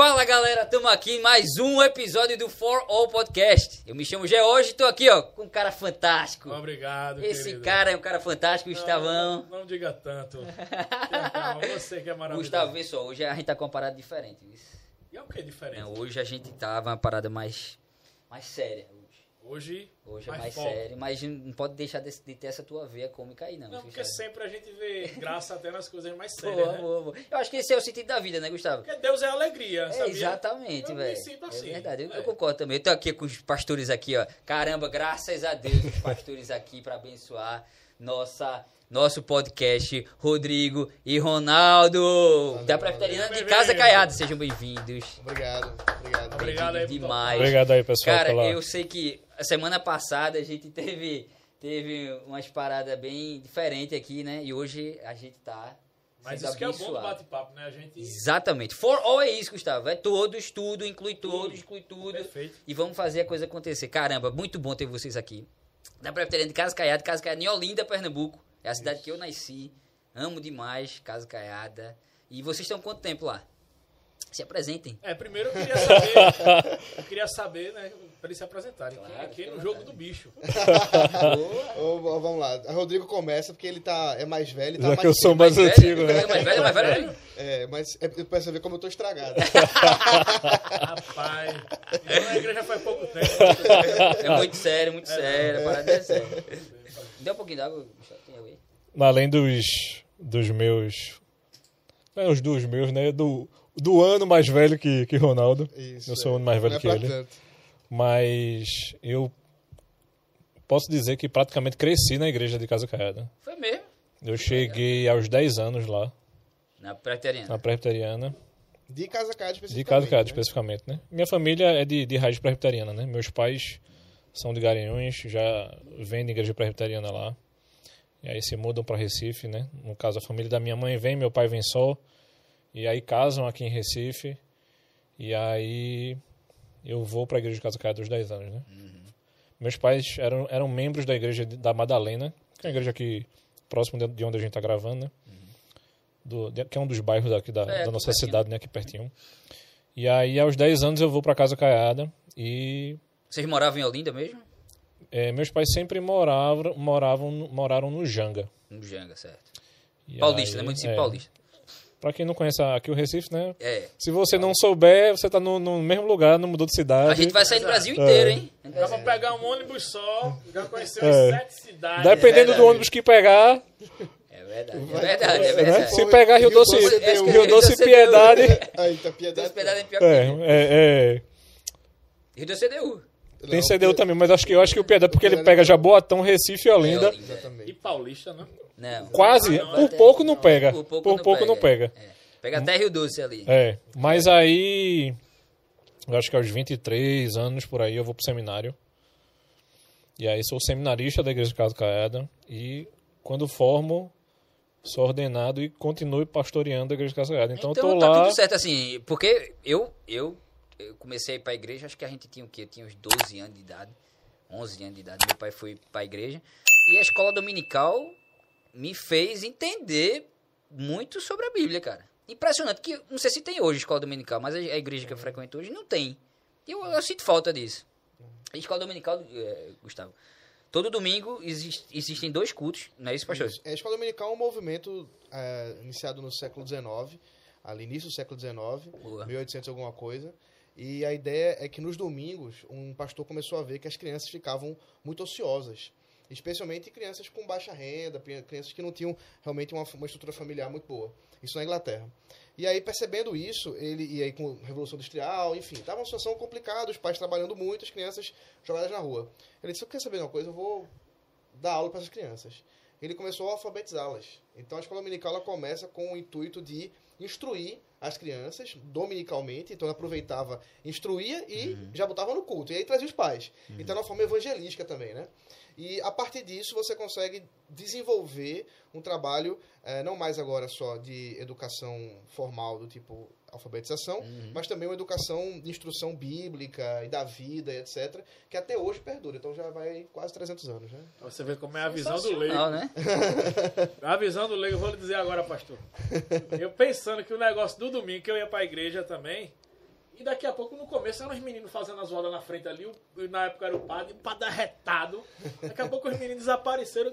Fala galera, estamos aqui em mais um episódio do For All Podcast. Eu me chamo Gé hoje e tô aqui ó com um cara fantástico. Obrigado, Esse querido. cara é um cara fantástico, Gustavão. Não, não diga tanto. Calma, você que é maravilhoso. Gustavo, vê só, hoje a gente tá com uma parada diferente. viu? E é o que diferente? Não, hoje a gente tava uma parada mais, mais séria. Hoje, Hoje, é mais mais foco. sério, mas não pode deixar de, de ter essa tua veia cômica aí, não. Não, porque sabe? sempre a gente vê graça até nas coisas mais Boa, sérias, né? boa, boa. Eu acho que esse é o sentido da vida, né, Gustavo? Porque Deus é alegria, É, sabia? exatamente, Eu me velho. sinto É assim. verdade, eu, eu É. concordo também. Eu tô aqui com os pastores aqui, ó. Caramba, graças a Deus, os pastores aqui pra abençoar nossa, nosso podcast, Rodrigo e Ronaldo, da Presbiteriana de. Casa Caiada. Sejam bem-vindos. Obrigado, obrigado. Obrigado aí por demais. Obrigado aí, pessoal. Cara, pela... eu sei que a semana passada a gente teve, teve umas paradas bem diferentes aqui, né? E hoje a gente tá. Mas isso que é o bom do abençoado. bate-papo, né? A gente... Exatamente. For all é isso, Gustavo. É todos, tudo, inclui todos, inclui tudo. Perfeito. E vamos fazer a coisa acontecer. Caramba, muito bom ter vocês aqui. Da Presbiteriana de Casa Caiada, Casa Caiada em Olinda, Pernambuco. É a cidade que eu nasci. Amo demais Casa Caiada. E vocês estão quanto tempo lá? Se apresentem. É, primeiro eu queria saber, eu queria saber, né, pra eles se apresentarem. Claro, é à no jogo do bicho? Boa. Ô, ô, vamos lá. Rodrigo começa porque ele tá, é mais velho. Tá Já mais que eu sou mais velho? antigo, né? É mais velho, é mais velho. É, mas é pra você ver como eu tô estragado. Rapaz, então a igreja faz pouco tempo. É muito sério, muito sério. A parada é séria. Dê um pouquinho d'água. Tem aí? Além dos, dos meus. É, os dos meus, né? Do, do ano mais velho que, que Ronaldo. Isso, Eu sou é. o ano mais velho é que ele. tanto. Mas eu posso dizer que praticamente cresci na igreja de Casa Caiada. Foi mesmo. Eu cheguei aos 10 anos lá, Na Presbiteriana. na presbiteriana. De casa Caiada De especificamente. Casa Caiada, né? especificamente, né? Minha família é de, de raiz presbiteriana, né? Meus pais são de Garanhuns, já vêm de igreja presbiteriana lá. E aí se mudam para Recife, né? No caso, a família da minha mãe vem, meu pai vem só. E aí casam aqui em Recife. E aí eu vou para a igreja de Casa Caiada aos 10 anos, né? Meus pais eram, eram membros da igreja da Madalena, que é a igreja aqui próximo de- de onde a gente está gravando, né? Do, de- que é um dos bairros daqui da, É, da aqui nossa pertinho. cidade, né? Aqui pertinho. E aí, aos 10 anos, eu vou para Casa Caiada e Vocês moravam em Olinda mesmo? eh, meus pais sempre moravam, moravam, moraram no Janga. No Janga, certo. E Paulista, aí, né? Município é, paulista. Pra quem não conhece aqui o Recife, né? É. Se você não souber, você tá no, no mesmo lugar, não mudou de cidade. A gente vai sair do Brasil inteiro, hein? Dá pra pegar um ônibus só, já conheceu É. sete cidades. Dependendo verdade. do ônibus que pegar, É verdade, é verdade, é né? verdade. se pegar Rio Doce, Rio Doce deu. Rio Doce Doce Piedade, Aí, tá piedade. hospedado em pior é, que é, é, Rio do CDU. Tem CDU também, mas acho que eu acho que o Piedade, porque ele pega Jaboatão, Recife e Olinda, É. E paulista, né? Não. quase, Ah, não, por pouco não pega, Por por pouco, pouco, não pega. É. Pega até Rio Doce ali. É, mas aí, eu acho que aos 23 anos por aí eu vou pro seminário. E aí sou seminarista da Igreja de Casa Caiada. E quando formo, sou ordenado e continuo pastoreando a Igreja de Casa Caiada. Então, Então, eu tô tá lá. tudo certo, assim, porque eu, eu, eu comecei a ir pra igreja, acho que a gente tinha o quê? Tinha uns 12 anos de idade, 11 anos de idade, meu pai foi pra igreja, e a escola dominical me fez entender muito sobre a Bíblia, cara. Impressionante, que não sei se tem hoje escola dominical, mas a a igreja que eu frequento hoje não tem. E eu, eu sinto falta disso. A escola dominical, eh, Gustavo, todo domingo existe, existem dois cultos, não é isso, pastor? É, a escola dominical é um movimento é, iniciado no século XIX, ali início do século XIX, Boa. 1800 alguma coisa. E a ideia é que nos domingos um pastor começou a ver que as crianças ficavam muito ociosas. Especialmente crianças com baixa renda, crianças que não tinham realmente uma, uma estrutura familiar muito boa. Isso na Inglaterra. E aí, percebendo isso, ele e aí com a Revolução Industrial, enfim, estava uma situação complicada, os pais trabalhando muito, as crianças jogadas na rua. Ele disse, eu quero saber de uma coisa, eu vou dar aula para essas crianças. Ele começou a alfabetizá-las. Então a escola dominical ela começa com o intuito de instruir as crianças dominicalmente. Então aproveitava, instruía e já botava no culto. E aí trazia os pais. Então é uma forma evangelística também, né? E a partir disso você consegue desenvolver um trabalho, eh, não mais agora só de educação formal do tipo alfabetização, mas também uma educação de instrução bíblica e da vida, etc., que até hoje perdura. Então já vai quase 300 anos, né? Você vê como é a visão do leigo. Não, né? A visão do leigo, eu vou lhe dizer agora, pastor. Eu pensando que o negócio do domingo, que eu ia pra igreja também, E daqui a pouco, no começo, eram os meninos fazendo as rodas na frente ali, o- na época era o padre, o padre arretado. Daqui a pouco os meninos desapareceram,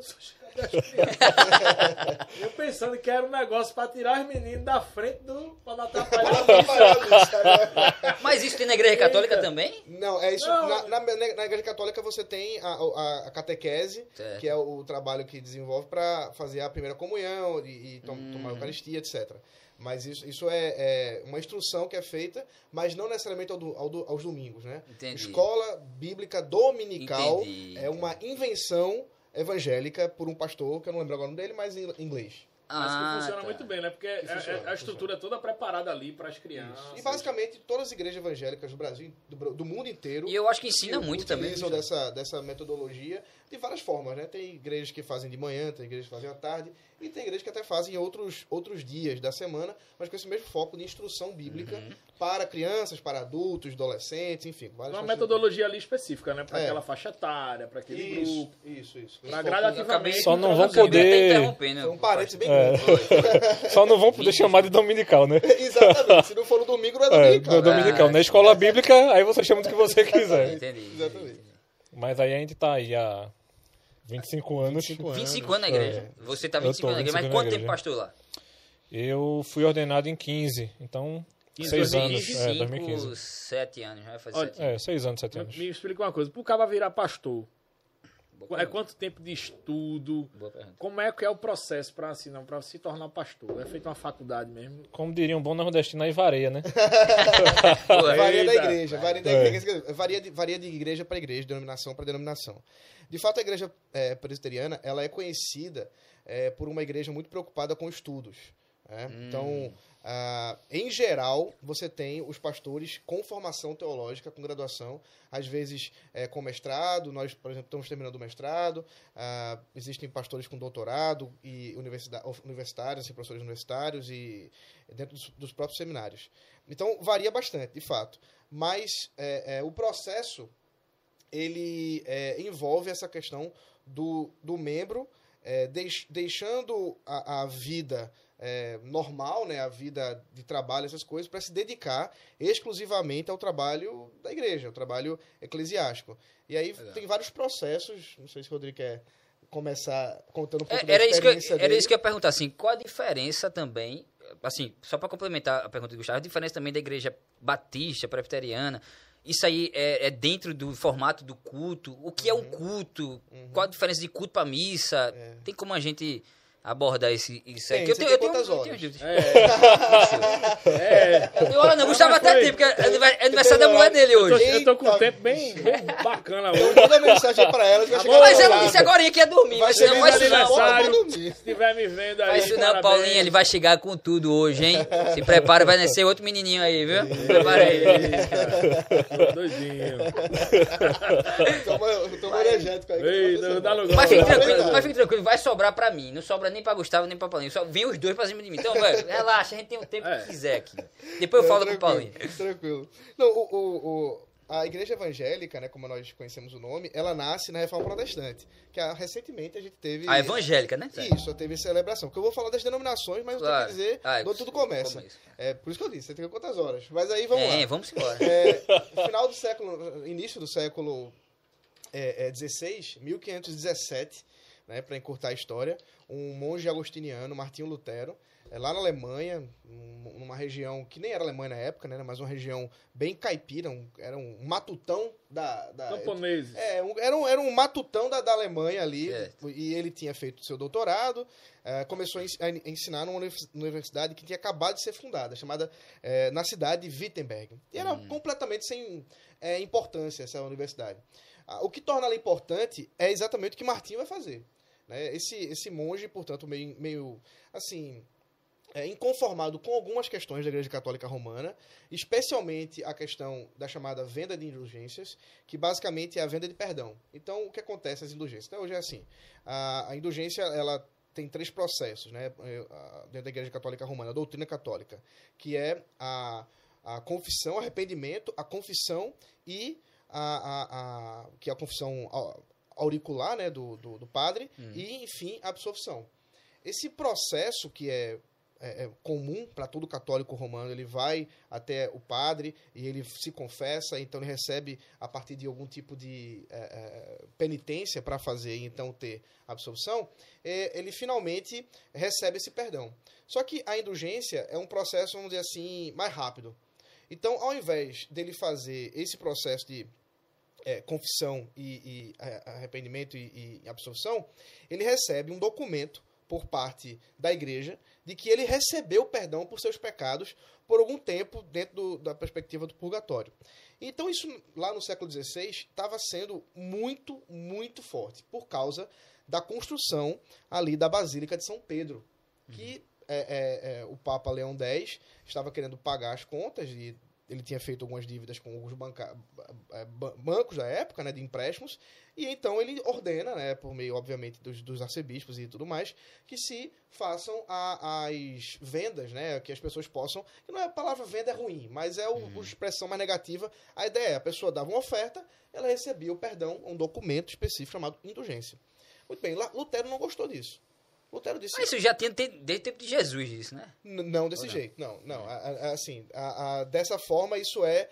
eu pensando que era um negócio pra tirar os meninos da frente do. pra não atrapalhar. Mas isso tem na igreja católica Eita. também? Não, é isso. Não. Na, na, na Igreja Católica você tem a, a, a catequese, Certo. que é o trabalho que desenvolve para fazer a primeira comunhão e, e tom- Hum. tomar a Eucaristia, etc. Mas isso, isso é, é uma instrução que é feita, mas não necessariamente ao do- ao do- aos domingos, né? Entendi. Escola Bíblica Dominical Entendi, é uma invenção evangélica por um pastor, que eu não lembro agora o nome dele, mas em inglês. Mas que Ah, funciona tá. muito bem, né? Porque é- funciona, é- a estrutura é toda preparada ali para as crianças. E basicamente todas as igrejas evangélicas do Brasil, do, do mundo inteiro, E eu acho que ensina muito também. utilizam dessa, dessa metodologia de várias formas, né? Tem igrejas que fazem de manhã, tem igrejas que fazem à tarde, e tem igrejas que até fazem em outros, outros dias da semana, mas com esse mesmo foco de instrução bíblica Uhum. para crianças, para adultos, adolescentes, enfim. Uma faixas- metodologia ali específica, né? Para É. aquela faixa etária, para aquele Isso, grupo. isso, isso. Pra Esse foco- gradativamente. Só não vão poder-. Foi um parênteses bem É. grande. Só não vão poder chamar de dominical, né? Exatamente. Se não for no domingo, não é É, dominical. no né? dominical. Na escola bíblica, aí você chama do que você quiser. Entendi. Exatamente. Mas aí a gente tá aí há 25 anos. 25 anos. 25 anos na igreja. Você tá Eu 25 tô anos na igreja, mas 25 quanto tempo pastor lá? Eu fui ordenado em 15, então 15, 6 anos. 2015, É, 5, 2015. 7 anos, já vai fazer Olha, 7 anos. É, 6 anos, 7 Me, anos. me explica uma coisa. Pro cara virar pastor, Boa é pergunta. quanto tempo de estudo? Como é que é o processo para assim, não, para se tornar pastor? É feito uma faculdade mesmo? Como diria um bom nordestino, aí vareia, né? Varia da igreja, varia da É. igreja, varia de, varia de igreja para igreja, de denominação para denominação. De fato, a igreja é, presbiteriana ela é conhecida é, por uma igreja muito preocupada com estudos. né? Então, ah, em geral, você tem os pastores com formação teológica, com graduação, às vezes é, com mestrado. Nós, por exemplo, estamos terminando o mestrado. ah, existem pastores com doutorado e universitários, assim, professores universitários e dentro dos, dos próprios seminários. Então, varia bastante, de fato. Mas é, é, o processo, ele é, envolve essa questão do, do membro é, deix- deixando a, a vida é, normal, né, a vida de trabalho, essas coisas, para se dedicar exclusivamente ao trabalho da igreja, ao trabalho eclesiástico. E aí tem vários processos, não sei se o Rodrigo quer começar contando um pouco É, da era, isso que eu, experiência era dele. isso que eu ia perguntar, assim, qual a diferença também, assim, só para complementar a pergunta do Gustavo, a diferença também da igreja batista, presbiteriana, isso aí é, é dentro do formato do culto, o que é Uhum. um culto, qual a diferença de culto para missa, tem como a gente abordar esse, isso aí? É. Tem, Que eu tenho, tem eu tenho, eu tenho dúvidas. É. Eu, olha, não, Gustavo até foi. tem, porque é aniver- é aniversário da mulher dele Eu tô, hoje. eu tô com um tempo bem, bem bacana Eu hoje. mando mensagem para ela, vai chegar Mas eu atrasado. disse agora que ia dormir, Vai mas ser não não. aniversário. Se estiver me vendo aí, isso não. Paulinho, ele vai chegar com tudo hoje, hein? Se prepara, vai nascer outro menininho aí, viu? Prepara aí. Doidinho. Toma, energético aí. Mas mas fique tranquilo, vai sobrar pra mim. Não sobra nem pra Gustavo, nem pra Paulinho. Só vem os dois pra cima de mim. Então, velho, relaxa, a gente tem o tempo É. que quiser aqui. Depois eu Não, falo com o Paulinho. tranquilo. Não, o, o, o- a igreja evangélica, né, como nós conhecemos o nome, ela nasce na Reforma Protestante. Que ah, recentemente a gente teve... A evangélica, né? Isso, teve celebração. Porque eu vou falar das denominações, mas eu tenho Claro. que dizer Ah, de onde tudo começa. começa. É, por isso que eu disse, você tem quantas horas. Mas aí vamos É, lá. vamos embora. É, final do século, início do século é, é, 16, 1517, né, para encurtar a história, um monge agostiniano, Martinho Lutero, é, lá na Alemanha, num- numa região que nem era Alemanha na época, né, mas uma região bem caipira, um- era um matutão da... da Camponeses. é, um- era, um, era um matutão da, da Alemanha ali, Certo. e ele tinha feito seu doutorado, eh, começou a ens- a ensinar numa univers- universidade que tinha acabado de ser fundada, chamada eh, na cidade de Wittenberg. E era completamente sem eh, importância essa universidade. O que torna ela importante é exatamente o que Martinho vai fazer. Né? Esse, esse monge, portanto, meio, meio assim, é, inconformado com algumas questões da Igreja Católica Romana, especialmente a questão da chamada venda de indulgências, que basicamente é a venda de perdão. Então, o que acontece nas indulgências? Até hoje é assim. A, a indulgência, ela tem três processos, né? a- Dentro da Igreja Católica Romana, a doutrina católica, que é a, a confissão, arrependimento, a confissão e a, a, a- que é a confissão auricular, né, do, do, do padre, e, enfim, a absolvição. Esse processo que é é, é comum para todo católico romano. Ele vai até o padre e ele se confessa, então ele recebe a partir de algum tipo de é, é, penitência para fazer e então ter absolvição. É, ele finalmente recebe esse perdão. Só que a indulgência é um processo, vamos dizer assim, mais rápido. Então, ao invés dele fazer esse processo de é, confissão e, e arrependimento e, e ele recebe um documento por parte da igreja de que ele recebeu perdão por seus pecados por algum tempo dentro do, da perspectiva do purgatório. Então isso lá no século XVI estava sendo muito, muito forte por causa da construção ali da Basílica de São Pedro, que uhum. é, é, é, o Papa Leão X estava querendo pagar as contas e ele tinha feito algumas dívidas com alguns banca, é, bancos da época, né, de empréstimos, e então ele ordena, né, por meio, obviamente, dos, dos arcebispos e tudo mais, que se façam a, as vendas, né, que as pessoas possam, que não é a palavra venda é ruim, mas é o, uhum. a expressão mais negativa, a ideia é, a pessoa dava uma oferta, ela recebia o perdão, um documento específico chamado indulgência. Muito bem, Lutero não gostou disso. Lutero disse. Mas isso já tinha desde o tempo de Jesus, isso, né? não desse não? jeito. Não, não. assim, a, a, dessa forma, isso é.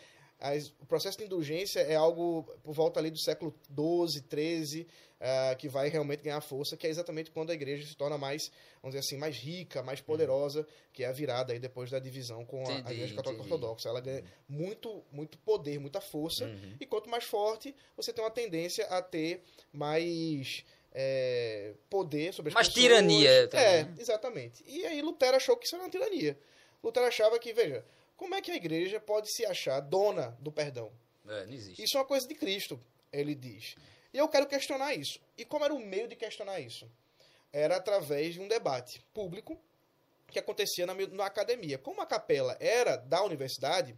o processo de indulgência é algo por volta ali do século XII, XIII, uh, que vai realmente ganhar força, que é exatamente quando a igreja se torna mais, vamos dizer assim, mais rica, mais poderosa, uhum. que é a virada aí depois da divisão com entendi, a, a Igreja Católica entendi. Ortodoxa. Ela ganha muito, muito poder, muita força, uhum. e quanto mais forte, você tem uma tendência a ter mais é, poder sobre as Mas pessoas. tirania. Também. É, exatamente. E aí Lutero achou que isso era uma tirania. Lutero achava que, veja, como é que a igreja pode se achar dona do perdão? É, não existe. Isso é uma coisa de Cristo, ele diz. E eu quero questionar isso. E como era o meio de questionar isso? Era através de um debate público que acontecia na, na academia. Como a capela era da universidade,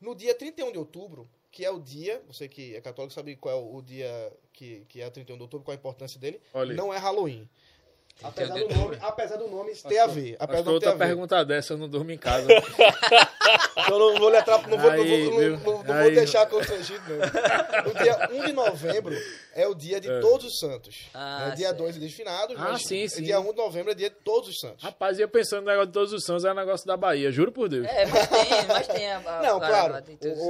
no dia 31 de outubro, que é o dia, você que é católico sabe qual é o dia que, que é 31 de outubro, qual a importância dele. Olha. Não é Halloween. Apesar do, nome, apesar do nome ter a ver. Apesar de outra pergunta dessa, eu não durmo em casa. então não vou lhe atrapalhar, não vou, aí, não vou, não, não, vou deixar constrangido, não. O dia 1 de novembro é o dia de é. todos os santos. Ah, é dia 2 é dia de finados, ah, sim, sim. dia 1 de novembro é dia de todos os santos. Rapaz, ia pensando no negócio de todos os santos, é um negócio da Bahia, juro por Deus. É, mas tem, mas tem a, a Não, claro,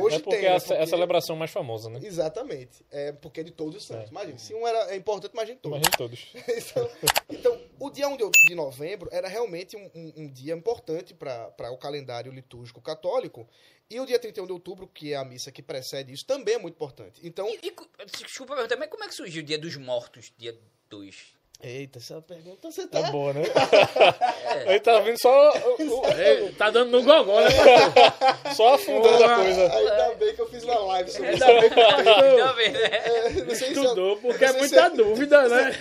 hoje é porque tem. É a, porque... é a celebração mais famosa, né? Exatamente. É porque é de todos os santos. É. Imagina, se um era, é importante, imagine todos. Imagine todos. então, então, o dia 1 de de novembro era realmente um, um, um dia importante para o calendário litúrgico católico. E o dia 31 de outubro, que é a missa que precede isso, também é muito importante. Então. E, e, desculpa perguntar, mas como é que surgiu o dia dos mortos, dia 2? Eita, essa pergunta você tá. É boa, né? é. Ele tá vindo só. Ele tá dando no gogó, né? só afundando a coisa. Ainda bem que eu fiz uma live sobre isso. Ainda bem que Ainda bem, né? É, não sei Estudou, se porque é muita é, dúvida, né?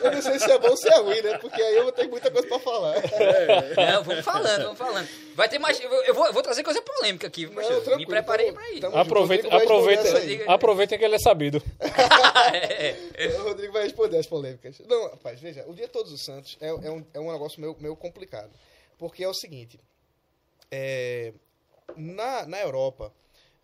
Eu não sei se é bom ou se é ruim, né? Porque aí eu vou ter muita coisa pra falar. É. Não, vamos falando, vamos falando. Vai ter mais. Eu vou, eu vou trazer coisa polêmica aqui. Não, me preparei pra ir. Aproveita, aproveita, aproveita que ele é sabido. O Rodrigo vai responder as polêmicas. Não, rapaz, veja, o Dia Todos os Santos é, é, um, é um negócio meio, meio complicado. Porque é o seguinte: é, na, na Europa,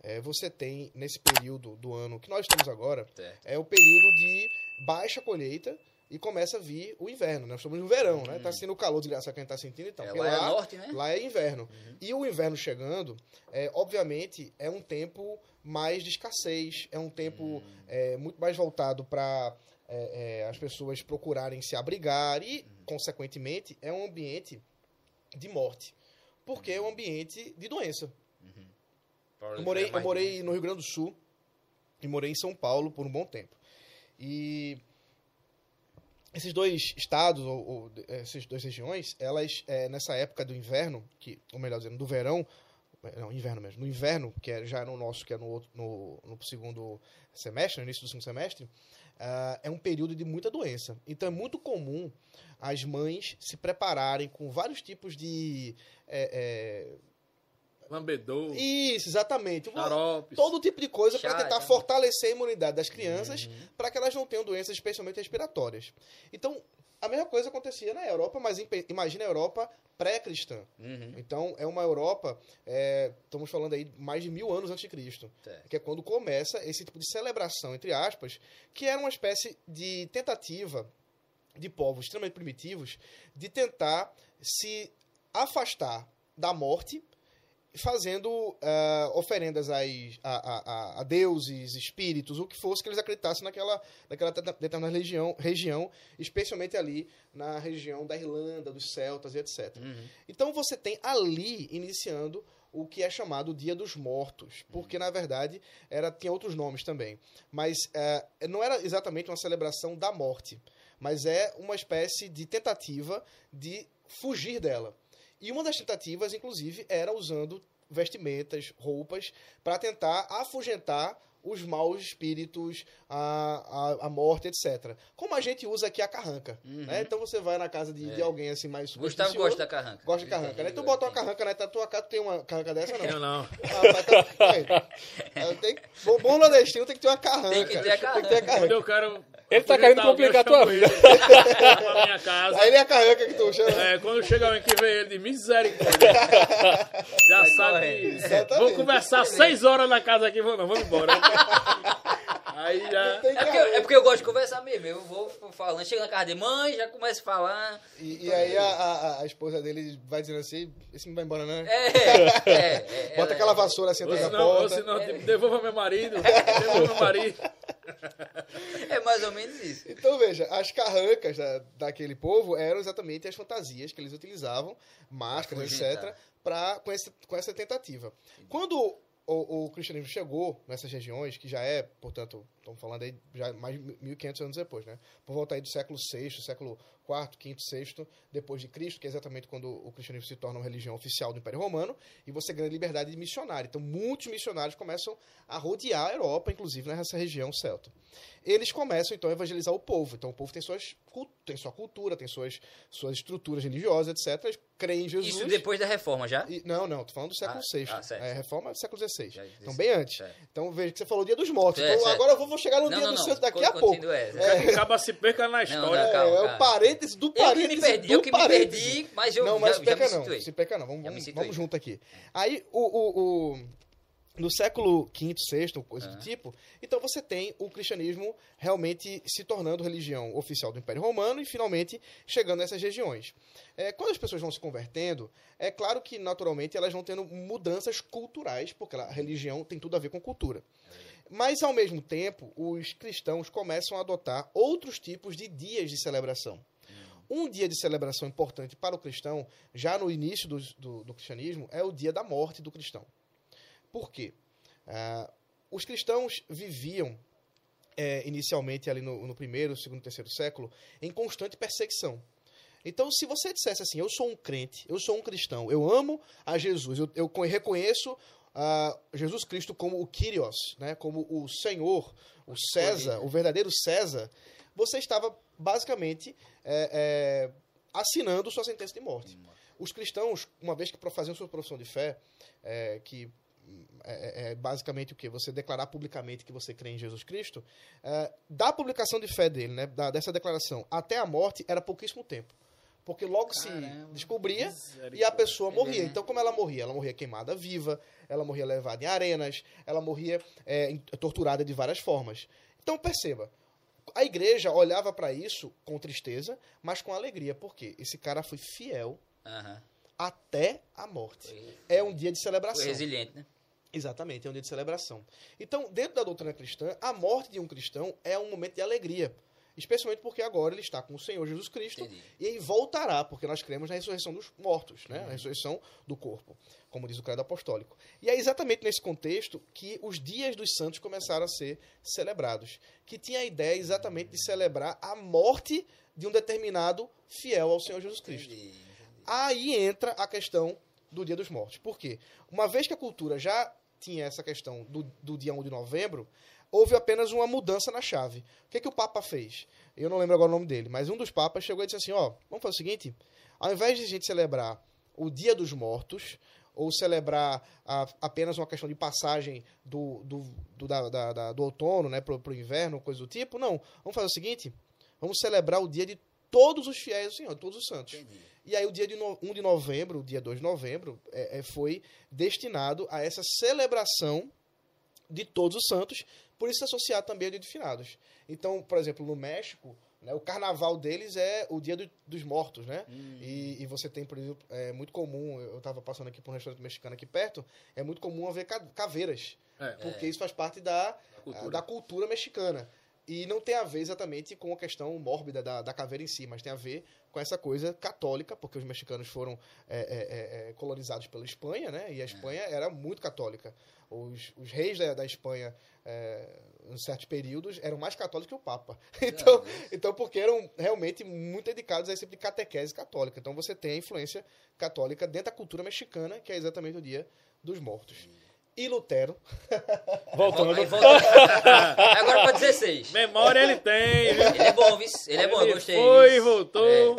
é, você tem, nesse período do ano que nós estamos agora, é o período de baixa colheita e começa a vir o inverno. Nós estamos no verão, uhum. né? Tá sendo o calor desgraçado que a gente tá sentindo então. É, lá, lá, é norte, né? Lá é inverno. Uhum. E o inverno chegando, é, obviamente, é um tempo mais de escassez, é um tempo uhum. é, muito mais voltado para é, é, as pessoas procurarem se abrigar e, uhum. consequentemente, é um ambiente de morte. Porque é um ambiente de doença. Uhum. Eu morei, eu morei no Rio Grande do Sul e morei em São Paulo por um bom tempo. E esses dois estados, ou, ou essas duas regiões, elas, é, nessa época do inverno, que, ou melhor dizendo, do verão, não, inverno mesmo, no inverno, que é já no nosso, que é no, outro, no, no segundo semestre, no início do segundo semestre, uh, é um período de muita doença. Então é muito comum as mães se prepararem com vários tipos de é, é, Lambedor. Isso, exatamente. Xaropes. Todo tipo de coisa para tentar fortalecer a imunidade das crianças uhum. para que elas não tenham doenças especialmente respiratórias. Então, a mesma coisa acontecia na Europa, mas imagina a Europa pré-cristã. Uhum. Então, é uma Europa, é, estamos falando aí mais de mil anos antes de Cristo, que é quando começa esse tipo de celebração, entre aspas, que era uma espécie de tentativa de povos extremamente primitivos de tentar se afastar da morte, fazendo ah, oferendas a, a, a- a deuses, espíritos, o que fosse que eles acreditassem naquela, naquela determinada região, região, especialmente ali na região da Irlanda, dos celtas e etc. Uhum. Então você tem ali iniciando o que é chamado Dia dos Mortos, porque na verdade era tinha outros nomes também, mas é, não era exatamente uma celebração da morte, mas é uma espécie de tentativa de fugir dela. E uma das tentativas, inclusive, era usando vestimentas, roupas, para tentar afugentar os maus espíritos, a, a, a morte, etc. Como a gente usa aqui a carranca. Né? Então você vai na casa de, de alguém assim mais Uhum. É. Gustavo gosta da carranca. Gosta de carranca, né? Tu bota uma carranca na tua casa, tu tem uma carranca dessa, não? Eu não. Ah, tá. É, tem, bom, bom nordestino tem que ter uma carranca. Tem que ter a Tem que ter a Quando carranca. eu quero. Ele tá querendo alguém, complicar a tua vida. pra minha casa. Aí ele é a carranca que tu chama. É, quando chega alguém que vê ele de misericórdia, já Vai sabe vou conversar seis horas na casa aqui, vou não, vamos embora. Aí já. Tem É porque, carranca. é porque eu gosto de conversar mesmo. Eu vou falando, chega na casa de mãe, já começa a falar. E, e aí a, a, a esposa dele vai dizendo assim, esse não vai embora não, né? É, é, é, Bota ela- aquela vassoura assim atrás da senão, ou porta. senão devolva meu marido. Devolva meu marido. É mais ou menos isso. Então veja, as carrancas da, daquele povo eram exatamente as fantasias que eles utilizavam, máscaras, etc., pra, com, esse, com essa tentativa. Quando o, o cristianismo chegou nessas regiões, que já é, portanto, estamos falando aí já mais de 1500 anos depois, né? Por volta aí do século VI, século IV, V, VI, depois de Cristo, que é exatamente quando o cristianismo se torna uma religião oficial do Império Romano, e você ganha liberdade de missionário. Então, muitos missionários começam a rodear a Europa, inclusive nessa região celta. Eles começam, então, a evangelizar o povo. Então, o povo tem, suas, tem sua cultura, tem suas, suas estruturas religiosas, etc. Eles creem em Jesus. Isso depois da reforma já? E- não, não, tô falando do século Ah, VI. ah, é, reforma é do século XVI. Então, bem antes. Certo. Então, veja que você falou dia dos mortos. É, então, certo. agora eu vou chegar no Não, dia não, do não. santo daqui a pouco. continua, é. Acaba se perca na história. não, calma, é, é o parênteses do Eu que parênteses me perdi, do eu que me perdi, mas eu não, mas já, se já peca me não. situei. Se peca não. Vamos, Já vamos, vamos junto aqui. Aí, o, o, o- no século V, VI, coisa Ah. do tipo, então você tem o cristianismo realmente se tornando religião oficial do Império Romano e finalmente chegando nessas regiões. É, quando as pessoas vão se convertendo, é claro que naturalmente elas vão tendo mudanças culturais, porque a religião tem tudo a ver com cultura. Mas, ao mesmo tempo, os cristãos começam a adotar outros tipos de dias de celebração. Um dia de celebração importante para o cristão, já no início do, do, do cristianismo, é o dia da morte do cristão. Por quê? Ah, os cristãos viviam, eh, inicialmente, ali no, no primeiro, segundo, terceiro século, em constante perseguição. Então, se você dissesse assim, eu sou um crente, eu sou um cristão, eu amo a Jesus, eu, eu co- reconheço ah, Jesus Cristo como o Kyrios, né, como o Senhor, o César, o verdadeiro César, você estava basicamente é, é, assinando sua sentença de morte. Os cristãos, uma vez que faziam sua profissão de fé, é, que é, é- é basicamente o que? Você declarar publicamente que você crê em Jesus Cristo, é, da publicação de fé dele, né, da- dessa declaração até a morte, era pouquíssimo tempo. Porque logo se Caramba. descobria e a pessoa morria. Então, como ela morria? Ela morria queimada viva, ela morria levada em arenas, ela morria é, torturada de várias formas. Então, perceba, a igreja olhava para isso com tristeza, mas com alegria. Por quê? Esse cara foi fiel Aham. Até a morte. Foi- É um dia de celebração. resiliente, né? Exatamente, é um dia de celebração. Então, dentro da doutrina cristã, a morte de um cristão é um momento de alegria. Especialmente porque agora ele está com o Senhor Jesus Cristo Entendi. e ele voltará, porque nós cremos na ressurreição dos mortos, né? na ressurreição do corpo, como diz o credo apostólico. E é exatamente nesse contexto que os dias dos santos começaram a ser celebrados, que tinha a ideia exatamente de celebrar a morte de um determinado fiel ao Senhor Jesus Cristo. Entendi. Aí entra a questão do Dia dos Mortos. Por quê? Uma vez que a cultura já tinha essa questão do, do dia 1 de novembro, houve apenas uma mudança na chave. O que, que o Papa fez? Eu não lembro agora o nome dele, mas um dos papas chegou e disse assim: ó, vamos fazer o seguinte, ao invés de a gente celebrar o Dia dos Mortos, ou celebrar a- apenas uma questão de passagem do, do, do, da- da- da- do outono né, pro, pro inverno, coisa do tipo, não. Vamos fazer o seguinte: vamos celebrar o dia de todos os fiéis do Senhor, todos os santos. Entendi. E aí o dia de no, 1 de novembro, o dia 2 de novembro, é, é, foi destinado a essa celebração de todos os santos, por isso associado também ao dia de finados. Então, por exemplo, no México, Né? O carnaval deles é o dia do- dos mortos, né? E, e você tem, por exemplo, é muito comum, eu estava passando aqui por um restaurante mexicano aqui perto, é muito comum haver ca- caveiras, É. porque isso faz parte da, cultura. da cultura mexicana. E não tem a ver exatamente com a questão mórbida da, da caveira em si, mas tem a ver com essa coisa católica, porque os mexicanos foram é, é, é, é, colonizados pela Espanha, né? E a Espanha era muito católica. Os, os reis da, da Espanha, é, em certos períodos, eram mais católicos que o Papa. Então, então, porque eram realmente muito dedicados a esse tipo de catequese católica. Então, você tem a influência católica dentro da cultura mexicana, que é exatamente o Dia dos Mortos. E Lutero, Voltando. Aí volta. Agora pra 16. Memória ele tem? Ele é bom, viu? Ele é bom, eu gostei. Foi, voltou.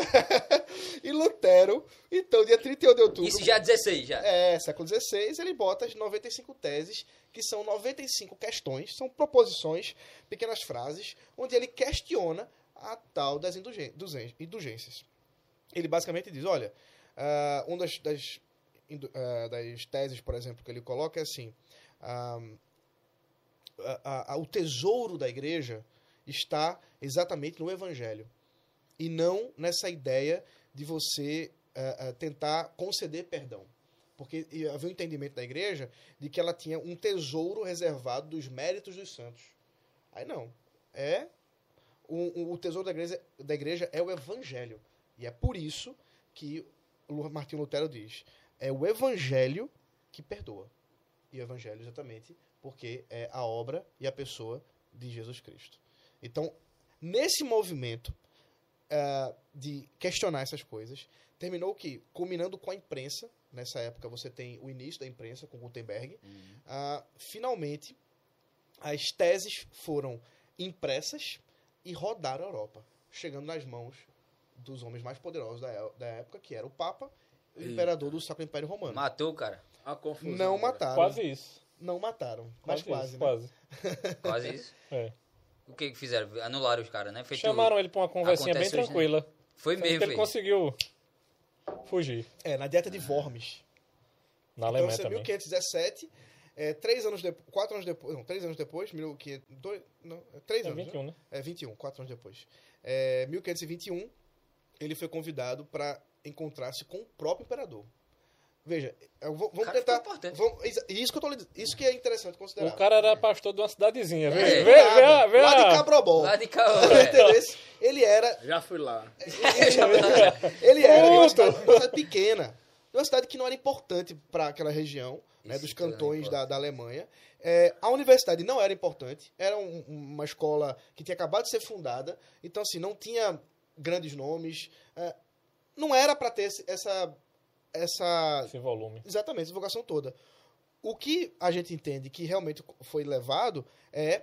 e Lutero, então, dia 31 de outubro. Isso já é 16, já. É, século XVI, ele bota as 95 teses, que são 95 questões, são proposições, pequenas frases, onde ele questiona a tal das indulgências. Ele basicamente diz, olha, ah, uma das, das, das teses, por exemplo, que ele coloca é assim, o tesouro da igreja está exatamente no evangelho, e não nessa ideia de você ah, ah, tentar conceder perdão. Porque havia um entendimento da igreja de que ela tinha um tesouro reservado dos méritos dos santos. Aí não. É. O, o- tesouro da igreja, da igreja é o evangelho. E é por isso que Martinho Lutero diz: é o evangelho que perdoa. E o evangelho, exatamente, porque é a obra e a pessoa de Jesus Cristo. Então, nesse movimento ah, de questionar essas coisas, terminou que, culminando com a imprensa, nessa época você tem o início da imprensa com Gutenberg, ah, finalmente as teses foram impressas e rodaram a Europa, chegando nas mãos dos homens mais poderosos da, é- da época, que era o Papa imperador do Sacro Império Romano. Matou, cara. A confusão. Não agora. mataram. Quase isso. Não mataram, mas Quase, quase, isso, né? quase. Quase isso. É. O que que fizeram? Anularam os caras, né? Feito- Chamaram ele pra uma conversinha bem né? tranquila. Foi Sendo que mesmo, ele foi. conseguiu fugir. É, na dieta de Worms. Na Então, Alemanha isso é também. 1517, é, três anos depois, quatro anos depois, não, três anos depois, 1500, dois, não, é três É anos, 21, né? É 21, quatro anos depois. É, 1521, ele foi convidado para encontrar-se com o próprio imperador. Veja, eu vou- vamos Cara, tentar. Vamos, isso- que eu tô isso que é interessante considerar. O cara era pastor de uma cidadezinha. Vê, É. vê, vê, a- Nada, vê, lá de Cabrobol. Lá de cá, Entendeu? Ele era Já fui lá. Ele era de uma cidade, uma cidade pequena, de uma cidade que não era importante para aquela região, né, dos cantões da, da Alemanha. É, a universidade não era importante, era um- uma escola que tinha acabado de ser fundada, então assim, não tinha grandes nomes, é, não era para ter esse- essa, essa Esse volume. Exatamente, essa vocação toda. O que a gente entende que realmente foi levado é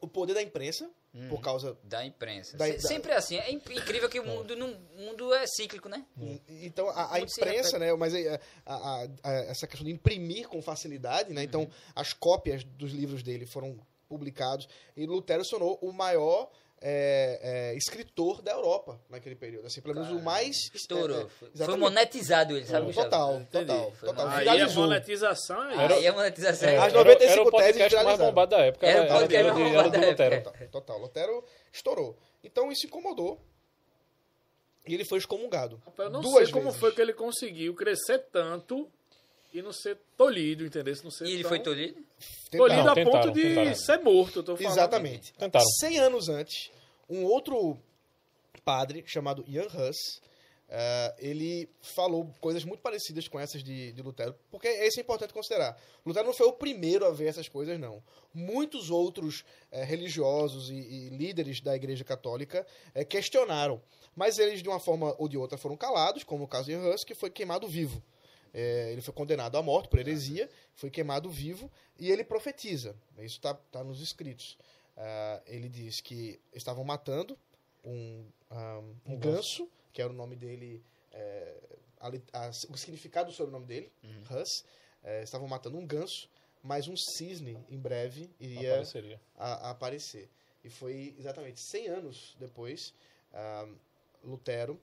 o poder da imprensa, por causa Da imprensa. Da- da- Sempre é assim. É inc- incrível que o mundo, não, o mundo é cíclico, né? Então, a, a imprensa, né? Mas a- a- a- a- essa questão de imprimir com facilidade, né? Então, as cópias dos livros dele foram publicados e Lutero se tornou o maior é, é, escritor da Europa naquele período. Assim, pelo menos o mais... Estourou. é, é, Foi- monetizado ele, sabe? Total, Entendi. total, total. Aí a monetização é Aí é monetização. É, As era, 95 era o podcast mais bombado da época. Era o Era, era, era, era bombado do época. Total, total. Lutero estourou. Então, isso incomodou e ele foi excomungado. Eu não Duas sei como vezes. foi que ele conseguiu crescer tanto e não ser tolhido, entendeu? Não ser E ele tão foi tolhido? Tolhido Não, a tentaram, ponto de tentaram. ser morto, eu tô falando. Exatamente. Tentaram. 100 anos antes, um outro padre chamado Jan Hus, eh, ele falou coisas muito parecidas com essas de, de Lutero, porque isso é importante considerar. Lutero não foi o primeiro a ver essas coisas, não. Muitos outros eh, religiosos e, e líderes da Igreja Católica eh, questionaram, mas eles, de uma forma ou de outra, foram calados, como o caso de Jan Hus, que foi queimado vivo. É, ele foi condenado à morte por heresia, foi queimado vivo, e ele profetiza. Isso está tá nos escritos. Ah, ele diz que estavam matando um, ah, um Um ganso, que era o nome dele, é, a a- o significado do sobrenome dele, Hus. É, estavam matando um ganso, mas um cisne em breve iria a, aparecer. E foi exatamente 100 anos depois, ah, Lutero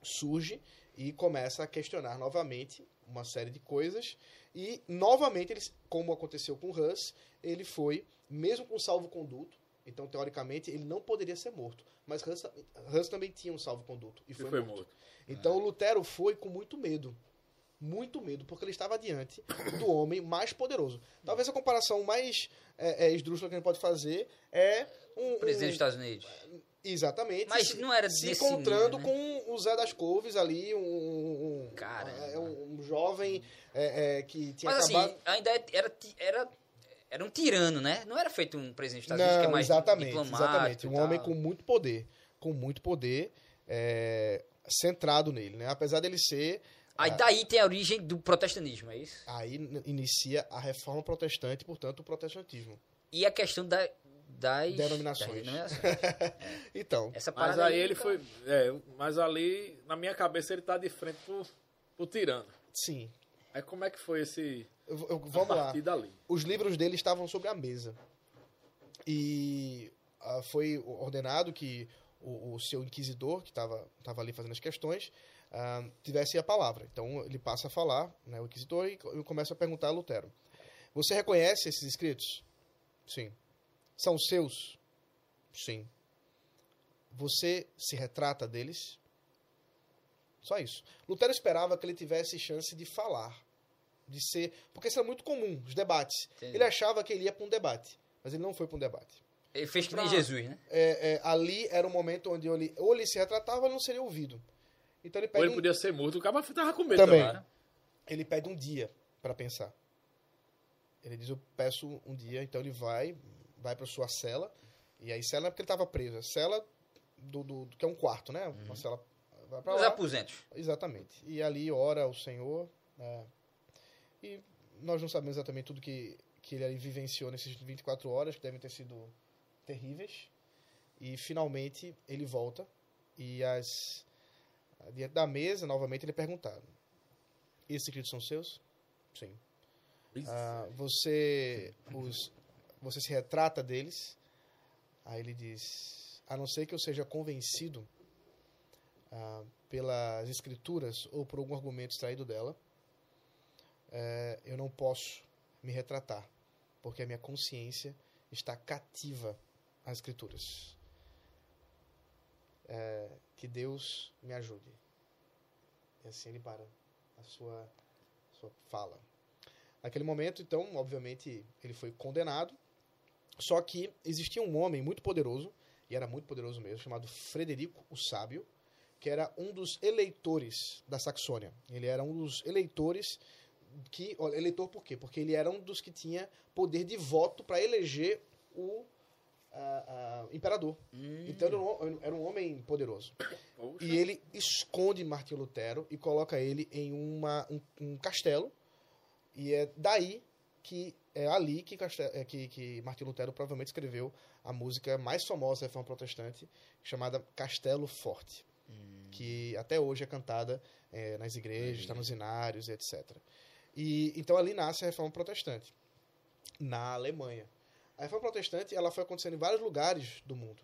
surge e começa a questionar novamente uma série de coisas. E, novamente, ele, como aconteceu com Hus, ele foi, mesmo com salvo-conduto, Então, teoricamente, ele não poderia ser morto. Mas Hus, Hus também tinha um salvo-conduto e E foi, foi morto. morto. Então, Lutero foi com muito medo. Muito medo, porque ele estava diante do homem mais poderoso. Talvez a comparação mais é, é, esdrúxula que a gente pode fazer é um. Presidente dos um Estados Unidos. Exatamente. Mas se, não era se encontrando nível, né? com o Zé das Couves ali, um. um, um- Caramba. é, um, um jovem é, é, que tinha Mas acabado. assim, ainda era, ti- era, era um tirano, né? Não era feito um presidente dos Estados Unidos que é mais exatamente, exatamente. Um homem com muito poder, com muito poder é, centrado nele, né? Apesar dele ser, Aí daí tem a origem do protestantismo, é isso? aí inicia a reforma protestante, portanto, o protestantismo. E a questão da, das Denominações. das denominações. Então, Essa Mas parada aí ele então, foi. É, mas ali, na minha cabeça, ele tá de frente pro, pro tirano. sim. Aí como é que foi esse. Eu- eu- vamos lá. dali? Os livros dele estavam sobre a mesa. E ah, foi ordenado que o, o seu inquisidor, que estava ali fazendo as questões, ah, tivesse a palavra. Então ele passa a falar, né, o inquisidor, e e começa a perguntar a Lutero: Você reconhece esses escritos? Sim. São seus? Sim. Você se retrata deles? Só isso. Lutero esperava que ele tivesse chance de falar, de ser. Porque isso era muito comum, os debates. Entendi. Ele achava que ele ia para um debate, mas ele não foi para um debate. Ele fez que nem Pra- Jesus, né? É, é, ali era o momento onde ele, ou ele se retratava ou ele não seria ouvido. Então ele Ou pede, ele um, podia ser morto, o cara tava com medo Também. também. ele pede um dia para pensar. Ele diz: Eu peço um dia. Então ele vai, vai para sua cela. E aí, cela não é porque ele estava preso, é cela do, do, do- que é um quarto, né? Uma cela. Vai para Os lá. aposentos. Exatamente. E ali ora o Senhor. né? E nós não sabemos exatamente tudo que, que ele ali vivenciou nesses 24 horas, que devem ter sido terríveis. E finalmente ele volta. E as diante da mesa, novamente, ele é perguntado: Esses escritos são seus? Sim. Ah, você os você se retrata deles? Aí ele diz: A não ser que eu seja convencido ah, pelas escrituras ou por algum argumento extraído dela, eh, eu não posso me retratar, porque a minha consciência está cativa às escrituras. Eh, que Deus me ajude. E assim ele para a sua, sua fala. Naquele momento, então, obviamente, ele foi condenado. Só que existia um homem muito poderoso, e era muito poderoso mesmo, chamado Frederico o Sábio, que era um dos eleitores da Saxônia. Ele era um dos eleitores que. olha, Eleitor por quê? Porque ele era um dos que tinha poder de voto para eleger o ah, ah, imperador. Então ele era um, era um homem poderoso. Poxa. E ele esconde Martinho Lutero e coloca ele em uma, um, um castelo. E é daí que é ali que, Caste- é, que, que Martinho Lutero provavelmente escreveu a música mais famosa da Reforma Protestante, chamada Castelo Forte, que até hoje é cantada é, nas igrejas, está nos inários, etc. E então ali nasce a Reforma Protestante na Alemanha. A Reforma Protestante ela foi acontecendo em vários lugares do mundo.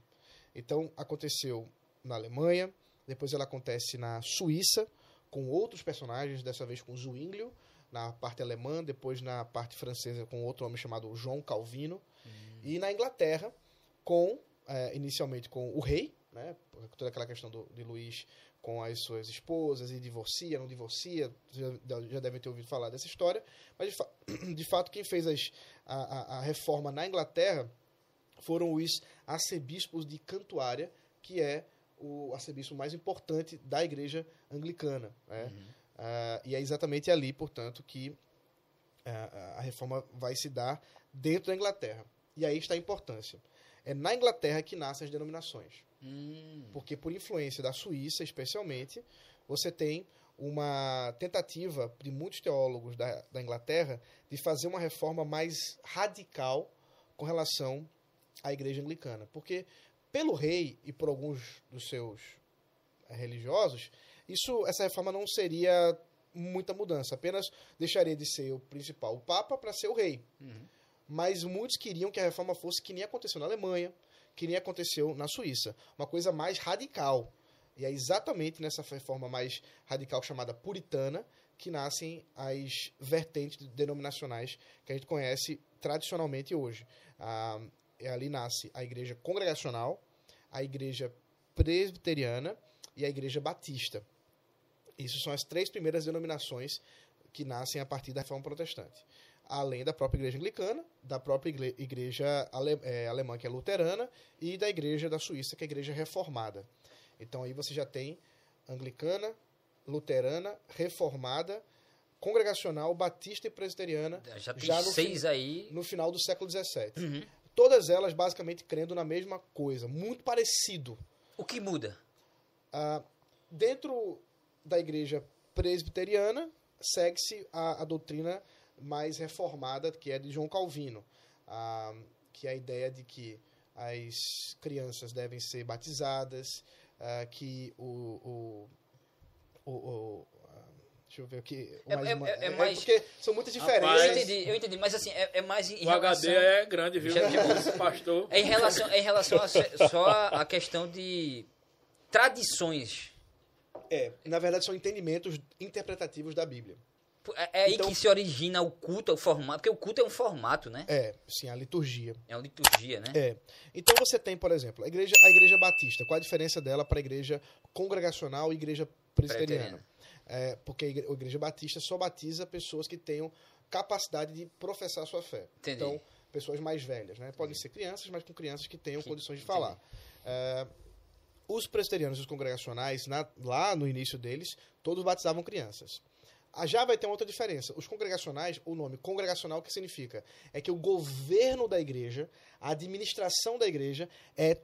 Então aconteceu na Alemanha, depois ela acontece na Suíça com outros personagens, dessa vez com Zwinglio na parte alemã, depois na parte francesa com outro homem chamado João Calvino e na Inglaterra com eh, inicialmente com o rei, né, toda aquela questão do, de Luís com as suas esposas e divorcia, não divorcia, já, já devem ter ouvido falar dessa história, mas de, fa- de fato quem fez as, a, a- a reforma na Inglaterra foram os arcebispos de Cantuária, que é o arcebispo mais importante da igreja anglicana. Né? Ah, e é exatamente ali, portanto, que ah, a reforma vai se dar dentro da Inglaterra. E aí está a importância. É na Inglaterra que nascem as denominações. Hum, Porque, por influência da Suíça, especialmente, você tem uma tentativa de muitos teólogos da, da Inglaterra de fazer uma reforma mais radical com relação à igreja anglicana. Porque, pelo rei e por alguns dos seus religiosos, isso, essa reforma não seria muita mudança, apenas deixaria de ser o principal, o Papa, para ser o rei. Mas muitos queriam que a reforma fosse que nem aconteceu na Alemanha, que nem aconteceu na Suíça. Uma coisa mais radical. E é exatamente nessa reforma mais radical chamada puritana que nascem as vertentes denominacionais que a gente conhece tradicionalmente hoje. A, é, ali nasce a igreja congregacional, a igreja presbiteriana e a igreja batista. Isso são as três primeiras denominações que nascem a partir da reforma protestante. Além da própria igreja anglicana, da própria igreja ale- é, alemã, que é luterana, e da igreja da Suíça, que é a igreja reformada. Então aí você já tem anglicana, luterana, reformada, congregacional, batista e presbiteriana, Já tem Já no seis aí. no final do século XVII. Uhum. Todas elas basicamente crendo na mesma coisa, muito parecido. O que muda? Ah, dentro da igreja presbiteriana, segue-se a, a doutrina mais reformada, que é de João Calvino, ah, que é a ideia de que as crianças devem ser batizadas, ah, que o. o, o, o- ah, deixa eu ver aqui. o É- mais é- uma- é mais- porque são muitas Rapaz, diferenças. Eu entendi, eu entendi, mas assim, é, é mais em O HD relação... é grande, viu? Pastor. É em relação, é em relação a, só a, a questão de tradições. É, na verdade, são entendimentos interpretativos da Bíblia. É, é aí Então- que se origina o culto, o formato, porque o culto é um formato, né? É, sim, a liturgia. É uma liturgia, né? É. Então você tem, por exemplo, a igreja, a igreja batista. Qual a diferença dela para a igreja congregacional e igreja presbiteriana? É, porque a igre- a igreja batista só batiza pessoas que tenham capacidade de professar sua fé. Entendi. Então, pessoas mais velhas, né? Podem ser crianças, mas com crianças que tenham Que- condições de entendi. falar. É, os presbiterianos e os congregacionais, na- lá no início deles, todos batizavam crianças. Ah, Já vai ter uma outra diferença. Os congregacionais, o nome congregacional, o que significa? É que o governo da igreja, a administração da igreja é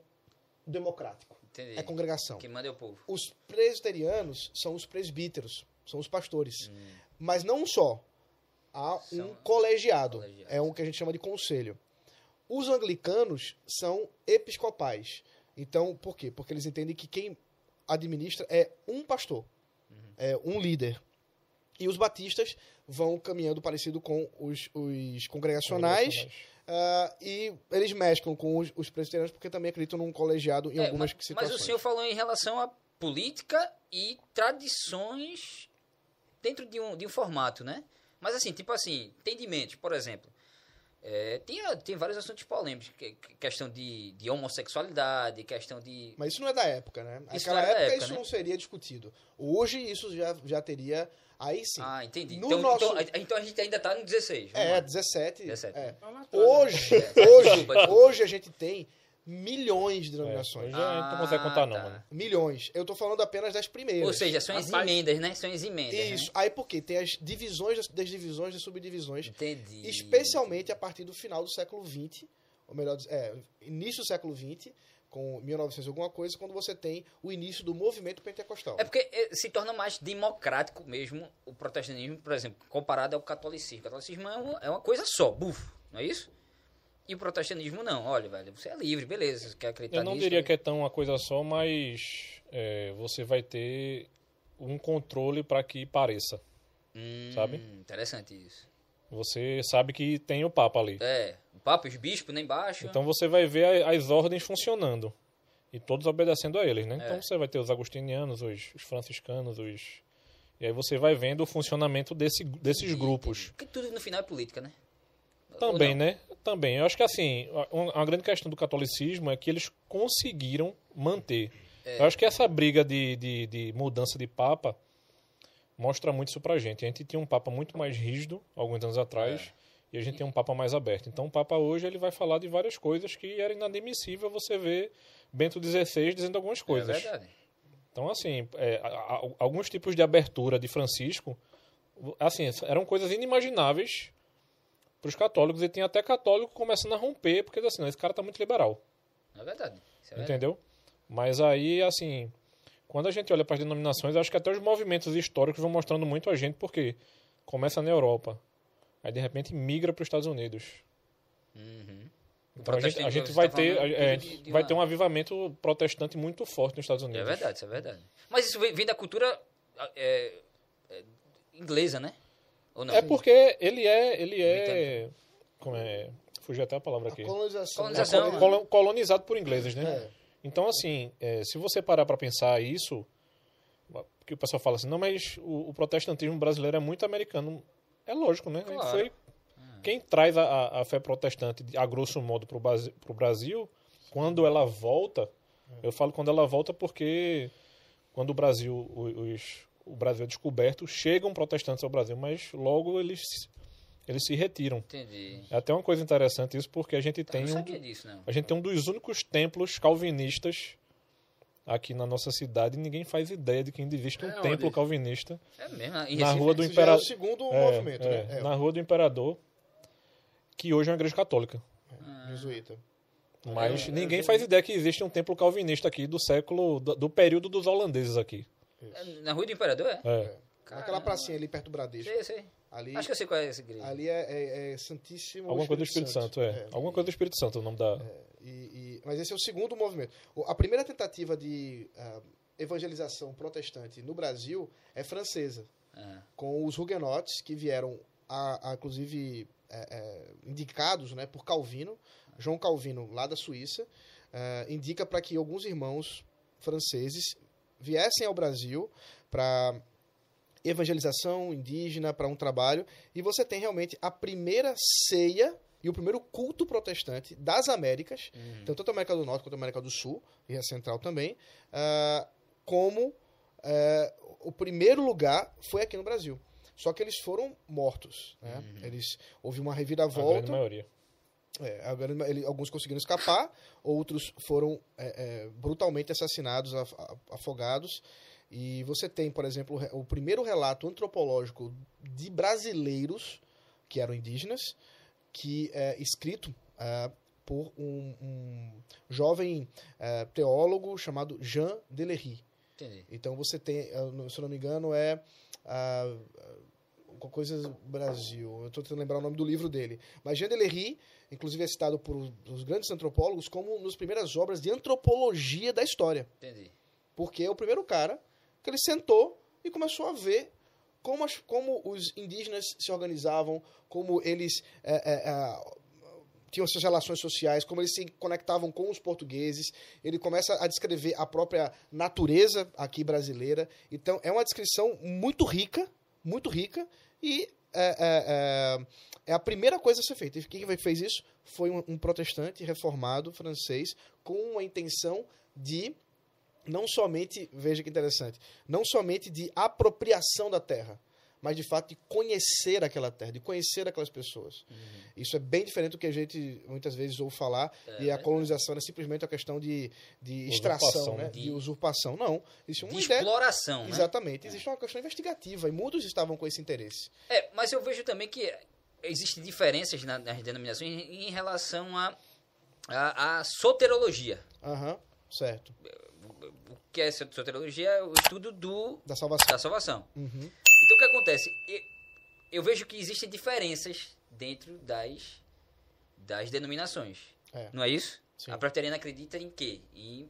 democrático. Entendi. É congregação. Quem manda é o povo. Os presbiterianos são os presbíteros, são os pastores. Hum. Mas não só. Há um São colegiado. colegiados. É um que a gente chama de conselho. Os anglicanos são episcopais. Então, por quê? Porque eles entendem que quem administra é um pastor, Uhum. é um líder. E os batistas vão caminhando parecido com os, os congregacionais. ah, e eles mesclam com os, os presbiterianos porque também acreditam num colegiado em É, algumas mas, situações. mas o senhor falou em relação à política e tradições dentro de um, de um formato, né? Mas assim, tipo assim, entendimentos, por exemplo. É, tem, tem vários assuntos polêmicos, que- que- questão de, de homossexualidade, questão de... Mas isso não é da época, né? Isso Naquela não é da época, época, isso né? não seria discutido. Hoje isso já, já teria. Aí sim. Ah, entendi. No Então, nosso- então, então a gente ainda tá no 16. vamos é, lá. 17. 17. é. Hoje, hoje, hoje a gente tem milhões de É, denominações. gente não consegue contar, não, tá. mano. Milhões. Eu tô falando apenas das primeiras. Ou seja, são as emendas, né? São as emendas. Isso. Aí por quê? Tem as divisões das, das divisões das subdivisões, Né? Entendi. especialmente a partir do final do século XX, ou melhor, é, início do século XX, com 1900 e alguma coisa, quando você tem o início do movimento pentecostal. É porque eh, se torna mais democrático mesmo o protestantismo, por exemplo, comparado ao catolicismo. O catolicismo é uma, é uma coisa só, bufo, não é isso? E o protestantismo não. Olha, velho, você é livre, beleza. Você quer acreditar Eu não nisso, diria né? que é tão uma coisa só, mas é, você vai ter um controle para que pareça. Hum, sabe? Interessante isso. Você sabe que tem o Papa ali. É, o Papa, os bispos, nem baixo. Então você vai ver as ordens funcionando. E todos obedecendo a eles, né? É. Então você vai ter os agostinianos, os, os franciscanos, os. E aí você vai vendo o funcionamento desse, desses Entendi, grupos. Porque tudo no final é política, né? Também, né? Também. Eu acho que assim, uma, grande questão do catolicismo é que eles conseguiram manter. É. Eu acho que essa briga de, de, de mudança de Papa mostra muito isso pra gente. A gente tinha um Papa muito mais rígido alguns anos atrás. É. E a gente tem um Papa mais aberto. Então o Papa hoje ele vai falar de várias coisas que era inadmissível você ver Bento XVI dizendo algumas coisas. É verdade. Então, assim, é, alguns tipos de abertura de Francisco, assim, eram coisas inimagináveis para os católicos. E tem até católico começando a romper, porque assim, não, esse cara tá muito liberal, É verdade. É verdade. entendeu? Mas aí, assim, quando a gente olha para as denominações, acho que até os movimentos históricos vão mostrando muito a gente, porque começa na Europa, aí de repente migra para os Estados Unidos. Uhum. Então a gente, a gente você vai tá ter, é, de- de vai uma- ter um avivamento protestante muito forte nos Estados Unidos. É verdade, isso é verdade. Mas isso vem vem da cultura é, é, inglesa, né? Ou não? É porque ele é, ele é, como é, fugiu até a palavra A aqui. colonização. Colonização, É, né? Colo- colonizado por ingleses, né? É. Então, assim, é, se você parar para pensar isso, porque o pessoal fala assim, não, mas o, o protestantismo brasileiro é muito americano. É lógico, né? A Claro. foi quem traz a- a, a fé protestante, a grosso modo, para o Brasil, quando ela volta, eu falo quando ela volta porque quando o Brasil, os, o Brasil é descoberto, chegam protestantes ao Brasil, mas logo eles, eles se retiram. Entendi. É até uma coisa interessante isso, porque a gente Eu tem não um, sabia disso, não. a gente tem um dos únicos templos calvinistas aqui na nossa cidade e ninguém faz ideia de que ainda existe um É templo onde? calvinista É mesmo? Em na rua do já é o Imperador. segundo É, movimento, é, né? É, na Rua do Imperador, que hoje é uma igreja católica. o jesuíta. Mas É, ninguém eu- faz ideia que existe um templo calvinista aqui do século. do, do período dos holandeses aqui. É Na Rua do Imperador, é? É. Naquela pracinha ali perto do Bradesco. Sei, sei. Ali, Acho que eu sei qual é essa igreja. ali é, é- é Santíssimo Alguma coisa do Espírito Santo, é. Alguma coisa do Espírito Santo, o nome da. E- e- mas esse é o segundo movimento. A primeira tentativa de ah, evangelização protestante no Brasil é francesa, É. com os huguenotes que vieram, a, a, inclusive, é, é, indicados né, por Calvino, João Calvino, lá da Suíça, ah, indica para que alguns irmãos franceses viessem ao Brasil para evangelização indígena, para um trabalho, e você tem realmente a primeira ceia e o primeiro culto protestante das Américas, então tanto a América do Norte quanto a América do Sul, e a Central também, ah, como ah, o primeiro lugar foi aqui no Brasil. Só que eles foram mortos. Né? Eles, houve uma A grande reviravolta. maioria. É, ele- alguns conseguiram escapar, outros foram é, é, brutalmente assassinados, af- afogados. E você tem, por exemplo, o primeiro relato antropológico de brasileiros que eram indígenas, que é escrito ah, por um, um jovem ah, teólogo chamado Jean Delery. Entendi. Então você tem, no- se não me engano, é ah, alguma coisa Brasil. Eu estou tentando lembrar o nome do livro dele. Mas Jean Delery, inclusive, é citado por os- os grandes antropólogos como uma das primeiras obras de antropologia da história. Entendi. Porque é o primeiro cara que ele sentou e começou a ver como, as- como os indígenas se organizavam, como eles é, é, é, tinham suas relações sociais, como eles se conectavam com os portugueses. Ele começa a descrever a própria natureza aqui brasileira. Então, é uma descrição muito rica, muito rica, e é, é, é, é a primeira coisa a ser feita. E quem fez isso foi um, um protestante reformado francês com a intenção de não somente, veja que interessante, não somente de apropriação da terra, mas de fato de conhecer aquela terra, de conhecer aquelas pessoas. Isso é bem diferente do que a gente muitas vezes ouve falar, e a colonização é simplesmente uma questão de, de extração, Usurpação, né? né? de usurpação. Não, existe De uma ideia... exploração, né? Exatamente, existe uma questão investigativa, e muitos estavam com esse interesse. É, mas eu vejo também que existem diferenças na- nas denominações em, relação à a, a soterologia. Aham, certo. O que é so- soterologia? É o estudo do, Da salvação. da salvação. Uhum. Então o que acontece? Eu vejo que existem diferenças dentro das, das denominações. É. Não é isso? Sim. A presbiteriana acredita em quê? Em.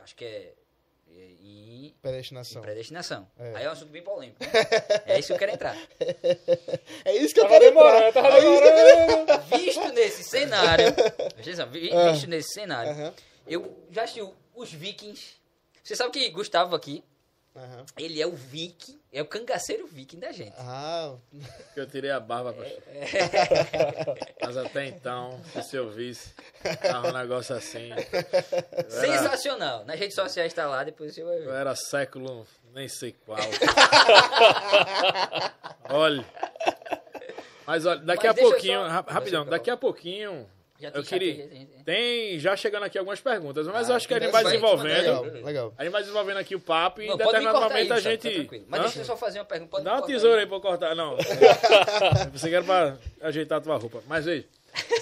Acho que é. é, Em, em Predestinação. predestinação. É. Aí é um assunto bem polêmico. né? é isso que eu quero entrar. É isso que eu Tava quero demorando, entrar. tava demorando. Visto nesse cenário. Ah. Visto nesse cenário. Aham, Eu já assisti os Vikings. Você sabe que Gustavo aqui, aham. ele é o viking, é o cangaceiro viking da gente. Ah, Que eu tirei a barba, pastor. Mas até então, se você ouvisse, tava um negócio assim. Eu era, Sensacional. Nas redes sociais tá lá, depois você vai eu ver. era século nem sei qual. olha. Mas olha, daqui Mas a eu pouquinho, só- ra- rapidão, daqui a pouquinho. Já Eu tem queria. tem- já chegando aqui algumas perguntas, mas Ah, eu acho que a gente vai desenvolvendo. legal, legal. A gente vai desenvolvendo aqui o papo e em Não, me determinado momento aí, a gente. tá. Mas Hã? deixa eu só fazer uma pergunta. Pode Dá uma tesoura aí. aí pra eu cortar, não. Você quer pra ajeitar a tua roupa. Mas veja.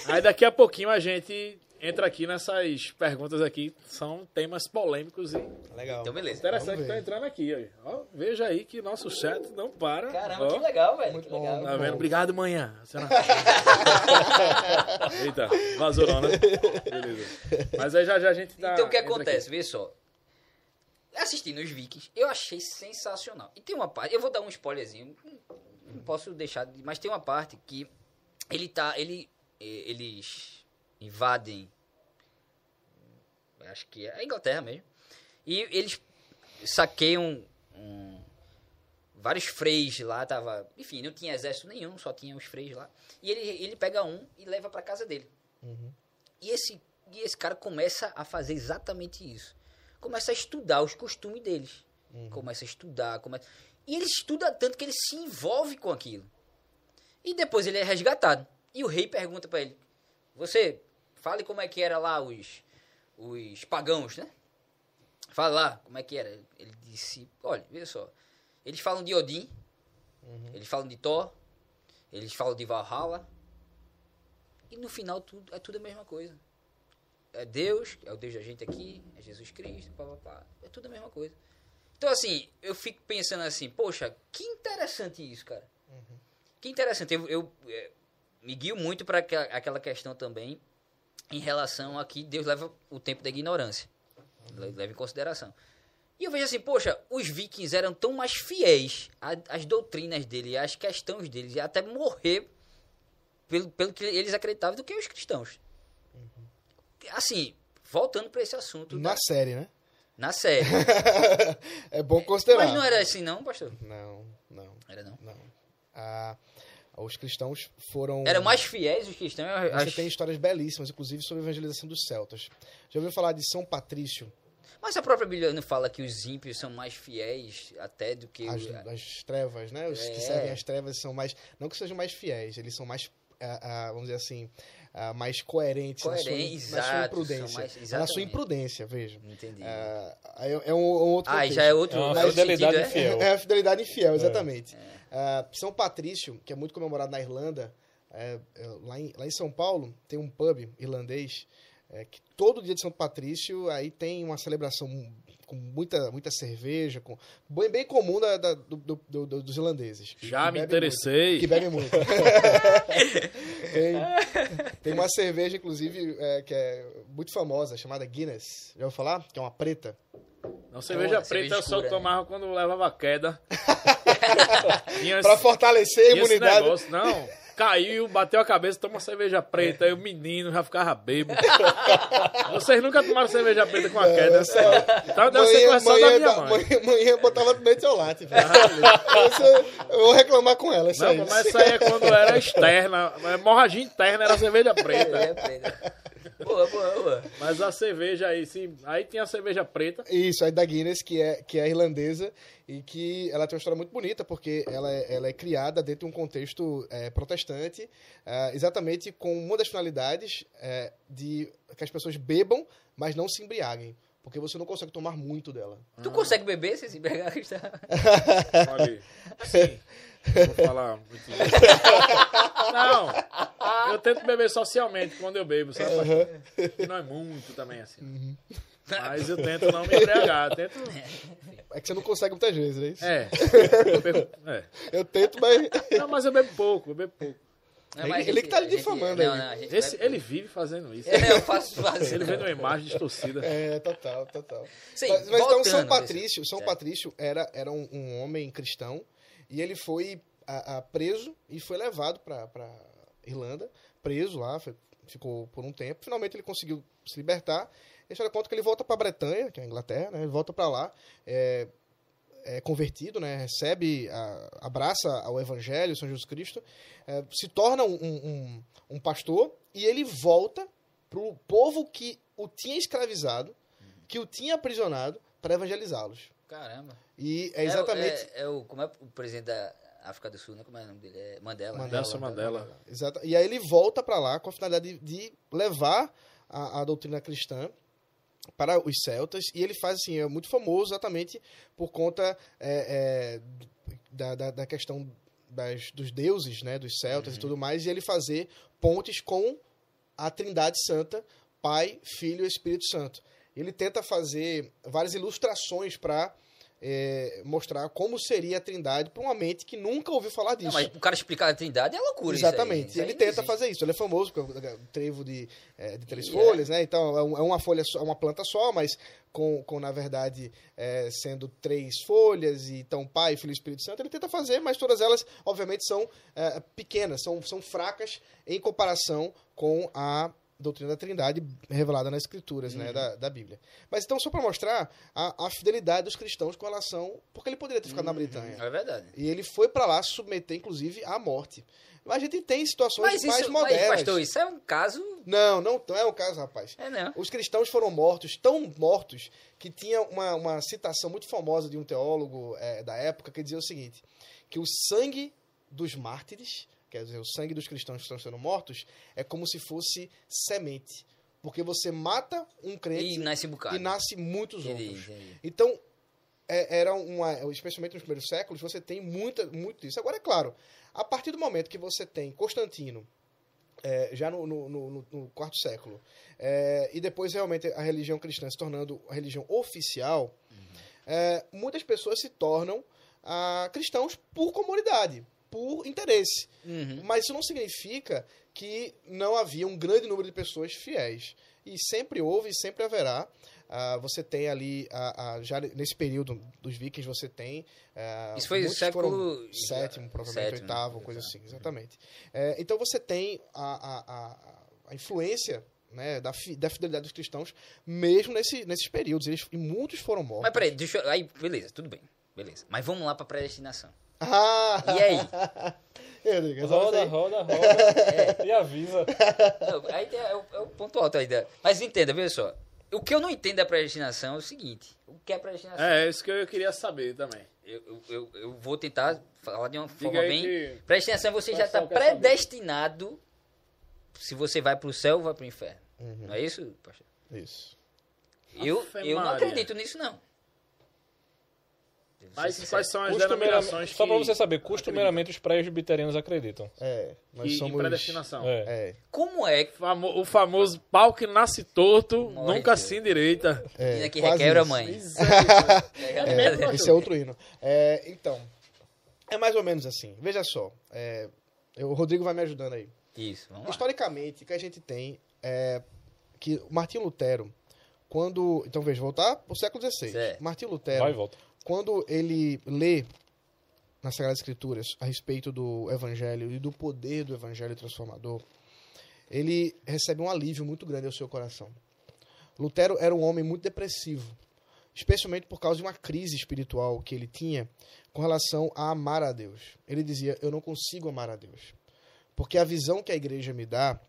Aí daqui a pouquinho a gente entra aqui nessas perguntas aqui. São temas polêmicos e Legal. Então, beleza. interessantes Vamos que ver. entrando aqui. Ó. Ó, veja aí que nosso chat não para. Caramba, Ó, que legal, velho. Muito que bom, legal. muito Tá vendo? bom. Obrigado, manhã. Você não- Eita, vazou não, né? Beleza. Mas aí já já a gente dá. Então o que acontece? Vê só. Assistindo os Vikings, eu achei sensacional. E tem uma parte, eu vou dar um spoilerzinho, não posso deixar, de- mas tem uma parte que ele tá, ele, eh, eles invadem, acho que é a Inglaterra mesmo, e eles saqueiam um, vários freis lá, tava. Enfim, não tinha exército nenhum, só tinha os freis lá. E ele, ele pega um e leva pra casa dele. E, esse, e esse cara começa a fazer exatamente isso. Começa a estudar os costumes deles. Começa a estudar. Começa... E ele estuda tanto que ele se envolve com aquilo. E depois ele é resgatado. E o rei pergunta pra ele: Você, fale como é que era lá os, os pagãos, né? Fala lá como é que era. Ele disse: Olha, veja só. Eles falam de Odin, eles falam de Thor, eles falam de Valhalla. E no final tudo, é tudo a mesma coisa. É Deus, é o Deus da gente aqui, é Jesus Cristo, pá, pá, pá. É tudo a mesma coisa. Então, assim, eu fico pensando assim, poxa, que interessante isso, cara. Que interessante. Eu, eu, eh, me guio muito para aquela questão também em relação a que Deus leva o tempo da ignorância. Le- Leva em consideração. E eu vejo assim, poxa, os vikings eram tão mais fiéis às doutrinas dele, às questões deles, e até morrer pelo, pelo que eles acreditavam do que os cristãos. Assim, voltando para esse assunto Na da- série, né? na série. é bom considerar. Mas não era assim não, pastor? Não, não, Era não. não. Ah, os cristãos foram... Eram mais fiéis os cristãos. Você acho- tem histórias belíssimas, inclusive, sobre a evangelização dos celtas. Já ouviu falar de São Patrício? Mas a própria Bíblia não fala que os ímpios são mais fiéis até do que As, os... as trevas, né? Os que É. servem as trevas são mais... Não que sejam mais fiéis, eles são mais, ah, ah, vamos dizer assim, ah, mais coerentes, na, sua, Coerentes, na sua exato, imprudência. mais- na sua imprudência, veja. Entendi. Ah, aí é um, um outro ah, contexto. já é outro, É uma outro fidelidade sentido, é? infiel. É a fidelidade infiel, exatamente. Ah, São Patrício, que é muito comemorado na Irlanda, é, é, lá, em, lá em São Paulo, tem um pub irlandês é, que todo dia de São Patrício aí tem uma celebração com muita, muita cerveja, com, bem, bem comum da, da- do- do- do- dos irlandeses. que- Já que me interessei. muito, que bebem muito. tem, tem uma cerveja, inclusive, é, que é muito famosa, chamada Guinness. Já ouviu falar? Que é uma preta. Não, cerveja preta cerveja eu só escura, né? tomava quando levava queda. Pra fortalecer a tinha esse imunidade. negócio, não. Caiu, bateu a cabeça, toma cerveja preta. Aí o menino já ficava bêbado. Vocês nunca tomaram cerveja preta com a queda? Então deve ser coisa só da minha da- mãe. manhã, manhã botava no meio do seu. Esse- eu vou reclamar com ela, isso Não, aí. mas isso aí é quando era externa. Hemorragia interna era cerveja preta. É, preta. Boa, boa, boa. Mas a cerveja aí, sim. Aí tinha a cerveja preta. Isso, aí da Guinness, que é, que é irlandesa e que ela tem uma história muito bonita, porque ela é, ela é criada dentro de um contexto é, protestante, ah, exatamente com uma das finalidades é, de que as pessoas bebam, mas não se embriaguem. Porque você não consegue tomar muito dela. Tu consegue beber sem se embriagar? Cristão? Olha aí. Sim. Vou falar muito disso. Não. Eu tento beber socialmente quando eu bebo, sabe? E não é muito também assim. Mas eu tento não me embriagar. eu Tento. É que você não consegue muitas vezes, não é isso? É. Eu bebo- é. Eu tento, mas. Não, mas eu bebo pouco, eu bebo pouco. Não, mas a Ele que tá gente- difamando não, aí. não, gente Esse, bebe- ele vive fazendo isso. É, eu faço, faço. Ele vê uma imagem distorcida. É, total, total. Sim, mas, mas então São Patrício, São Certo. Patrício era, era um, um homem cristão e ele foi a- a preso e foi levado para Irlanda, preso lá, foi- ficou por um tempo. Finalmente ele conseguiu se libertar. A história conta que ele volta para Bretanha, que é a Inglaterra, né? Ele volta para lá, é, é convertido, né? Recebe, a- abraça ao Evangelho, São Jesus Cristo, é, se torna um- um- um pastor e ele volta para o povo que o tinha escravizado, que o tinha aprisionado, para evangelizá-los. Caramba. E é exatamente. É, é o, como é o presidente da África do Sul, né? Como é o nome dele? É Mandela. né? Nelson Mandela. Exato. E aí ele volta para lá com a finalidade de, de levar a, a doutrina cristã para os celtas e ele faz assim é muito famoso exatamente por conta é, é, da, da, da questão das, dos deuses né dos celtas e tudo mais e ele fazer pontes com a Trindade Santa Pai Filho e Espírito Santo ele tenta fazer várias ilustrações para mostrar como seria a Trindade para uma mente que nunca ouviu falar disso Não, mas o cara explicar a trindade é loucura isso aí. Exatamente. Isso aí ele não tenta existe. fazer isso. Ele é famoso porque é um trevo de, é, de três E folhas, né? Então é é uma folha, só, uma planta só, mas com, com na verdade, é, sendo três folhas e então Pai, Filho e Espírito Santo. Ele tenta fazer, mas todas elas, obviamente, são é, pequenas, são, são fracas em comparação com a doutrina da Trindade revelada nas Escrituras, Uhum. né, da, da Bíblia. Mas então, só para mostrar a, a fidelidade dos cristãos com relação. Porque ele poderia ter ficado na Bretanha. É verdade. E ele foi para lá se submeter, inclusive, à morte. Mas a gente tem situações Mas mais isso, mas, modernas. pastor, isso é um caso. Não, não, não é o caso, rapaz. É não. Os cristãos foram mortos, tão mortos, que tinha uma, uma citação muito famosa de um teólogo eh, da época que dizia o seguinte: que o sangue dos mártires, quer dizer, o sangue dos cristãos que estão sendo mortos, é como se fosse semente. Porque você mata um crente E nasce um e nasce muitos Entendi, outros. entendi. Então, é- era uma, especialmente nos primeiros séculos, você tem muita, muito disso. Agora, é claro, a partir do momento que você tem Constantino, é, já no, no- no- no quarto século, é, e depois realmente a religião cristã se tornando a religião oficial, é, muitas pessoas se tornam ah, cristãos por comunidade, por interesse. Uhum. Mas isso não significa que não havia um grande número de pessoas fiéis. E sempre houve e sempre haverá. Ah, você tem ali, ah, ah, já nesse período dos vikings, você tem. ah, Isso foi século- sétimo, provavelmente sétimo, oitavo, né? coisa assim, exatamente. É, então você tem a, a, a, a influência né, da, fi- da fidelidade dos cristãos, mesmo nesse, nesses períodos. Eles, e muitos foram mortos. Mas peraí, deixa eu. Aí, beleza, tudo bem. Beleza. Mas vamos lá pra predestinação. Ah! E aí? Eu digo, é Roda, roda, roda. E avisa. Não, aí é, o, é o ponto alto aí. da- Mas entenda, veja só. O que eu não entendo da predestinação é o seguinte: o que é predestinação? É, isso que eu queria saber também. Eu, eu, eu, vou tentar falar de uma Diga forma bem. que- Predestinação é você já está pessoal quer saber. predestinado se você vai pro céu ou vai pro inferno. Uhum. Não é isso, pastor? Isso. Eu, eu não acredito nisso, não. Mas sincero. quais são as denominações que... só pra você saber, costumeiramente os presbiterianos acreditam. É, nós que, somos. em predestinação. É. É, Como é que. Famo- o famoso pau que nasce torto, Morre nunca cedo. se endireita. é, que quase requebra a isso. mãe. É, esse é outro hino. É, então, é mais ou menos assim. Veja só, é, eu- o Rodrigo vai me ajudando aí. Isso, vamos lá. Historicamente, o que a gente tem é que o Martinho Lutero, quando. Então, veja, voltar para o século XVI. Martinho Lutero, Vai e volta. Quando ele lê nas Sagradas Escrituras a respeito do Evangelho e do poder do Evangelho transformador, ele recebe um alívio muito grande ao seu coração. Lutero era um homem muito depressivo, especialmente por causa de uma crise espiritual que ele tinha com relação a amar a Deus. Ele dizia: Eu não consigo amar a Deus. Porque a visão que a igreja me dá,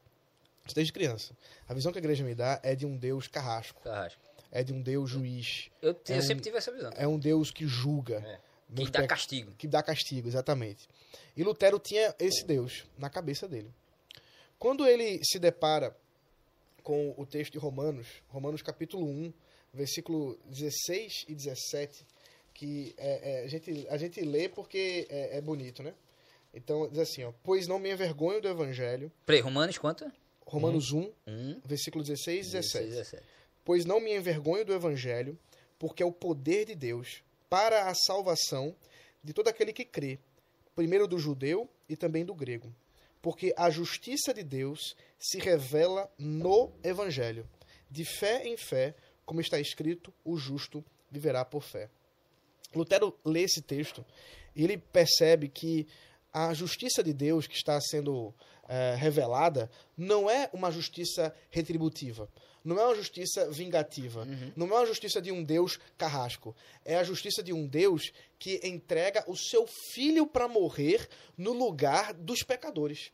desde criança, a visão que a igreja me dá é de um Deus carrasco, Carrasco. É de um Deus juiz, Eu, eu É um- sempre tive essa visão. é um Deus que julga. É. Que dá pe- castigo. que dá castigo, exatamente. E Lutero tinha esse Deus na cabeça dele. Quando ele se depara com o texto de Romanos, Romanos capítulo 1, versículo 16 e 17, que é, é, a, gente, a gente lê porque é, é bonito, né? Então, diz assim, ó, pois não me envergonho do evangelho, Peraí, Romanos quanto? Romanos 1, 1, versículo 16 e 17. 17. Pois não me envergonho do evangelho, porque é o poder de Deus para a salvação de todo aquele que crê, primeiro do judeu e também do grego. Porque a justiça de Deus se revela no evangelho, de fé em fé, como está escrito, o justo viverá por fé. Lutero lê esse texto e ele percebe que a justiça de Deus que está sendo eh, revelada não é uma justiça retributiva, não é uma justiça vingativa, não é uma justiça de um Deus carrasco, é a justiça de um Deus que entrega o seu filho para morrer no lugar dos pecadores.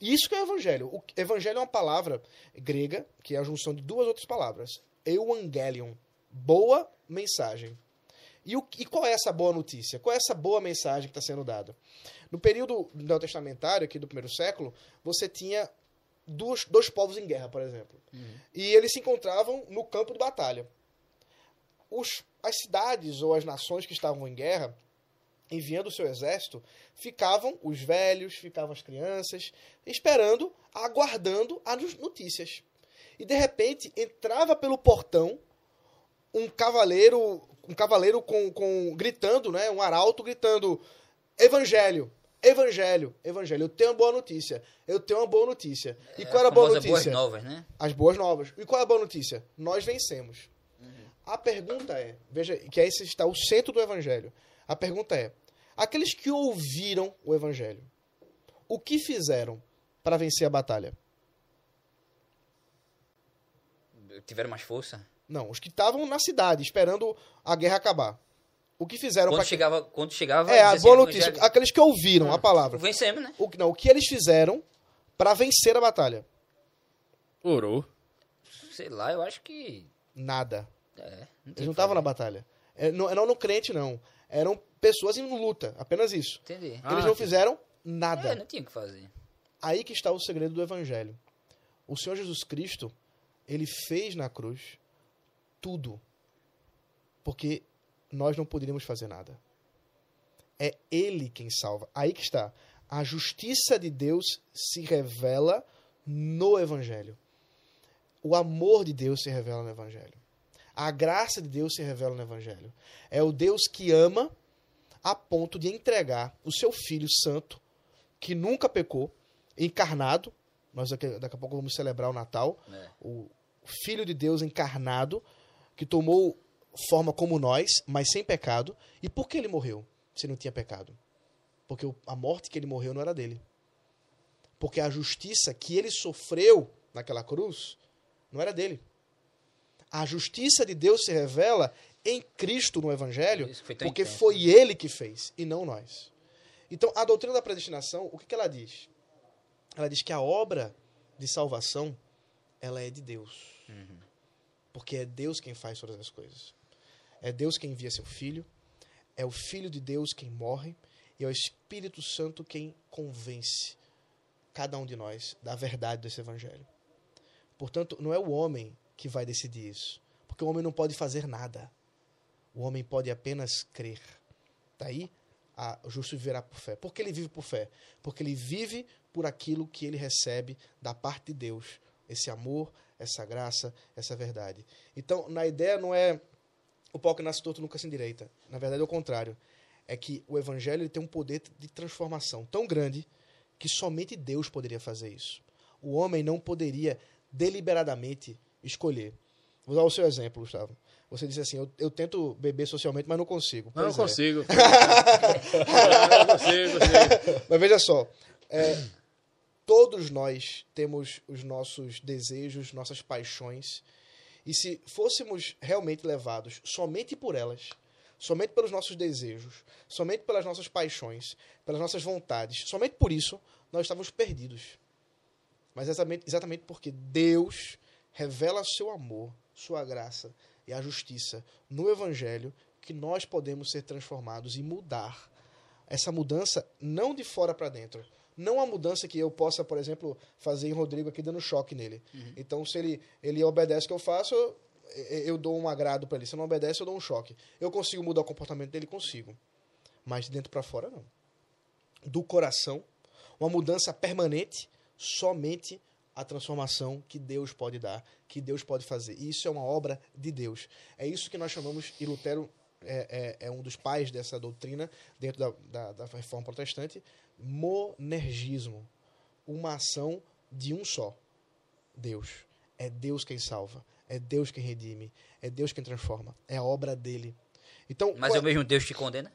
Isso que é o evangelho. O evangelho é uma palavra grega, que é a junção de duas outras palavras. Evangelion, boa mensagem. E, o, e qual é essa boa notícia? Qual é essa boa mensagem que está sendo dada? No período neotestamentário, aqui do primeiro século, você tinha dois, dois povos em guerra, por exemplo. E eles se encontravam no campo de batalha. Os, as cidades ou as nações que estavam em guerra, enviando o seu exército, ficavam os velhos, ficavam as crianças, esperando, aguardando as notícias. E de repente entrava pelo portão um cavaleiro, um cavaleiro com, com gritando, né, um arauto gritando: Evangelho, Evangelho, Evangelho. Eu tenho uma boa notícia. Eu tenho uma boa notícia. E qual era a boa notícia? boas novas, né? As boas novas. E qual é a boa notícia? Nós vencemos. A pergunta é, veja, que esse está o centro do evangelho. A pergunta é: aqueles que ouviram o evangelho, o que fizeram para vencer a batalha? tiveram mais força. Não, os que estavam na cidade esperando a guerra acabar. O que fizeram Quando para chegava, quando chegava. É, a boa notícia, "Evangelho, aqueles que ouviram a palavra. Vencemos, né? O, que- não, o que eles fizeram para vencer a batalha? Orou. Sei lá, eu acho que. Nada. É, não Eles não estavam na batalha. É, não, não no crente, não. Eram pessoas em luta, apenas isso. Entendi. Ah, eles não sim. fizeram nada. É, não tinha o que fazer. Aí que está o segredo do evangelho. O Senhor Jesus Cristo, ele fez na cruz tudo. Porque nós não poderíamos fazer nada. É ele quem salva. Aí que está. A justiça de Deus se revela no evangelho. O amor de Deus se revela no evangelho. A graça de Deus se revela no evangelho. É o Deus que ama a ponto de entregar o seu filho santo, que nunca pecou, encarnado. Nós daqui, daqui a pouco vamos celebrar o Natal. É. O Filho de Deus encarnado, que tomou forma como nós, mas sem pecado. E por que ele morreu se não tinha pecado? Porque a morte que ele morreu não era dele. Porque a justiça que ele sofreu naquela cruz não era dele. A justiça de Deus se revela em Cristo no Evangelho, foi porque intenso, né? foi ele que fez e não nós. Então, a doutrina da predestinação, o que, que ela diz? Ela diz que a obra de salvação, ela é de Deus. Porque é Deus quem faz todas as coisas. É Deus quem envia seu filho, é o Filho de Deus quem morre, e é o Espírito Santo quem convence cada um de nós da verdade desse evangelho. Portanto, não é o homem que vai decidir isso, porque o homem não pode fazer nada. O homem pode apenas crer. Daí, a, o justo viverá por fé. Por que ele vive por fé? Porque ele vive por aquilo que ele recebe da parte de Deus. Esse amor, essa graça, essa verdade. Então, na ideia não é o pau que nasce torto nunca se endireita. Na verdade, é o contrário. É que o evangelho ele tem um poder de transformação tão grande que somente Deus poderia fazer isso. O homem não poderia deliberadamente escolher. Vou dar o seu exemplo, Gustavo. Você disse assim: eu, eu tento beber socialmente, mas não consigo. Não, não é. consigo. não consigo, consigo. Mas veja só, é, todos nós temos os nossos desejos, nossas paixões, e se fôssemos realmente levados somente por elas, somente pelos nossos desejos, somente pelas nossas paixões, pelas nossas vontades, somente por isso, nós estávamos perdidos. Mas exatamente, exatamente porque Deus revela seu amor, sua graça e a justiça no Evangelho que nós podemos ser transformados e mudar. Essa mudança não de fora para dentro. Não a mudança que eu possa, por exemplo, fazer em Rodrigo aqui dando choque nele. Então, se ele, ele obedece o que eu faço, eu, eu dou um agrado para ele. Se não obedece, eu dou um choque. Eu consigo mudar o comportamento dele? Consigo. Mas de dentro para fora, não. Do coração, uma mudança permanente, somente a transformação que Deus pode dar, que Deus pode fazer. E isso é uma obra de Deus. É isso que nós chamamos, e Lutero é, é, é um dos pais dessa doutrina, dentro da, da, da reforma protestante, monergismo. Uma ação de um só. Deus. É Deus quem salva. É Deus quem redime. É Deus quem transforma. É a obra dele. Então, Mas é o mesmo Deus que condena?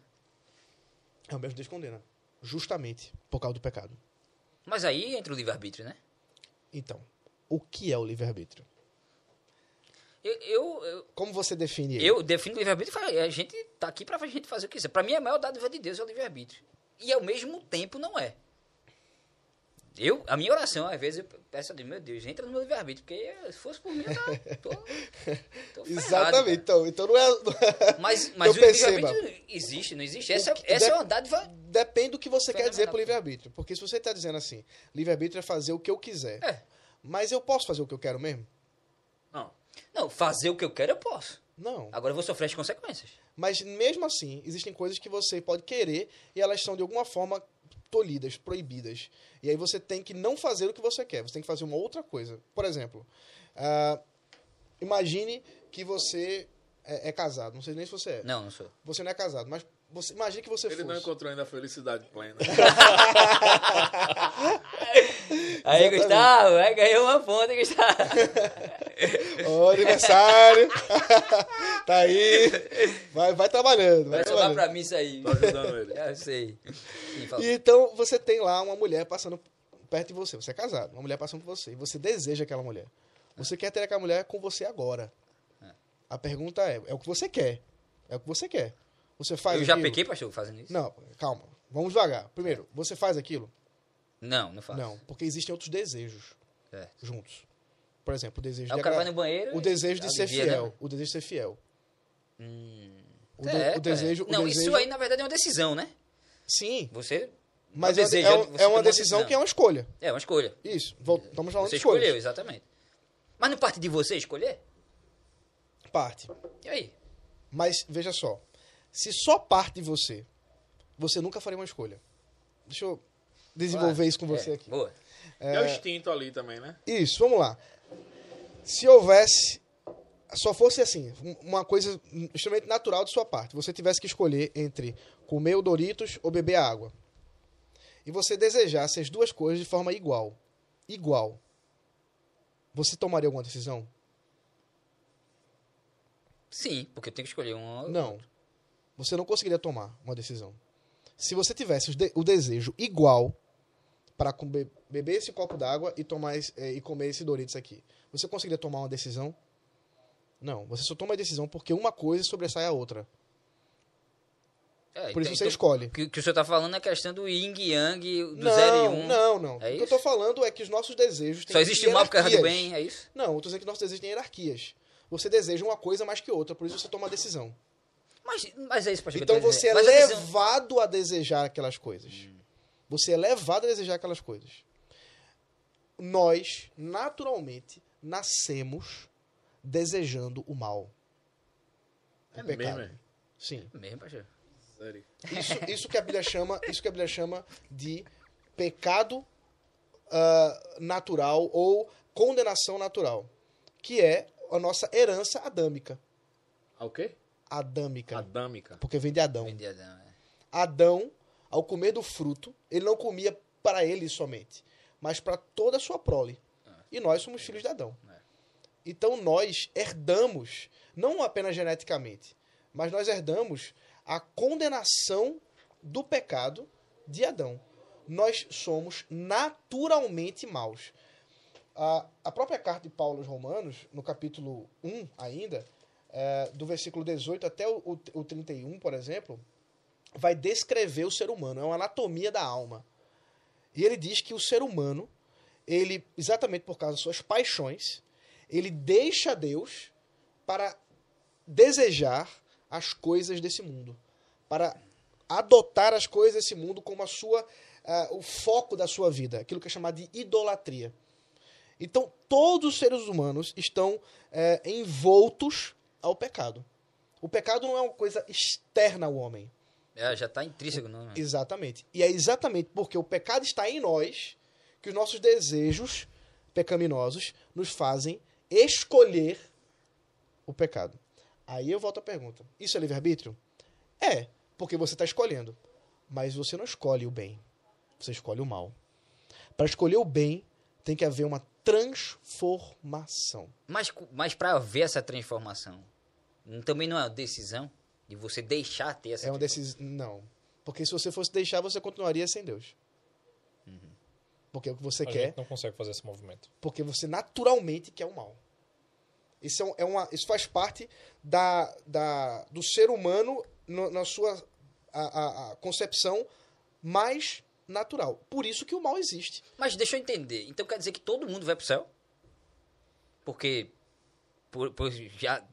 é o mesmo Deus que condena. Justamente por causa do pecado. Mas aí entra o livre-arbítrio, né? Então, o que é o livre-arbítrio? Eu, eu, eu, Como você define ele? eu defino o livre-arbítrio e falo, a gente tá aqui pra gente fazer o que quiser. Pra mim, a maior dádiva de Deus é o livre-arbítrio. E ao mesmo tempo não é. Eu, a minha oração, às vezes, eu peço a Deus, meu Deus, entra no meu livre-arbítrio, porque se fosse por mim, eu tava, tô, tô ferrado, Exatamente. Então, então não é. não é- Mas, mas o livre-arbítrio existe, não existe? Essa, que essa é dep- uma dádiva... Depende do que você quer dizer por livre-arbítrio. Porque se você está dizendo assim, livre-arbítrio é fazer o que eu quiser. É. Mas eu posso fazer o que eu quero mesmo? Não. Não, fazer o que eu quero, eu posso. Não. Agora eu vou sofrer as consequências. Mas mesmo assim, existem coisas que você pode querer e elas são de alguma forma tolhidas, proibidas. E aí você tem que não fazer o que você quer, você tem que fazer uma outra coisa. Por exemplo, ah, imagine que você é, é casado. Não sei nem se você é. Não, não sou. Você não é casado, mas você, imagine que você Ele não fosse. encontrou ainda a felicidade plena. Aí, Exatamente. Gustavo, aí ganhou uma ponta, Gustavo. Ô, aniversário! tá aí. Vai, vai trabalhando. Vai Vai trabalhando. pra mim isso aí. Tô ajudando ele. Eu sei. Sim, então você tem lá uma mulher passando perto de você. Você é casado, uma mulher passando por você. E você deseja aquela mulher. Você quer ter aquela mulher com você agora. A pergunta é, é o que você quer. É o que você quer. Você faz Eu já aquilo? pequei, pastor, fazendo isso? Não, calma. Vamos devagar. Primeiro, você faz aquilo? Não, não faço. Não, porque existem outros desejos juntos. Por exemplo, o desejo Aí de o cara vai agra- no banheiro o desejo de ser né? fiel. O desejo de ser fiel. O, de- É, o desejo, cara. Não, o desejo... isso aí na verdade é uma decisão, né? Sim, Você. mas é, desejo, é- é uma decisão que é uma escolha. É uma escolha. Isso. Estamos falando Você de escolhas. escolheu, exatamente. Mas não parte de você escolher? Parte. E aí? Mas veja só, se só parte de você, você nunca faria uma escolha. Deixa eu desenvolver isso com você É, aqui. Boa. É, o instinto ali também, né? Isso, vamos lá. Se houvesse, só fosse assim, um- uma coisa extremamente natural de sua parte, você tivesse que escolher entre comer o Doritos ou beber a água, e você desejasse as duas coisas de forma igual, igual, você tomaria alguma decisão? Sim, porque eu tenho que escolher um. Não. Você não conseguiria tomar uma decisão. Se você tivesse de- o desejo igual para beber esse copo d'água e tomar esse- eh, e comer esse Doritos aqui, você conseguiria tomar uma decisão? Não. Você só toma a decisão porque uma coisa sobressai a outra. É, Por isso então- você então, escolhe. O que, que o senhor tá falando é a questão do yin e yang, do não, 0 e 1. Um. não, não. É o que eu isso? tô falando é que os nossos desejos têm Só existe o mal por causa do bem, é isso? Não, eu tô dizendo que nossos desejos têm hierarquias. Você deseja uma coisa mais que outra, por isso você toma a decisão. Mas, mas é isso, pastor. Então você é. Mas levado a desejar aquelas coisas. Você é levado a desejar aquelas coisas. Nós, naturalmente, nascemos desejando o mal. O É pecado. mesmo, é? Sim. Mesmo, pastor. Sério. Isso, isso que a Bíblia chama, isso que a Bíblia chama de pecado ah, natural ou condenação natural, que é a nossa herança adâmica. Ah, o quê? Adâmica, Adâmica. porque vem de Adão. Bem de Adão, é. Adão, ao comer do fruto, ele não comia para ele somente, mas para toda a sua prole. E nós somos filhos de Adão. Então nós herdamos, não apenas geneticamente, mas nós herdamos a condenação do pecado de Adão. Nós somos naturalmente maus. A, a própria carta de Paulo aos Romanos, no capítulo 1 ainda, é, do versículo 18 até o, o, o 31, por exemplo, vai descrever o ser humano, é uma anatomia da alma. E ele diz que o ser humano, ele, exatamente por causa das suas paixões, ele deixa Deus para desejar as coisas desse mundo, para adotar as coisas desse mundo como a sua, ah, o foco da sua vida, aquilo que é chamado de idolatria. Então, todos os seres humanos estão eh, envoltos ao pecado. O pecado não é uma coisa externa ao homem. É, já tá intrínseco, não. né? Exatamente. E é exatamente porque o pecado está em nós que os nossos desejos pecaminosos nos fazem escolher o pecado. Aí eu volto à pergunta: isso é livre-arbítrio? É, porque você está escolhendo. Mas você não escolhe o bem, você escolhe o mal. Para escolher o bem, tem que haver uma transformação. Mas, mas para haver essa transformação, também não é uma decisão de você deixar ter essa É uma decisão. Não. Porque se você fosse deixar, você continuaria sem Deus. Porque é o que você A quer. gente não consegue fazer esse movimento. porque você naturalmente quer o mal. Isso, é um- é uma, isso faz parte da, da, do ser humano no- na sua a, a- a concepção mais natural. Por isso que o mal existe. Mas deixa eu entender. Então quer dizer que todo mundo vai pro céu? Porque por, por já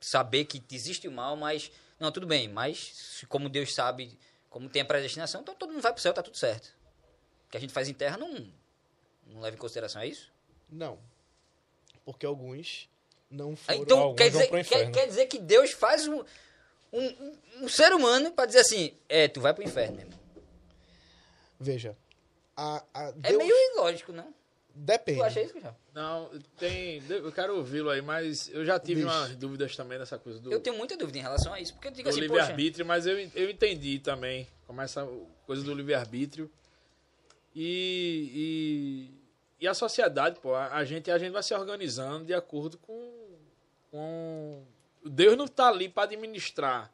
saber que existe o mal, mas não, tudo bem, mas como Deus sabe, como tem a predestinação, então todo mundo vai pro céu, tá tudo certo. O que a gente faz em terra não não leva em consideração, é isso? Não. Porque alguns não Ah, foram. Então alguns quer dizer, pro quer, inferno. quer dizer que Deus faz um, um, um- ser humano pra dizer assim, é, tu vai pro inferno, meu irmão. Veja. A, a É Deus meio ilógico, não? Depende. Tu acha isso? Não, tem. Eu quero ouvi-lo aí, mas eu já tive Bicho. umas dúvidas também nessa coisa do, Eu tenho muita dúvida em relação a isso, porque eu digo do assim, livre-arbítrio, mas eu, eu entendi também. Como essa coisa do livre-arbítrio. E, e, e a sociedade, pô, a, a gente, a gente vai se organizando de acordo com. com... Deus não tá ali para administrar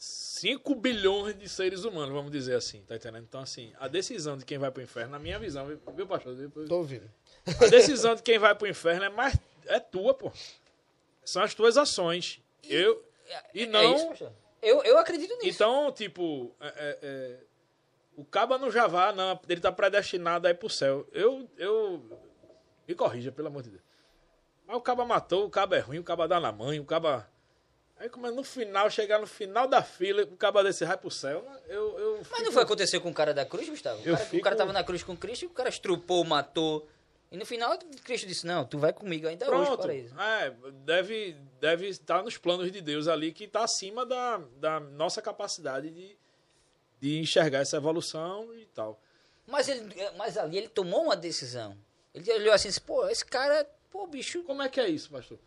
5 bilhões de seres humanos, vamos dizer assim, tá entendendo? Então, assim, a decisão de quem vai pro inferno, na minha visão, viu, pastor? Depois- Tô ouvindo. A decisão de quem vai pro inferno é mais, é tua, pô. São as tuas ações. Eu. E É não. isso, pastor? eu, eu acredito nisso. Então, tipo, é- é- é, o caba não já vá, não, ele tá predestinado a ir pro céu. Eu, eu, me corrija, pelo amor de Deus. Mas o caba matou, o caba é ruim, o caba dá na mãe, o caba... Aí como é no final, chegar no final da fila, o caba desse vai pro céu, eu... eu Mas não fico- foi acontecer com o cara da cruz, Gustavo? O cara, fico- o cara tava na cruz com Cristo, o cara estrupou, matou. E no final, Cristo disse, não, tu vai comigo ainda hoje Pronto, para isso. é, deve, deve estar nos planos de Deus ali, que está acima da, da nossa capacidade de, de enxergar essa evolução e tal. Mas, ele, mas ali ele tomou uma decisão. Ele olhou assim, disse, pô, esse cara, pô, bicho... Como é que é isso, pastor?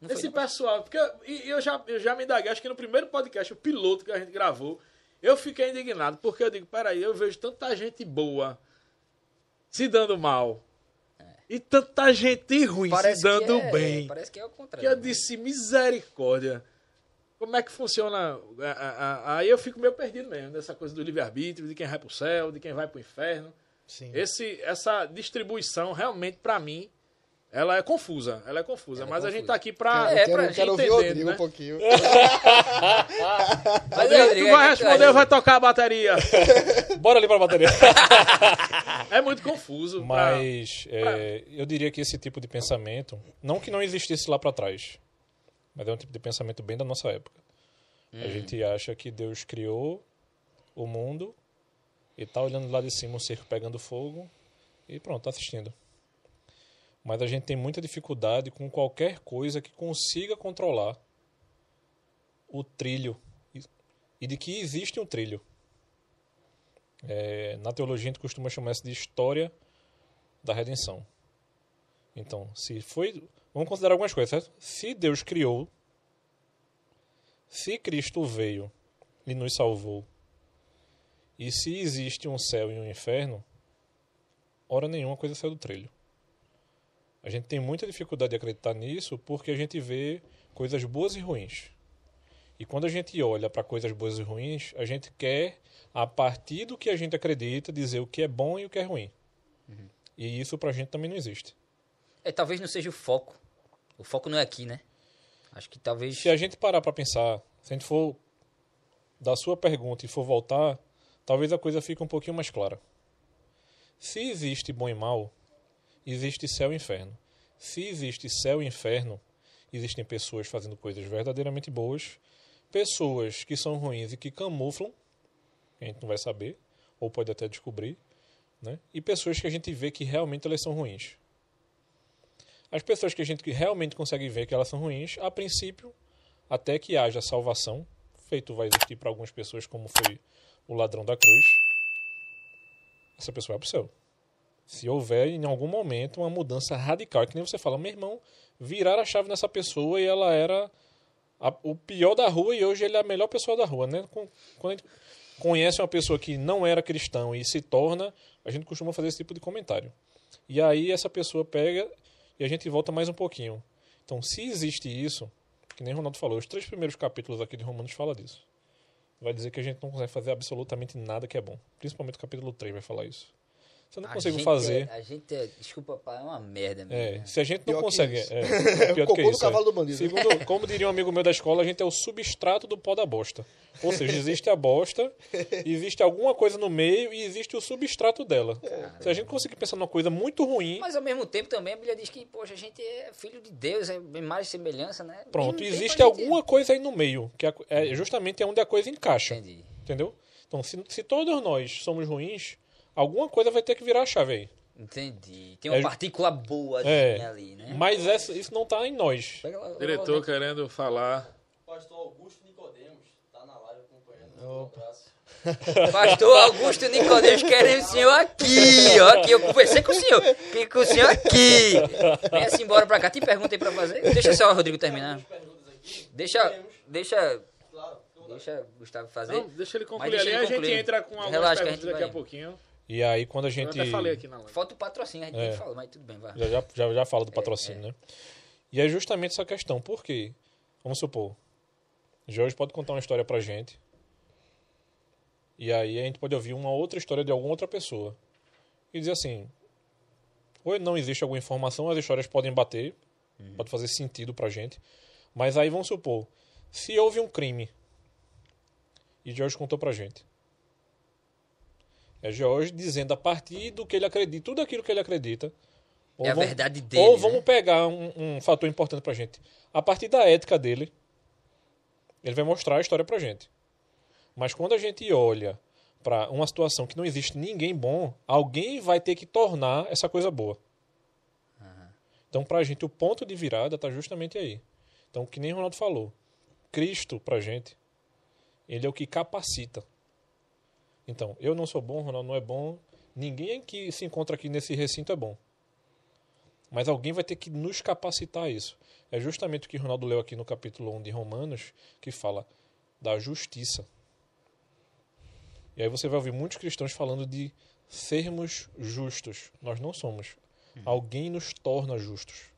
Não Esse pessoal, porque eu, e eu, já, eu já me indaguei, acho que no primeiro podcast, o piloto que a gente gravou, eu fiquei indignado, porque eu digo, peraí, eu vejo tanta gente boa se dando mal. E tanta gente ruim se dando que é, bem. Parece que é o Que contrário. eu disse, misericórdia. Como é que funciona? a- a- a- Aí eu fico meio perdido mesmo, nessa coisa do livre-arbítrio, de quem vai pro céu, de quem vai pro inferno. Sim. Esse, essa distribuição, realmente, pra mim, ela é confusa. Ela é confusa. Ela é mas a confusa. gente tá aqui pra. É, eu quero, pra quero ouvir o Rodrigo né? um pouquinho. Mas, aí, Rodrigo, Tu vai é que- responder ou vai tocar a bateria? Bora ali pra bateria. É muito confuso. pra- Mas é, eu diria que esse tipo de pensamento, não que não existisse lá para trás, mas é um tipo de pensamento bem da nossa época. A gente acha que Deus criou o mundo e tá olhando lá de cima o cerco pegando fogo e pronto, tá assistindo. Mas a gente tem muita dificuldade com qualquer coisa que consiga controlar o trilho e- de que existe um trilho. É, na teologia a gente costuma chamar isso de história da redenção. Então, se foi. Vamos considerar algumas coisas, certo? Se Deus criou, se Cristo veio e nos salvou, e se existe um céu e um inferno, hora nenhuma coisa saiu do trilho. A gente tem muita dificuldade de acreditar nisso porque a gente vê coisas boas e ruins. E quando a gente olha para coisas boas e ruins, a gente quer, a partir do que a gente acredita, dizer o que é bom e o que é ruim. E isso pra gente também não existe. É, talvez não seja o foco. O foco não é aqui, né? Acho que talvez... Se a gente parar para pensar, se a gente for da sua pergunta e for voltar, talvez a coisa fique um pouquinho mais clara. Se existe bom e mal, existe céu e inferno. Se existe céu e inferno, existem pessoas fazendo coisas verdadeiramente boas, pessoas que são ruins e que camuflam, que a gente não vai saber, ou pode até descobrir, né? e pessoas que a gente vê que realmente elas são ruins. As pessoas que a gente realmente consegue ver que elas são ruins, a princípio, até que haja salvação, feito vai existir para algumas pessoas, como foi o ladrão da cruz, essa pessoa vai para o céu. Se houver em algum momento uma mudança radical, é que nem você fala, meu irmão, virar a chave nessa pessoa e ela era a- o pior da rua e hoje ele é a melhor pessoa da rua, né? Quando a gente conhece uma pessoa que não era cristão e se torna, a gente costuma fazer esse tipo de comentário. E aí essa pessoa pega e a gente volta mais um pouquinho. Então, se existe isso, que nem Ronaldo falou, os três primeiros capítulos aqui de Romanos fala disso. Vai dizer que a gente não consegue fazer absolutamente nada que é bom. Principalmente o capítulo 3 vai falar isso. Se eu não a fazer. É, a gente é... Desculpa, pai, é uma merda mesmo. É, né? se a gente não Pior consegue. isso. É, é pior do que Cocô do isso. cavalo é. do bandido. Segundo, como diria um amigo meu da escola, a gente é o substrato do pó da bosta. Ou seja, existe a bosta, existe alguma coisa no meio e existe o substrato dela. Se a gente conseguir pensar numa coisa muito ruim, Mas ao mesmo tempo também a Bíblia diz que, poxa, a gente é filho de Deus, é imagem e semelhança, né? pronto, Mesmo tempo existe a gente- alguma coisa aí no meio, que é, é justamente onde a coisa encaixa. Entendi. Entendeu? Então, se, se todos nós somos ruins, alguma coisa vai ter que virar a chave aí. Entendi. Tem uma É- partícula boa É. ali, né? Mas essa, isso não tá em nós. Lá- Diretor querendo falar. Pastor Augusto Nicodemos tá na live acompanhando. Um Opa. abraço. Pastor Augusto Nicodemos querendo o senhor aqui, ó. Aqui, eu conversei com o senhor. Fiquei com o senhor aqui. Venha-se embora pra cá. Tem pergunta aí pra fazer? Deixa só o Rodrigo terminar. Deixa, deixa, deixa o Gustavo fazer. Não, deixa ele concluir deixa ali, ele a gente entra com algumas Relaxa perguntas gente daqui a pouquinho. E aí, quando a Eu gente. até falei aqui na live. Falta o patrocínio, a gente É. nem falou, mas tudo bem, vai. Já, já, já, já fala do patrocínio, né? E é justamente essa questão. Por quê? Vamos supor, Jorge pode contar uma história pra gente. E aí a gente pode ouvir uma outra história de alguma outra pessoa. E dizer assim, ou não existe alguma informação, as histórias podem bater, Pode fazer sentido pra gente. Mas aí vamos supor, se houve um crime e George contou pra gente. É George dizendo a partir do que ele acredita, tudo aquilo que ele acredita. É a vamos- verdade dele, Ou vamos né? pegar um, um fator importante pra gente. A partir da ética dele, ele vai mostrar a história pra gente. Mas quando a gente olha pra uma situação que não existe ninguém bom, alguém vai ter que tornar essa coisa boa. Então, pra gente, o ponto de virada tá justamente aí. Então, que nem o Ronaldo falou, Cristo pra gente, ele é o que capacita. Então, eu não sou bom, Ronaldo não é bom, ninguém que se encontra aqui nesse recinto é bom. Mas alguém vai ter que nos capacitar a isso. É justamente o que Ronaldo leu aqui no capítulo 1 de Romanos, que fala da justiça. E aí você vai ouvir muitos cristãos falando de sermos justos. Nós não somos. Alguém nos torna justos.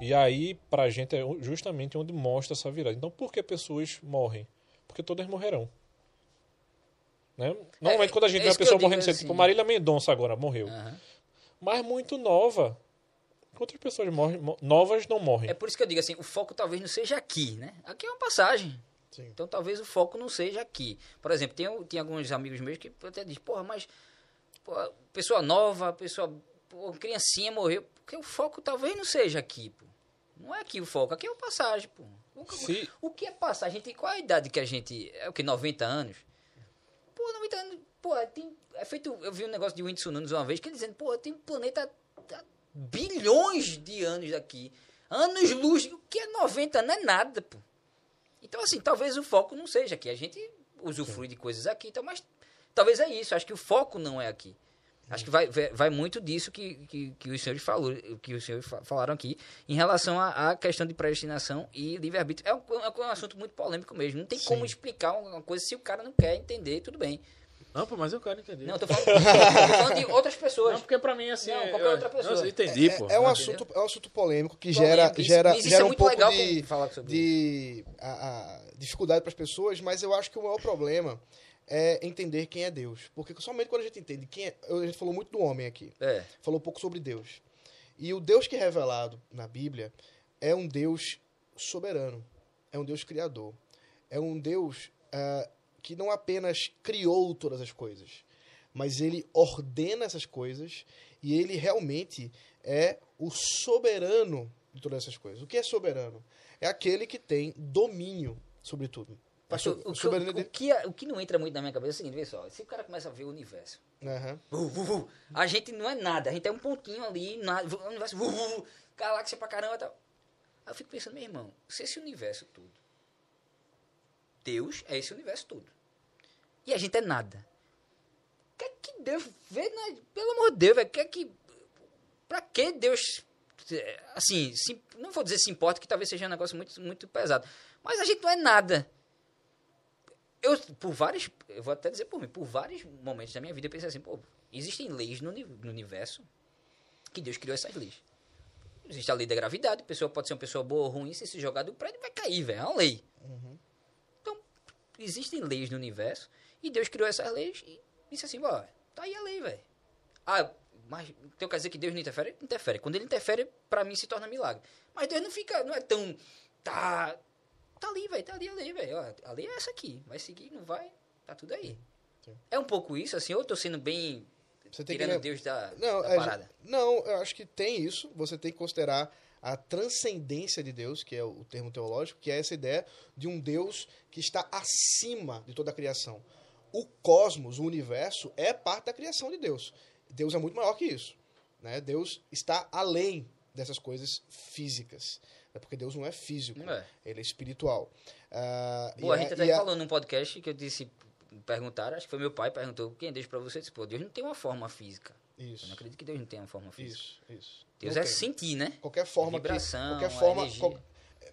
E aí, pra gente, é justamente onde mostra essa virada. Então, por que pessoas morrem? Porque todas morrerão. Né? Normalmente, quando a gente é vê uma pessoa morrendo cedo, assim. tipo Marília Mendonça agora morreu. Aham. Mas muito nova. Quantas pessoas morrem? mo- Novas não morrem. É por isso que eu digo assim, o foco talvez não seja aqui, né? Aqui é uma passagem. Sim. Então talvez o foco não seja aqui. Por exemplo, tem, tem alguns amigos meus que até dizem, porra, mas porra, pessoa nova, pessoa, pô, criancinha morreu. Porque o foco talvez não seja aqui, pô. Não é aqui o foco, aqui é uma passagem, pô. O, o que é passagem? Tem qual a idade que a gente. É o que? 90 anos? Pô, 90 anos. Pô, tem. É feito. Eu vi um negócio de Whindersson Nunes uma vez que ele dizendo, pô, tem um planeta a bilhões de anos daqui. Anos luz. O que é 90 não é nada, pô. Então, assim, talvez o foco não seja aqui. A gente usufrui de coisas aqui, então, mas talvez é isso. Acho que o foco não é aqui. Acho que vai, vai, muito disso que, que, que os senhores falou, que os senhores fa- falaram aqui em relação à, questão de predestinação e livre-arbítrio. É um, é um assunto muito polêmico mesmo. Não tem como explicar uma coisa se o cara não quer entender, tudo bem. Não, pô, mas eu quero entender. Não, eu tô falando, eu tô falando de outras pessoas. Não, porque pra mim, assim... Não, é- qualquer eu- outra pessoa. Não, eu entendi, pô. É um Não, assunto, é um assunto polêmico que Polêmico, gera, isso- gera, isso gera é um muito pouco legal de, sobre de a, a dificuldade para as pessoas, mas eu acho que o maior problema é entender quem é Deus. Porque somente quando a gente entende quem é. A gente falou muito do homem aqui, É. falou um pouco sobre Deus. E o Deus que é revelado na Bíblia é um Deus soberano, é um Deus criador, é um Deus ah, que não apenas criou todas as coisas, mas ele ordena essas coisas e ele realmente é o soberano de todas essas coisas. O que é soberano? É aquele que tem domínio sobre tudo. Pastor, so- o, o, dele- que, o que não entra muito na minha cabeça é o seguinte, vê só, se o cara começa a ver o universo, Aham. vu, vu, vu, a gente não é nada, a gente é um pontinho ali, nada, o universo, galáxia pra caramba e tal. Aí eu fico pensando, meu irmão, se esse universo tudo, Deus é esse universo tudo, e a gente é nada, o que é que Deus vê, na, pelo amor de Deus, velho, o que é que, pra que Deus, eh, assim, se, não vou dizer se importa, que talvez seja um negócio muito, muito pesado, mas a gente não é nada, eu, por vários, eu vou até dizer por mim, por vários momentos da minha vida eu pensei assim, pô, existem leis no, no universo que Deus criou essas leis. Existe a lei da gravidade, a pessoa pode ser uma pessoa boa ou ruim, se se jogar do prédio vai cair, velho, é uma lei. Então, existem leis no universo e Deus criou essas leis e disse assim, ó, tá aí a lei, velho. Ah, mas então quer dizer que Deus não interfere? Interfere. Quando ele interfere, pra mim se torna milagre. Mas Deus não fica, não é tão, tá, tá ali, velho, tá ali a lei, velho. A lei é essa aqui, vai seguir, não vai, tá tudo aí. Sim. É um pouco isso, assim, ou eu tô sendo bem Você tem que tirando lem- Deus da, Não, da é, parada. não, eu acho que tem isso. Você tem que considerar a transcendência de Deus, que é o termo teológico, que é essa ideia de um Deus que está acima de toda a criação. O cosmos, o universo, é parte da criação de Deus. Deus é muito maior que isso. Né? Deus está além dessas coisas físicas. É porque Deus não é físico, é. ele é espiritual. Ah, Pô, a e gente até a- falou num podcast que eu disse, perguntaram, acho que foi meu pai, perguntou, quem é Deus pra você? Eu disse, pô, Deus não tem uma forma física. Eu Isso, não acredito que Deus não tenha uma forma física. isso, isso. Deus Não é tem. sentir, né? Qualquer forma Vibração, que, qualquer forma, qual-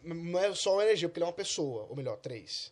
não é só uma energia, porque ele é uma pessoa, ou melhor, três.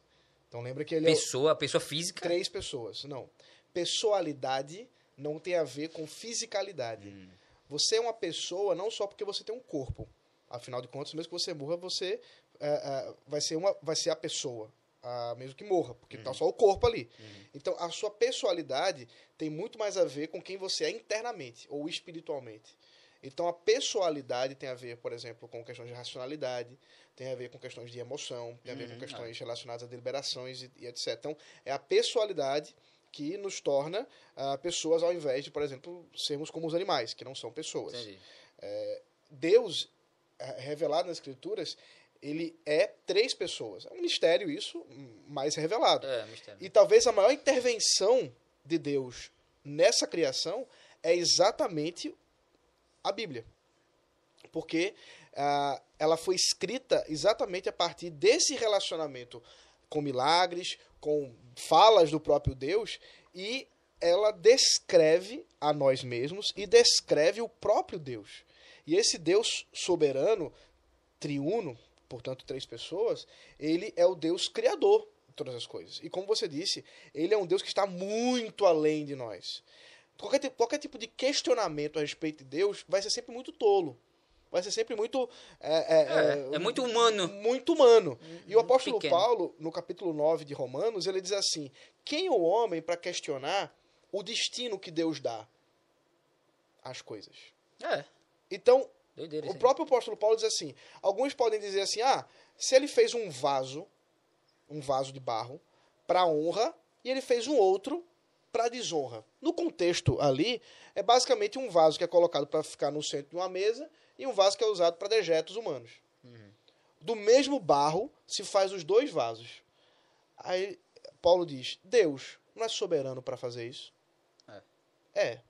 Então lembra que ele é Pessoa, pessoa física. três pessoas. Não. Pessoalidade não tem a ver com fisicalidade. Hum. Você é uma pessoa não só porque você tem um corpo. Afinal de contas, mesmo que você morra, você é, é, vai, ser uma, vai ser a pessoa. ah, mesmo que morra, porque Hum. tá só o corpo ali. Então, a sua pessoalidade tem muito mais a ver com quem você é internamente ou espiritualmente. Então a pessoalidade tem a ver, por exemplo, com questões de racionalidade, tem a ver com questões de emoção, tem a ver com questões relacionadas a deliberações e, e etc. Então é a pessoalidade que nos torna ah, pessoas ao invés de, por exemplo, sermos como os animais, que não são pessoas. Entendi. Deus, revelado nas Escrituras, ele é três pessoas. É um mistério isso, mas revelado. É, mistério. E talvez a maior intervenção de Deus nessa criação é exatamente a Bíblia. Porque ah, ela foi escrita exatamente a partir desse relacionamento com milagres, com falas do próprio Deus, e ela descreve a nós mesmos e descreve o próprio Deus. E esse Deus soberano, triuno, portanto, três pessoas, ele é o Deus criador de todas as coisas. E como você disse, ele é um Deus que está muito além de nós. Qualquer, qualquer tipo de questionamento a respeito de Deus vai ser sempre muito tolo. Vai ser sempre muito. É, é, É, é muito humano. Muito humano. E o apóstolo pequeno. Paulo, no capítulo 9 de Romanos, ele diz assim: Quem é o homem para questionar o destino que Deus dá às coisas? É, Então, doideira o próprio apóstolo Paulo diz assim: alguns podem dizer assim, ah, se ele fez um vaso, um vaso de barro, para honra, e ele fez um outro para desonra. No contexto ali, é basicamente um vaso que é colocado para ficar no centro de uma mesa e um vaso que é usado para dejetos humanos. Do mesmo barro se faz os dois vasos. Aí Paulo diz: Deus não é soberano para fazer isso? É. É.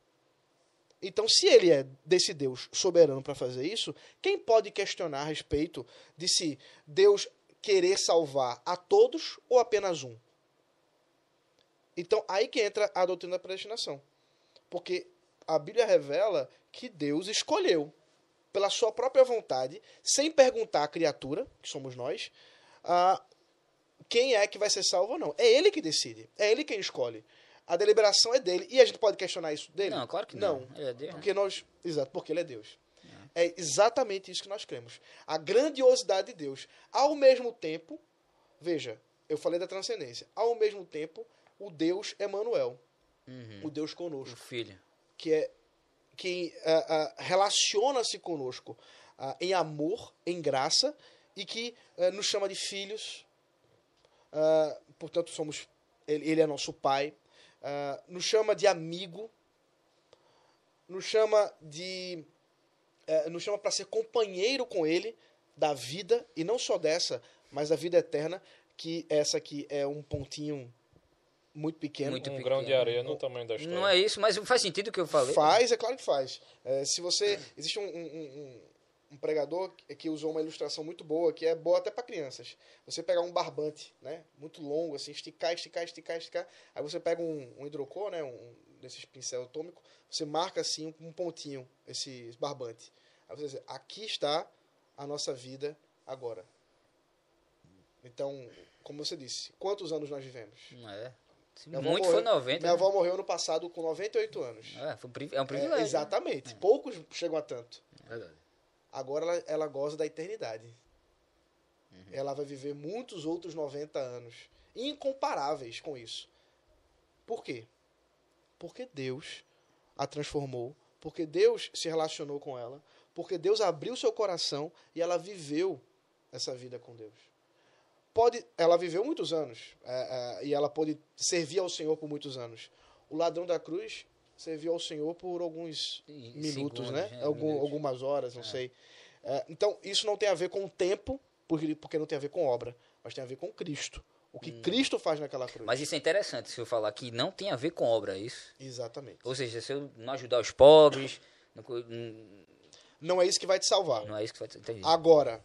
Então, se ele é desse Deus soberano para fazer isso, quem pode questionar a respeito de se Deus querer salvar a todos ou apenas um? Então, aí que entra a doutrina da predestinação. Porque a Bíblia revela que Deus escolheu, pela sua própria vontade, sem perguntar à criatura, que somos nós, ah, quem é que vai ser salvo ou não. É ele que decide. É ele quem escolhe. A deliberação é dele. E a gente pode questionar isso dele? Não, claro que não. Ele é Deus? Porque nós. Exato, porque ele é Deus. É exatamente isso que nós cremos. A grandiosidade de Deus. Ao mesmo tempo, veja, eu falei da transcendência. Ao mesmo tempo, o Deus Emanuel, Uhum. o Deus O conosco, filho. que é que ah, ah, relaciona-se conosco ah, em amor, em graça e que nos chama de filhos. Portanto, somos ele, ele é nosso pai. Ah, nos chama de amigo. Nos chama de eh, nos chama para ser companheiro com ele da vida e não só dessa, mas da vida eterna, que essa aqui é um pontinho muito pequeno. Muito um pequeno. grão de areia no tamanho da história. Não é isso, mas faz sentido o que eu falei. Faz, é claro que faz. É, se você. Existe um, um- um- pregador que- usou uma ilustração muito boa, que é boa até para crianças. Você pegar um barbante, né? Muito longo, assim, esticar, esticar, esticar, esticar. Aí você pega um, um hidrocor, né? Um desses pincel atômico, você marca assim um pontinho, esse, barbante. Aí você diz, aqui está a nossa vida agora. Então, como você disse, quantos anos nós vivemos? Não é. Minha muito morreu- foi 90. Minha né? avó morreu no passado com 98 anos. É, um é um É, privilégio. né? exatamente. Poucos chegam a tanto. Verdade. Agora ela, ela goza da eternidade. Uhum. Ela vai viver muitos outros 90 anos. Incomparáveis com isso. Por quê? Porque Deus a transformou. Porque Deus se relacionou com ela. Porque Deus abriu seu coração e ela viveu essa vida com Deus. Pode, ela viveu muitos anos é, é, e ela pode servir ao Senhor por muitos anos. O ladrão da cruz serviu ao Senhor por alguns E- minutos, segundos, né? né? Algum- Minutos. Algumas horas, não sei. É, então, isso não tem a ver com o tempo, porque, porque não tem a ver com obra, mas tem a ver com Cristo. O que Cristo faz naquela cruz. Hum. Mas isso é interessante se eu falar que não tem a ver com obra, é isso? Exatamente. Ou seja, se eu não ajudar os pobres, não, não- é isso que vai te salvar. não é isso que vai entendi. Agora,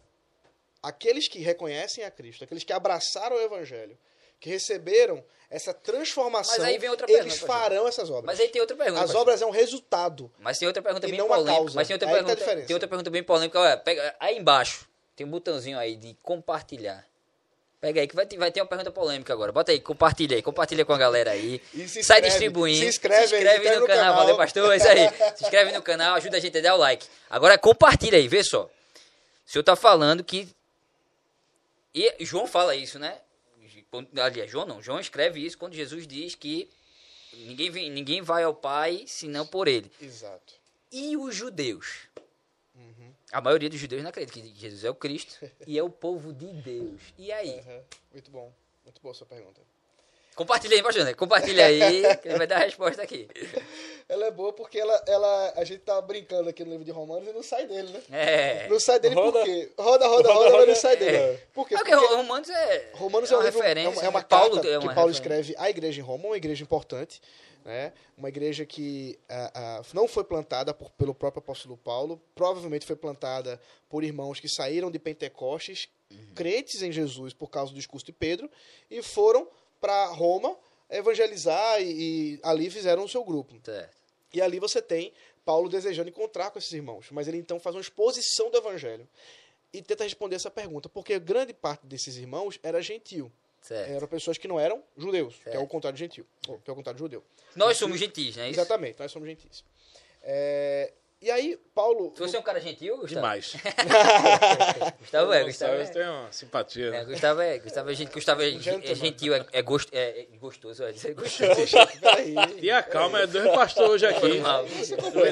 aqueles que reconhecem a Cristo, aqueles que abraçaram o Evangelho, que receberam essa transformação, Mas aí vem outra eles pergunta, pastor. farão essas obras. Mas aí tem outra pergunta. As obras é um resultado. Mas tem outra pergunta bem polêmica. Mas tem outra, Aí tá pergunta, diferença. tem outra pergunta bem polêmica. Olha, pega, aí embaixo tem um botãozinho aí de compartilhar. Pega aí que vai ter, vai ter uma pergunta polêmica agora. Bota aí, compartilha aí, compartilha com a galera aí. E se Sai inscreve, distribuindo. se inscreve, se inscreve aí, no, no canal. canal. Valeu, pastor. É isso aí. Se inscreve no canal, ajuda a gente a dar o like. Agora compartilha aí, vê só. O senhor tá falando que. E João fala isso, né? Aliás, João não. João escreve isso quando Jesus diz que ninguém, vem, ninguém vai ao Pai senão por ele. Exato. E os judeus? Uhum. A maioria dos judeus não acredita que Jesus é o Cristo e é o povo de Deus. E aí? Aham. Muito bom. Muito boa a sua pergunta. Compartilha aí, pastor, né? Compartilha aí, que ele vai dar a resposta aqui. Ela é boa porque ela, ela, a gente tá brincando aqui no livro de Romanos e não sai dele, né? É. Não sai dele Roda. por quê? Roda, roda, roda, mas não sai dele. Por quê? Porque Romanos é, Romanos é é, um uma livro, é referência. é uma né? Paulo carta é que uma Paulo referência. escreve à igreja em Roma, uma igreja importante, né? uma igreja que ah, ah, não foi plantada por- pelo próprio apóstolo Paulo, provavelmente foi plantada por irmãos que saíram de Pentecostes, Uhum. crentes em Jesus por causa do discurso de Pedro, e foram para Roma evangelizar e, e ali fizeram o seu grupo. Certo. E ali você tem Paulo desejando encontrar com esses irmãos. Mas ele então faz uma exposição do evangelho. E tenta responder essa pergunta. Porque grande parte desses irmãos era gentil. certo. Eram pessoas que não eram judeus. Que é Certo. o contrário de gentil. ou Que é o contrário de judeu. Nós somos gentis, não é isso? Exatamente. Nós somos gentis. É, E aí, Paulo... Você é um cara gentil, Gustavo? Demais. Gustavo é, Gustavo Gustavo é. tem uma simpatia. É, né? Gustavo é, Gustavo é, gente, Gustavo é, é gentil, é, é, gost, é, é gostoso, é, é gostoso. Peraí. Tia, calma, é dois pastores hoje aqui.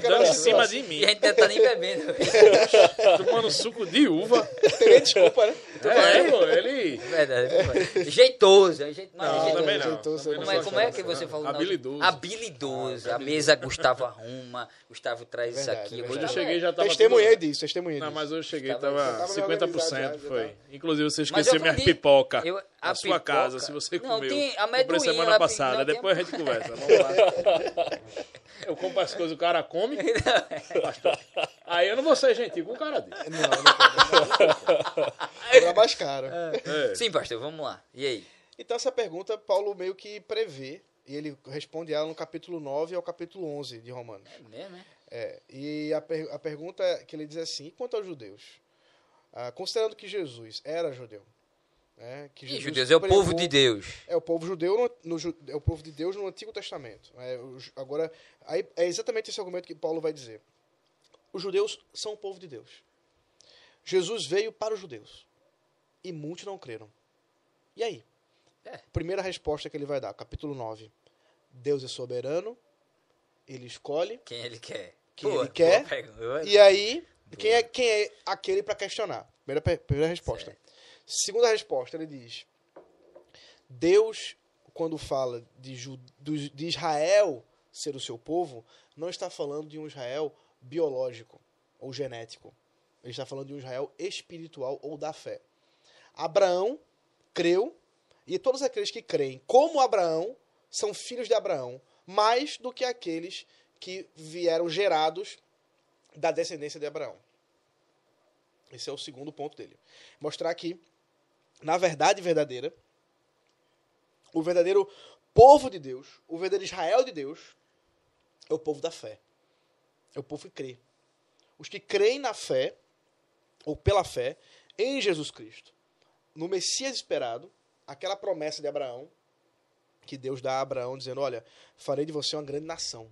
Dando em cima de mim. E a gente deve estar nem bebendo. Tomando suco de uva. Tem desculpa, né? É, pô, ele. É verdade. é Jeitoso. é é Não, jeitoso. também não. Como não é, é que não. você falou? Habilidoso. Habilidoso. A mesa Gustavo arruma, Gustavo traz isso Verdade, aqui. é Quando eu cheguei já tava. Testemunhei tudo- disso, testemunhei Não, disso. mas eu cheguei Tava- tava tava meio organizado 50%. já, já Foi. tava. Inclusive você esqueceu eu minha pipoca. eu- a na sua casa, se você Não, comeu. tem Comprei semana ela- passada, não, tem- depois a gente conversa. Vamos lá. Eu compro as coisas, o cara come. pastor. Aí eu não vou ser gentil com um cara desse. Não, não pode. Era mais caro. É. Sim, pastor, vamos lá. E aí? Então essa pergunta Paulo meio que prevê, e ele responde ela no capítulo 9 ao capítulo 11 de Romanos. É mesmo, é? É, e a, per- a pergunta que ele diz assim, e quanto aos judeus? Ah, considerando que Jesus era judeu, né, que E Jesus judeus é o povo de Deus. É o povo judeu, no, no é o povo de Deus no Antigo Testamento. É, agora, aí, é exatamente esse argumento que Paulo vai dizer. Os judeus são o povo de Deus. Jesus veio para os judeus. E muitos não creram. E aí? É. Primeira resposta que ele vai dar, capítulo 9. Deus é soberano, ele escolhe. Quem ele quer. Quem ele quer. E aí, quem é, quem é aquele para questionar? Primeira, primeira resposta. Certo. Segunda resposta, ele diz: Deus, quando fala de, de Israel ser o seu povo, não está falando de um Israel biológico ou genético. Ele está falando de um Israel espiritual ou da fé. Abraão creu, e todos aqueles que creem como Abraão são filhos de Abraão, mais do que aqueles que vieram gerados da descendência de Abraão. Esse é o segundo ponto dele. Mostrar que, na verdade verdadeira, o verdadeiro povo de Deus, o verdadeiro Israel de Deus, é o povo da fé. É o povo que crê. Os que creem na fé, ou pela fé, em Jesus Cristo. No Messias esperado, aquela promessa de Abraão, que Deus dá a Abraão, dizendo: Olha, farei de você uma grande nação.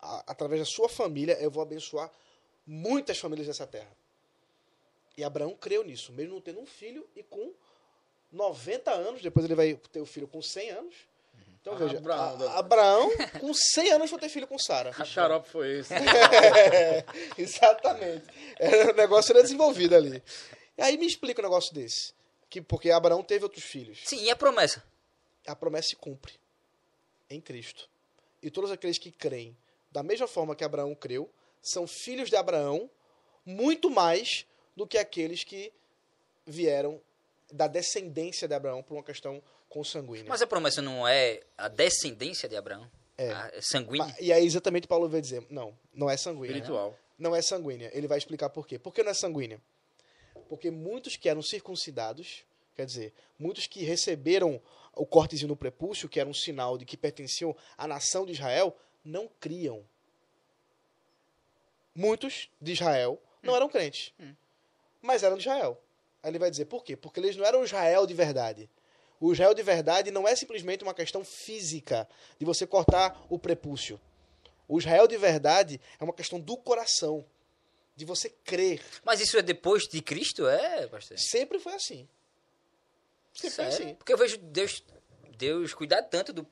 Através da sua família, eu vou abençoar muitas famílias dessa terra. E Abraão creu nisso, mesmo não tendo um filho e com 90 anos, depois ele vai ter o filho com 100 anos. Então Ah, veja, Abraão, a- Deus. Abraão com 100 anos foi ter filho com Sara. Que xarope foi esse? É, exatamente. Era, o negócio era desenvolvido ali. E aí me explica um negócio desse. Que, porque Abraão teve outros filhos. Sim, e a promessa? A promessa se cumpre em Cristo. E todos aqueles que creem, da mesma forma que Abraão creu, são filhos de Abraão, muito mais do que aqueles que vieram da descendência de Abraão por uma questão consanguínea. Mas a promessa não é a descendência de Abraão? É. A sanguínea? Ma- E aí exatamente Paulo vai dizer, não, não é sanguínea. Espiritual. não é sanguínea. Ele vai explicar por quê. Por que não é sanguínea? Porque muitos que eram circuncidados, quer dizer, muitos que receberam o cortezinho no prepúcio, que era um sinal de que pertenciam à nação de Israel, não criam. Muitos de Israel não eram crentes, mas eram de Israel. Aí ele vai dizer por quê? Porque eles não eram Israel de verdade. O Israel de verdade não é simplesmente uma questão física de você cortar o prepúcio. O Israel de verdade é uma questão do coração, de você crer. Mas isso é depois de Cristo, é, pastor? Sempre foi assim. Assim. Porque eu vejo Deus, Deus cuidar tanto do,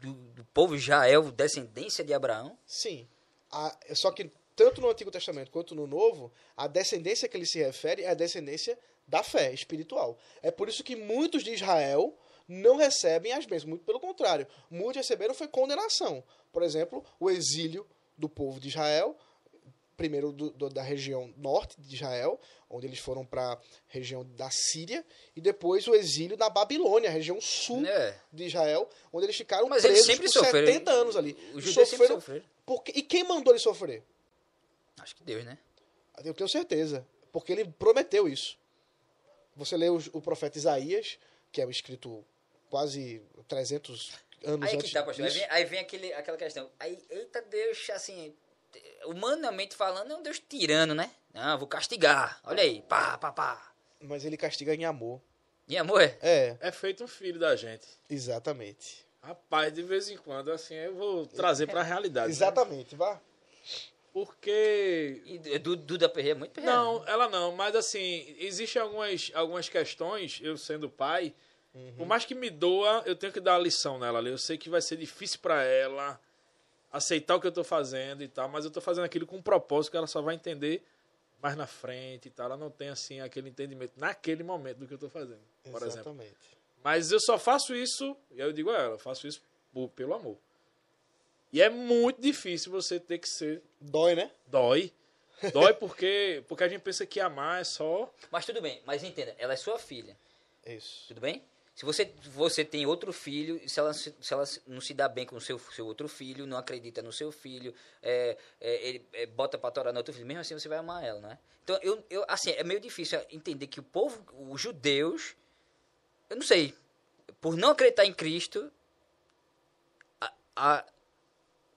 do, do povo Israel, descendência de Abraão. Sim. A- só que tanto no Antigo Testamento quanto no Novo, a descendência que ele se refere é a descendência da fé espiritual. É por isso que muitos de Israel não recebem as bênçãos. Muito pelo contrário. Muitos receberam foi condenação. Por exemplo, o exílio do povo de Israel, primeiro do- do- da região norte de Israel, onde eles foram para a região da Síria, e depois o exílio da Babilônia, região sul É. de Israel, onde eles ficaram Mas eles presos sempre por sofreram. 70 anos ali. Os judeus sempre Sofreram sofreram. porque- E quem mandou eles sofrer? Acho que Deus, né? Eu tenho certeza. Porque ele prometeu isso. Você lê os- o, profeta Isaías, que é um escrito quase 300 anos Aí antes que tá, pastor. Aí vem, aí vem aquele, aquela questão. Aí, eita Deus, assim, humanamente falando, é um Deus tirano, né? Não, vou castigar. Olha aí, pá, pá, pá. Mas ele castiga em amor. E amor, é? É, É feito um filho da gente. exatamente. Rapaz, de vez em quando, assim, eu vou trazer pra realidade. né? Exatamente, vá. Porque E Du- Duda Perreira é muito perreira. Não, ela não, mas assim, existem algumas, algumas questões, eu sendo pai, por mais que me doa, eu tenho que dar a lição nela ali. Eu sei que vai ser difícil pra ela aceitar o que eu tô fazendo e tal, mas eu tô fazendo aquilo com um propósito que ela só vai entender mais na frente e tal. Ela não tem, assim, aquele entendimento naquele momento do que eu tô fazendo, por exemplo. Exatamente. Mas eu só faço isso, e aí eu digo a ela, eu faço isso por- pelo amor. E é muito difícil você ter que ser. Dói, né? Dói. Dói porque, porque a gente pensa que amar é só. Mas tudo bem, mas entenda, ela é sua filha, Isso. tudo bem? Se você, você tem outro filho, e se ela, se ela não se dá bem com o seu, seu outro filho, não acredita no seu filho, é, é, ele é, bota pra torar no outro filho, mesmo assim você vai amar ela, né? Então, eu, eu, assim, é meio difícil entender que o povo, os judeus, eu não sei, por não acreditar em Cristo, a, a,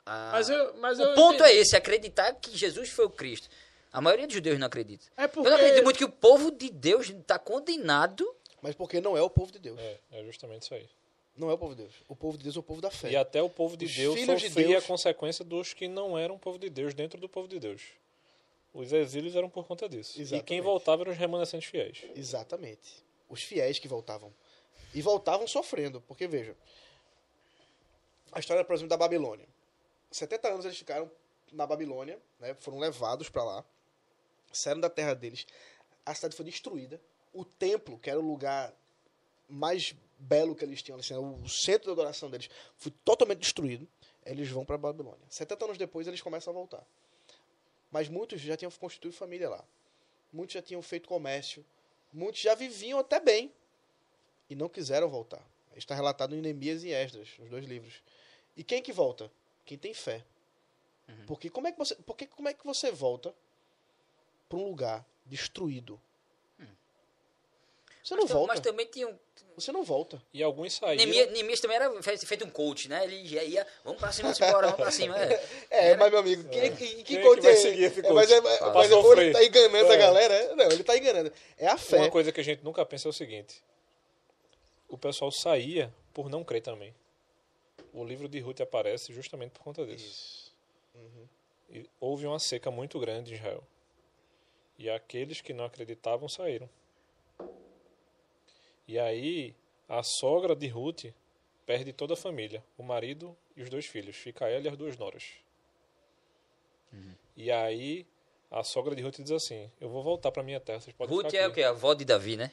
a- Mas eu. Mas o eu ponto entendi. é esse, acreditar que Jesus foi o Cristo. A maioria dos judeus não acredita. É Eu porque. não acredito muito que o povo de Deus está condenado. Mas porque não é o povo de Deus. É, é justamente isso aí. Não é o povo de Deus. O povo de Deus é o povo da fé. E até o povo de Os Deus filhos de sofria Deus- a consequência dos que não eram povo de Deus dentro do povo de Deus. Os exílios eram por conta disso. E Exatamente. quem voltava eram os remanescentes fiéis. Exatamente. Os fiéis que voltavam. E voltavam sofrendo. Porque, veja, a história, por exemplo, da Babilônia. 70 anos eles ficaram na Babilônia, né, foram levados para lá, saíram da terra deles. A cidade foi destruída. O templo, que era o lugar mais belo que eles tinham, assim, o centro da adoração deles, foi totalmente destruído. Eles vão para a Babilônia. 70 anos depois eles começam a voltar. Mas muitos já tinham constituído família lá. Muitos já tinham feito comércio. Muitos já viviam até bem. E não quiseram voltar. Está relatado em Neemias e Esdras, os dois livros. E quem que volta? Quem tem fé. Porque como é que você, porque como é que você volta para um lugar destruído? Você não Mas, volta. mas também tinha um. Você não volta. E alguns saíram. Neemias, Neemias também era fe- feito um coach, né? Ele já ia, vamos pra cima, vamos embora, vamos pra cima. É. É, mas meu amigo, que, que é que coach vai é- seguir esse é, coach? mas é, mas ou ele sofrer. tá enganando a É. galera. é? Não, ele tá enganando. É a fé. Uma coisa que a gente nunca pensa é o seguinte: o pessoal saía por não crer também. O livro de Ruth aparece justamente por conta disso. E houve uma seca muito grande em Israel. E aqueles que não acreditavam saíram. E aí, a sogra de Ruth perde toda a família: o marido e os dois filhos. Fica ela e as duas noras. E aí, a sogra de Ruth diz assim: Eu vou voltar para minha terra. Vocês podem Ruth ficar é aqui." o quê? A avó de Davi, né?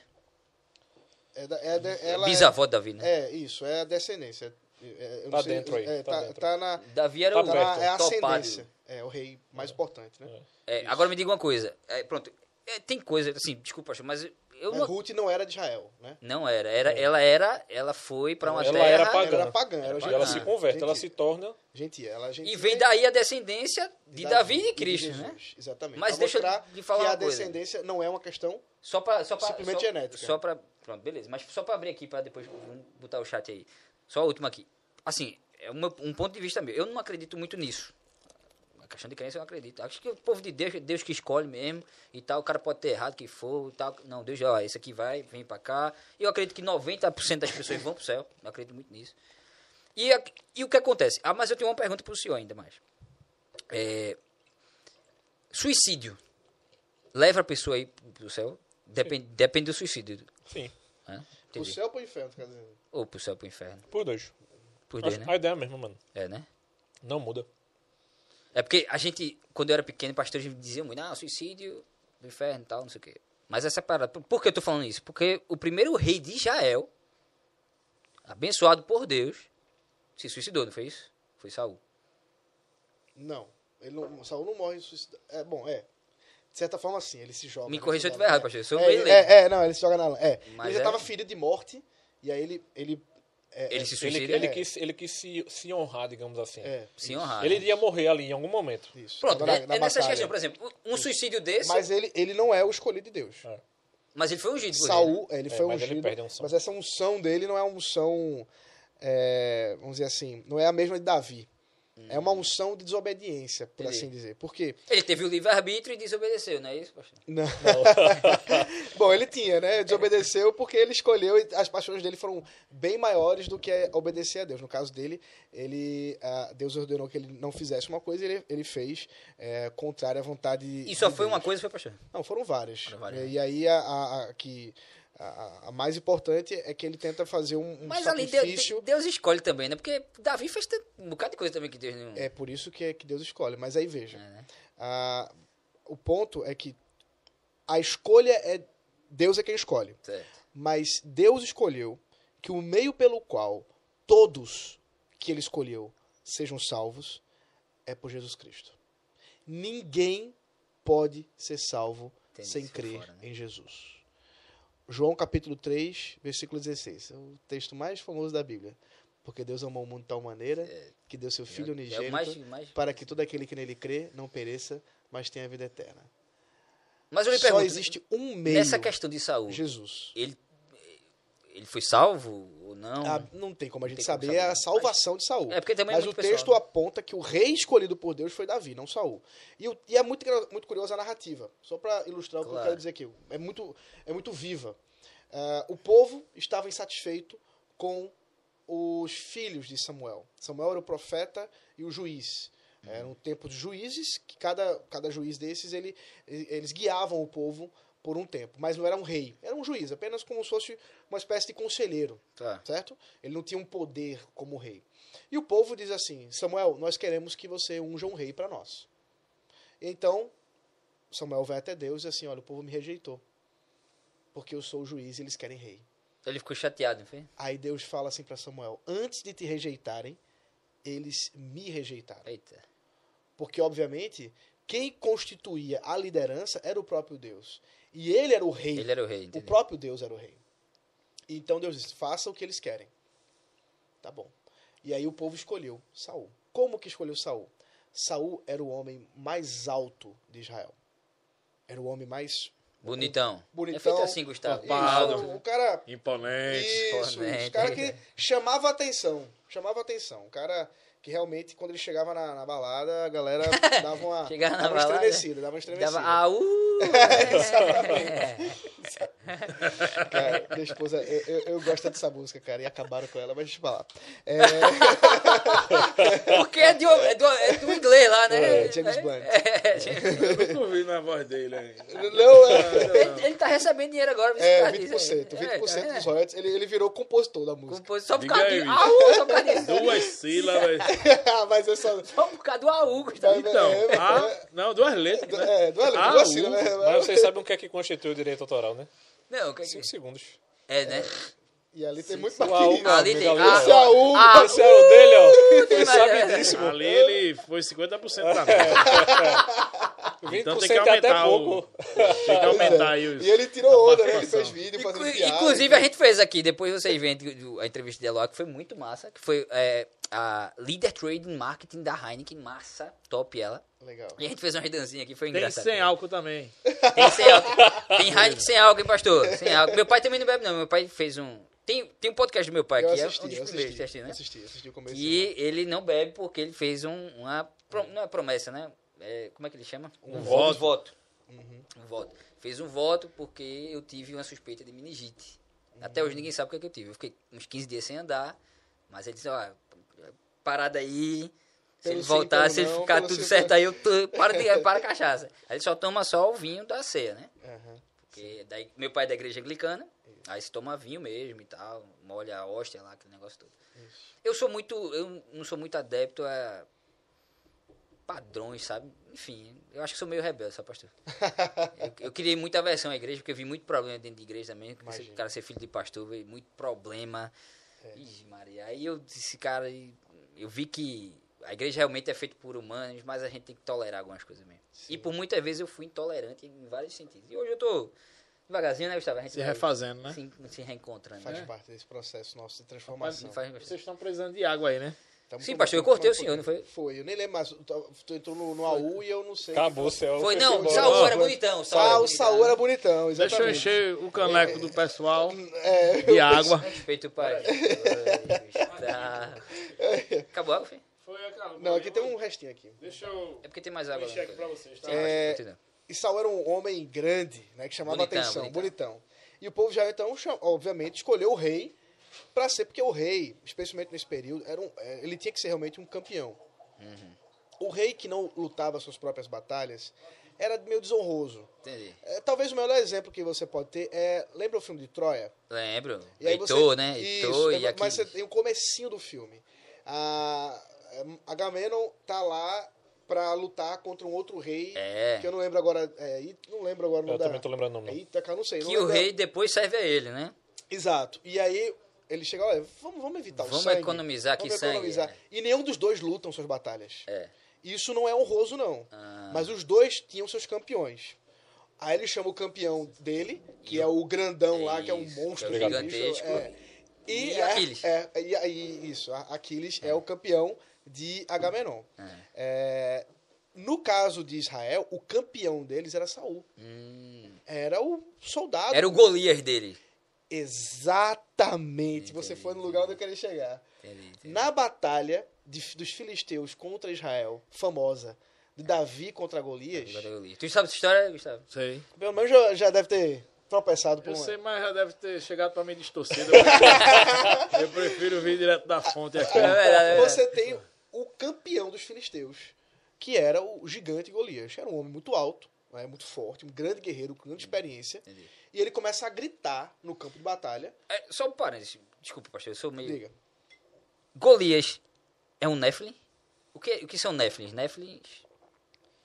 É da- é da- ela é- Bisavó de Davi, né? É, isso, é a descendência. É, eu não Tá sei- dentro aí, é, tá tá, dentro. tá na, Davi era Tá o tá na- é a ascendência. É o rei mais importante, né? É, agora me diga uma coisa. É, pronto, é, tem coisa, assim, desculpa, mas eu não... Ruth não era de Israel, né? Não era, era ela era, ela foi pra uma Ela terra era Ela pagã. era pagã, era E gentia. ela se converte, ela se torna. Gentia, ela é gentia e vem daí a descendência de Davi e de de Cristo, Jesus, né? Exatamente. Mas Pra deixa eu lhe falar que a coisa. descendência não é uma questão Só pra, só pra, Simplesmente só, genética. Só pra, pronto, beleza. Mas só pra abrir aqui, pra depois botar o chat aí. Só a última aqui. Assim, é uma- um ponto de vista meu. Eu não acredito muito nisso. Questão de crença eu não acredito. Acho que o povo de Deus, Deus que escolhe mesmo e tal. O cara pode ter errado que for e tal. Não, Deus, ó, esse aqui vai, vem pra cá. E eu acredito que 90% das pessoas vão pro céu. Eu acredito muito nisso. E, e o que acontece? Ah, mas eu tenho uma pergunta pro senhor ainda mais. É, suicídio leva a pessoa aí pro céu? Depende, depende do suicídio. Sim, Né? pro céu ou pro inferno, quer dizer. Ou pro céu ou pro inferno. por dois. Por dois, A- né? A ideia é a mesma, mano. É, né? Não muda. É porque a gente, quando eu era pequeno, pastores diziam muito, ah, suicídio do inferno e tal, não sei o quê. Mas essa parada, por- por que eu tô falando isso? Porque o primeiro rei de Israel, abençoado por Deus, se suicidou, não foi isso? Foi Saul. Não. Ele não, Saul não morre suicidado. É, bom, é. De certa forma, sim, ele se joga. Me corrija se eu estiver errado, é. pastor. Eu sou é, é, é, não, ele se joga na. É. Mas ele já é- tava ferido de morte, e aí ele. Ele, é, Ele é, se Ele, suicida. ele, É. quis, ele quis se, se honrar, digamos assim. é, Se isso, honrar. Ele né? ia morrer ali em algum momento. Isso. Pronto, Tava é, é nessas questões. Por exemplo, um suicídio desse, mas, Mas ele, ele não é o escolhido de Deus. ele foi ungido ele? Saul, ele É, foi mas ele ungido, unção. mas essa unção dele não é uma unção, é, vamos dizer assim, não é a mesma de Davi. É uma unção de desobediência, por Entendi. assim dizer. Por quê? Ele teve o livre-arbítrio e desobedeceu, não é isso, pastor? Não. Bom, ele tinha, né? Desobedeceu porque ele escolheu e as paixões dele foram bem maiores do que obedecer a Deus. No caso dele, ele, ah, Deus ordenou que ele não fizesse uma coisa e ele, ele fez é, contrária à vontade E só de foi uma Deus. coisa, foi pastor? Não, foram várias. Foram várias, né? E aí a, a, a que a, a mais importante é que ele tenta fazer um, um Mas ali Deus, sacrifício. Deus escolhe também, né? Porque Davi fez um bocado de coisa também que Deus não... É por isso que, é que Deus escolhe. Mas aí veja, É, né? a- o ponto é que a escolha é Deus é quem escolhe. Certo. Mas Deus escolheu que o meio pelo qual todos que ele escolheu sejam salvos é por Jesus Cristo. Ninguém pode ser salvo Entendi, sem crer fora, né? em Jesus. João capítulo 3, versículo 16. É o texto mais famoso da Bíblia. Porque Deus amou o mundo de tal maneira que deu seu Filho É o unigênito para que todo aquele que nele crê não pereça, mas tenha vida eterna. Mas eu lhe Só pergunto, existe um meio, nessa questão de saúde, Jesus. ele, ele foi salvo ou não? Ah, não tem como a gente como saber saber, a salvação de Saul. É, porque também é Mas o muito pessoal, texto né? aponta que o rei escolhido por Deus foi Davi, não Saul. E, o- e é muito, muito curiosa a narrativa. Só para ilustrar o que eu Claro. quero dizer aqui. É muito, é muito viva. Ah, o povo estava insatisfeito com os filhos de Samuel. Samuel era o profeta e o juiz. Era um tempo de juízes, que cada, cada juiz desses, ele, eles guiavam o povo por um tempo. Mas não era um rei, era um juiz, apenas como se fosse uma espécie de conselheiro Tá. certo? Ele não tinha um poder como rei. E o povo diz assim: Samuel, nós queremos que você unja um rei para nós. Então, Samuel vai até Deus e diz assim: Olha, o povo me rejeitou. Porque eu sou o juiz e eles querem rei. Ele ficou chateado, não foi? Aí Deus fala assim para Samuel: Antes de te rejeitarem, eles me rejeitaram. Eita. Porque, obviamente, quem constituía a liderança era o próprio Deus. E ele era o rei. Ele era o rei, O entendeu? próprio Deus era o rei. Então Deus disse: faça o que eles querem. Tá bom. E aí o povo escolheu Saul. Como que escolheu Saul? Saul era o homem mais alto de Israel. Era o homem mais Bonitão. bonitão. É feito assim, Gustavo. Isso, o cara Imponente. isso, Imponente. o cara que chamava atenção. Chamava atenção. O cara que realmente, quando ele chegava na, na balada, a galera dava uma, Chegava na dava uma balada, estremecida. Dava uma estremecida. Dava ah, au! Cara, minha esposa, eu, eu, eu gosto dessa música, cara, e acabaram com ela, mas deixa eu falar. É, Porque é do, é, do, é do inglês lá, né? É, James Blunt. É, James- Eu nunca ouvi na voz dele ainda. não, é, ele, ele tá recebendo dinheiro agora. viu, é por causa disso aí. 20%, 20% É, dos vendo? royalties, ele, ele virou compositor da música. Compôs Só por causa de bicho. au, só por causa disso. Duas sílabas. mas é só... Só por causa do au, Gustavo. Então, É, ah, não, duas letras. Né? É, duas, Ah, duas sílabas? Mas vocês sabem o que é que constitui o direito autoral, né? Não, o que é que... 5 segundos. É, né? E ali tem muito O meu Ali tem- ah, ó. Esse AU, Ah, Esse é o dele, ó. Foi sabidíssimo. Ali ele foi 50% da meta. 20% Então tem que é até aumentar o... Tem que aumentar aí os... E ele tirou onda, né? Ele fez vídeo fazendo. Inclusive, a gente fez aqui, depois vocês veem a entrevista de Eloy, que foi muito massa, que foi é, a Leader Trading Marketing da Heineken, massa, top ela. Legal. E a gente fez uma redanzinha aqui, foi Tem engraçado. sem álcool também. Tem sem álcool. Tem Heineken sem álcool, hein, pastor? Sem álcool. Meu pai também não bebe, não. Meu pai fez um... Tem, tem um podcast do meu pai Eu aqui, assisti, é um dos eu primeiros, assisti, você assistiu, né? assisti, assisti o começo. E ele não bebe porque ele fez um, uma... pro- Não é promessa, né? É, como é que ele chama? Um voto. voto. Uhum. Um voto. Fez um voto porque eu tive uma suspeita de meningite. Até hoje ninguém sabe o que, é que eu tive. Eu fiquei uns 15 dias sem andar, mas ele disse, ó, parada aí, se Pelo ele voltar, se ele não, ficar tudo certo aí, eu tô, para, de, para a cachaça. Aí ele só toma só o vinho da ceia, né? Aham. Porque daí, meu pai é da igreja anglicana, aí se toma vinho mesmo e tal, molha a hóstia lá, aquele negócio todo. Eu sou muito, eu não sou muito adepto a padrões, sabe? Enfim, eu acho que sou meio rebelde, sabe, pastor? eu, eu criei muita aversão à igreja, porque eu vi muito problema dentro de igreja também. O cara ser filho de pastor, veio muito problema. Ixi, Maria. Aí eu disse, cara, eu vi que a igreja realmente é feita por humanos, mas a gente tem que tolerar algumas coisas mesmo. E por muitas vezes eu fui intolerante em vários sentidos. E hoje eu tô devagarzinho, né, Gustavo? A gente Se vai refazendo, né? Se, se reencontrando. Faz né? parte desse processo nosso de Mas transformação. faz- vocês estão precisando de água aí, né? Tamo Sim, pastor, eu cortei o senhor, não foi? Foi, eu nem lembro mais. Tu tu entrou no, no AU e eu não sei. Acabou o céu. Foi, foi não, embora. Saúl era bonitão. Saúl era Saul, bonitão. Saul era bonitão, Deixa eu exatamente. encher o caneco do pessoal É, de água. Respeito, pai. Tá. Acabou a água, filho? Foi aquela. Não, aqui tem um restinho aqui. Deixa eu É porque tem mais água encher aqui pra vocês, tá? É. E Saul era um homem grande, né, que chamava Bonitão, atenção, bonitão. bonitão. E o povo já então, obviamente, escolheu o rei para ser, porque o rei, especialmente nesse período, era um, é, ele tinha que ser realmente um campeão. Uhum. O rei que não lutava suas próprias batalhas era meio desonroso. Entendi. É, talvez o melhor exemplo que você pode ter é, lembra o filme de Troia? Lembro. E aí Heitor, você, né? Isso, Heitor é, e aqui. mas você tem o comecinho do filme. A Agamenon tá lá pra lutar contra um outro rei, É. que eu não lembro agora, é, não lembro agora o nome Eu da- também tô lembrando o nome. É não. Ítaca, não sei. não Que o lembro. rei depois serve a ele, né? Exato. E aí ele chega, olha, vamos, vamos evitar o Vamos sangue. economizar aqui vamos sangue, economizar. é. E nenhum dos dois lutam suas batalhas. É. Isso não é honroso, não. Ah. Mas os dois tinham seus campeões. Aí ele chama o campeão dele, que é o grandão lá, que é um Isso, monstro é o gigantesco. é. E, E é, Aquiles. É, e aí, isso, Aquiles é. o campeão de Agamenon. É, no caso de Israel, o campeão deles era Saul. Hum. Era o soldado. Era o Golias dele. Exatamente. Você foi no lugar onde eu queria chegar. Entendi, entendi. Na batalha de- dos filisteus contra Israel, famosa, de Davi contra Golias, li. Tu sabe essa história, Gustavo? Sei. pelo menos já, já deve ter tropeçado por Eu uma... sei, mas já deve ter chegado pra mim distorcido. Eu prefiro- Eu prefiro vir direto da fonte aqui. É verdade, é verdade. Você tem o campeão dos filisteus, que era o gigante Golias. Era um homem muito alto, né, muito forte, um grande guerreiro, com grande experiência. Entendi. E ele começa a gritar no campo de batalha. É, só um parênteses. Desculpa, pastor, eu sou meio... Diga. Golias é um Nephilim? O que, o que são Nephilims? Nephilims...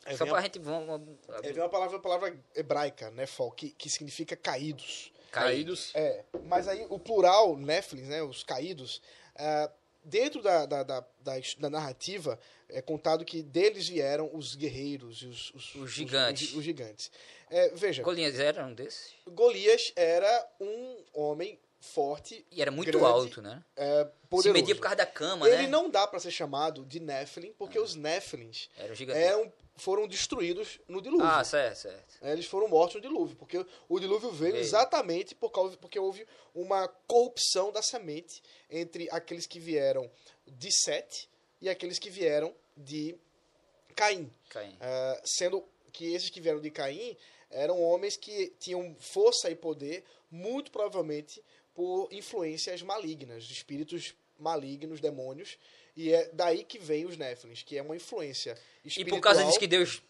Aí Só pra a- gente... Vamos, aí vem uma palavra, uma palavra hebraica, nefol, que, que significa caídos. Caídos. É, mas aí o plural, Néflins, né, os caídos, ah, dentro da, da, da, da, narrativa é contado que deles vieram os guerreiros e os, os, Os gigantes. Os, os gigantes. É, veja, Golias era um desses? Golias era um homem forte, E era muito Grande, alto, né? é, Se poderoso. media por causa da cama, Ele né? não dá para ser chamado de Nephilim, porque os Nephilims Era gigante. eram, foram destruídos no dilúvio. Ah, certo, certo. É, Eles foram mortos no dilúvio, porque o dilúvio veio exatamente por causa, porque houve uma corrupção da semente entre aqueles que vieram de Sete e aqueles que vieram de Caim. Caim. Ah, sendo que esses que vieram de Caim eram homens que tinham força e poder, muito provavelmente por influências malignas, espíritos malignos, demônios, e é daí que vem os Néfilins, que é uma influência E espiritual. por causa disso que Deus...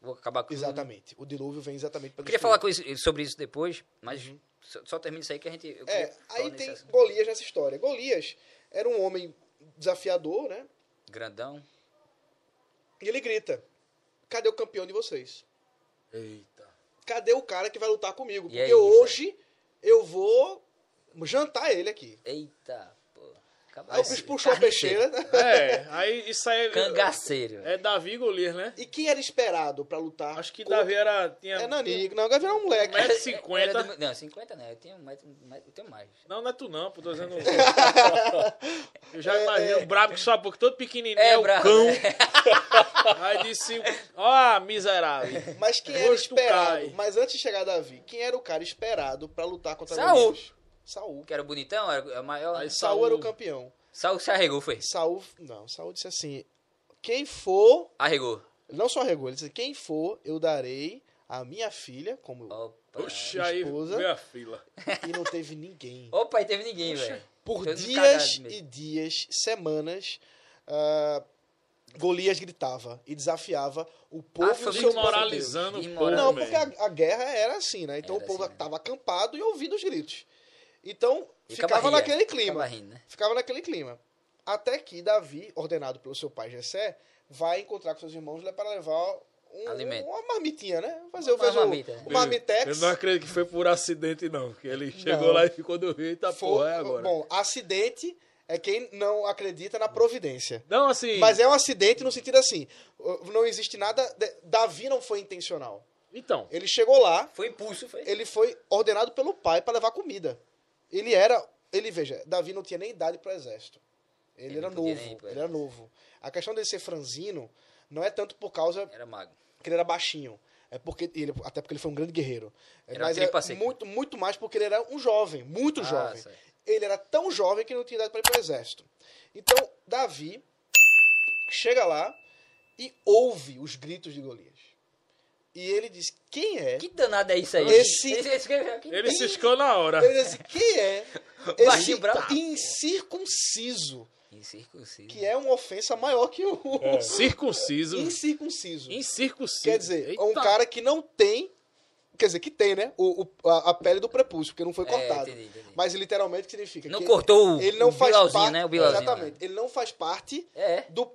Vou acabar com Exatamente. O dilúvio vem exatamente para Eu queria falar coisa- sobre isso depois, mas só, só termina isso aí que a gente... É, aí tem assunto. Golias nessa história. Golias era um homem desafiador, né? Grandão. E ele grita: Cadê o campeão de vocês? Eita. Cadê o cara que vai lutar comigo? E Porque é isso, hoje eu vou jantar ele aqui. Eita. Acabou Aí o bicho puxou a peixeira. É, aí isso aí. Cangaceiro. É Davi e Golias, né? E quem era esperado pra lutar? Acho que contra- Davi era. Tinha, É Nanico. Não, Davi era um moleque. Metro e Era cinquenta. do- não, 50 não. Eu tenho, um metro, um metro- eu tenho mais. Não, não é tu não, pô, tô dizendo. Eu É, já imagino o brabo que só porque todo pequenininho é, É, o brabo, cão. né? Aí disse, ó, miserável. Mas quem era esperado? cai. Mas antes de chegar Davi, quem era o cara esperado pra lutar contra Saul. Golias? Saul. Que era bonitão, era o maior. Aí Saul Saul- era o campeão. Saul se arregou, foi. Saul, não, Saul disse assim: quem for, Arregou. não só regou, ele disse: quem for, eu darei a minha filha como Opa. Oxe, aí esposa. veio a fila. e não teve ninguém. Opa, aí teve ninguém, velho. Por Todos dias e dias, semanas, ah, Golias gritava e desafiava o povo Ah, Desmoralizando o povo. Não, porque a, a guerra era assim, né? Então Era o povo assim, né? estava acampado e ouvindo os gritos. Então E ficava naquele clima. rindo, né? Ficava naquele clima. Até que Davi, ordenado pelo seu pai Jessé, vai encontrar com seus irmãos para levar um, Alimento. uma marmitinha, né? Fazer o Uma o- marmita, né? o marmitex. Eu não acredito que foi por acidente, não. Que ele chegou Não. lá e ficou do Rio e tá Foi- porra, é agora. Bom, acidente é quem não acredita na providência. não, assim. Mas é um acidente no sentido assim, não existe nada. Davi não foi intencional. Então. Ele chegou lá, Foi impulso, foi. ele foi ordenado pelo pai para levar comida. Ele era, ele veja, Davi não tinha nem idade para o exército. Ele, Ele era novo, ele era novo. A questão dele ser franzino não é tanto por causa Era mago. que ele era baixinho. É porque ele, até porque ele foi um grande guerreiro. Era mas é muito, muito mais porque ele era um jovem, muito Ah, jovem. certo. Ele era tão jovem que não tinha idade para ir para o exército. Então, Davi chega lá e ouve os gritos de Golias. E ele diz: Quem é? Que danado é isso aí? Esse- Ele, ele, ele, Ele ciscou na hora. Ele diz assim, quem é Baixinho esse incircunciso? Incircunciso. Que é uma ofensa maior que o Circunciso. incircunciso. Incircunciso. Quer dizer, Eita. é um cara que não tem. Quer dizer, que tem, né? O, o- a, a pele do prepúcio, porque não foi É, cortado. entendi, entendi. Mas literalmente significa Não que cortou o- ele não o faz parte, né? O bilauzinho, Exatamente. Ele não faz parte É, do.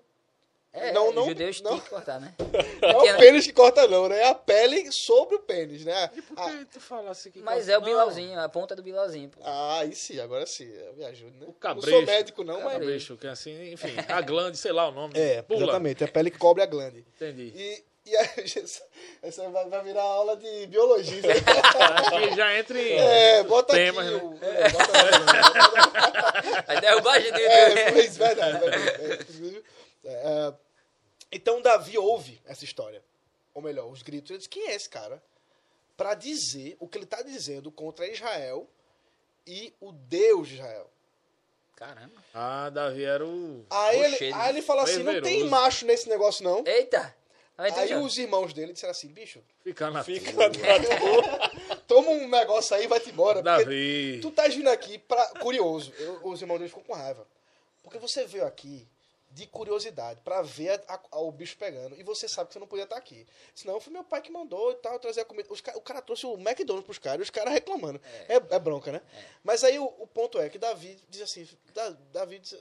É. Não, os não- judeus não. tinham que cortar, né? Não é o pênis que corta, não, né? É a pele sobre o pênis, né? Por Ah, que tu falasse que. Mas é o Não. bilauzinho, a ponta do bilauzinho. pô. ah, aí sim, agora sim. Me ajude, né? O não cabresto. sou médico, não, mas. Cabresto, que é assim, enfim, a glande, sei lá o nome. É, Pula. exatamente. É a pele que cobre a glande. Entendi. E, e aí, essa- essa vai, vai virar aula de biologia. Aqui já entre. É, bota Temas, aqui. né? o- é, bota aqui, Vai derrubar a gente. É, pois, verdade. verdade. É, é, então Davi ouve essa história. Ou melhor, os gritos. Ele diz, quem é esse cara? Pra dizer o que ele tá dizendo contra Israel e o Deus de Israel. Caramba. Ah, Davi era o. Aí ele, aí ele fala assim, não tem macho nesse negócio não. Eita. Aí, Aí os irmãos dele disseram assim, bicho, Ficar na Fica tua. toma um negócio aí e vai-te embora. Davi. Tu tá vindo aqui pra. Curioso. Eu- os irmãos dele ficam com raiva. Porque você veio aqui de curiosidade pra ver a- a- o bicho pegando. E você sabe que você não podia estar aqui. Senão foi meu pai que mandou e tal, trazer a comida. Os o cara trouxe o McDonald's pros caras e os caras reclamando. É, é bronca, né? Mas aí o, o ponto é que Davi diz assim: Da- Davi diz,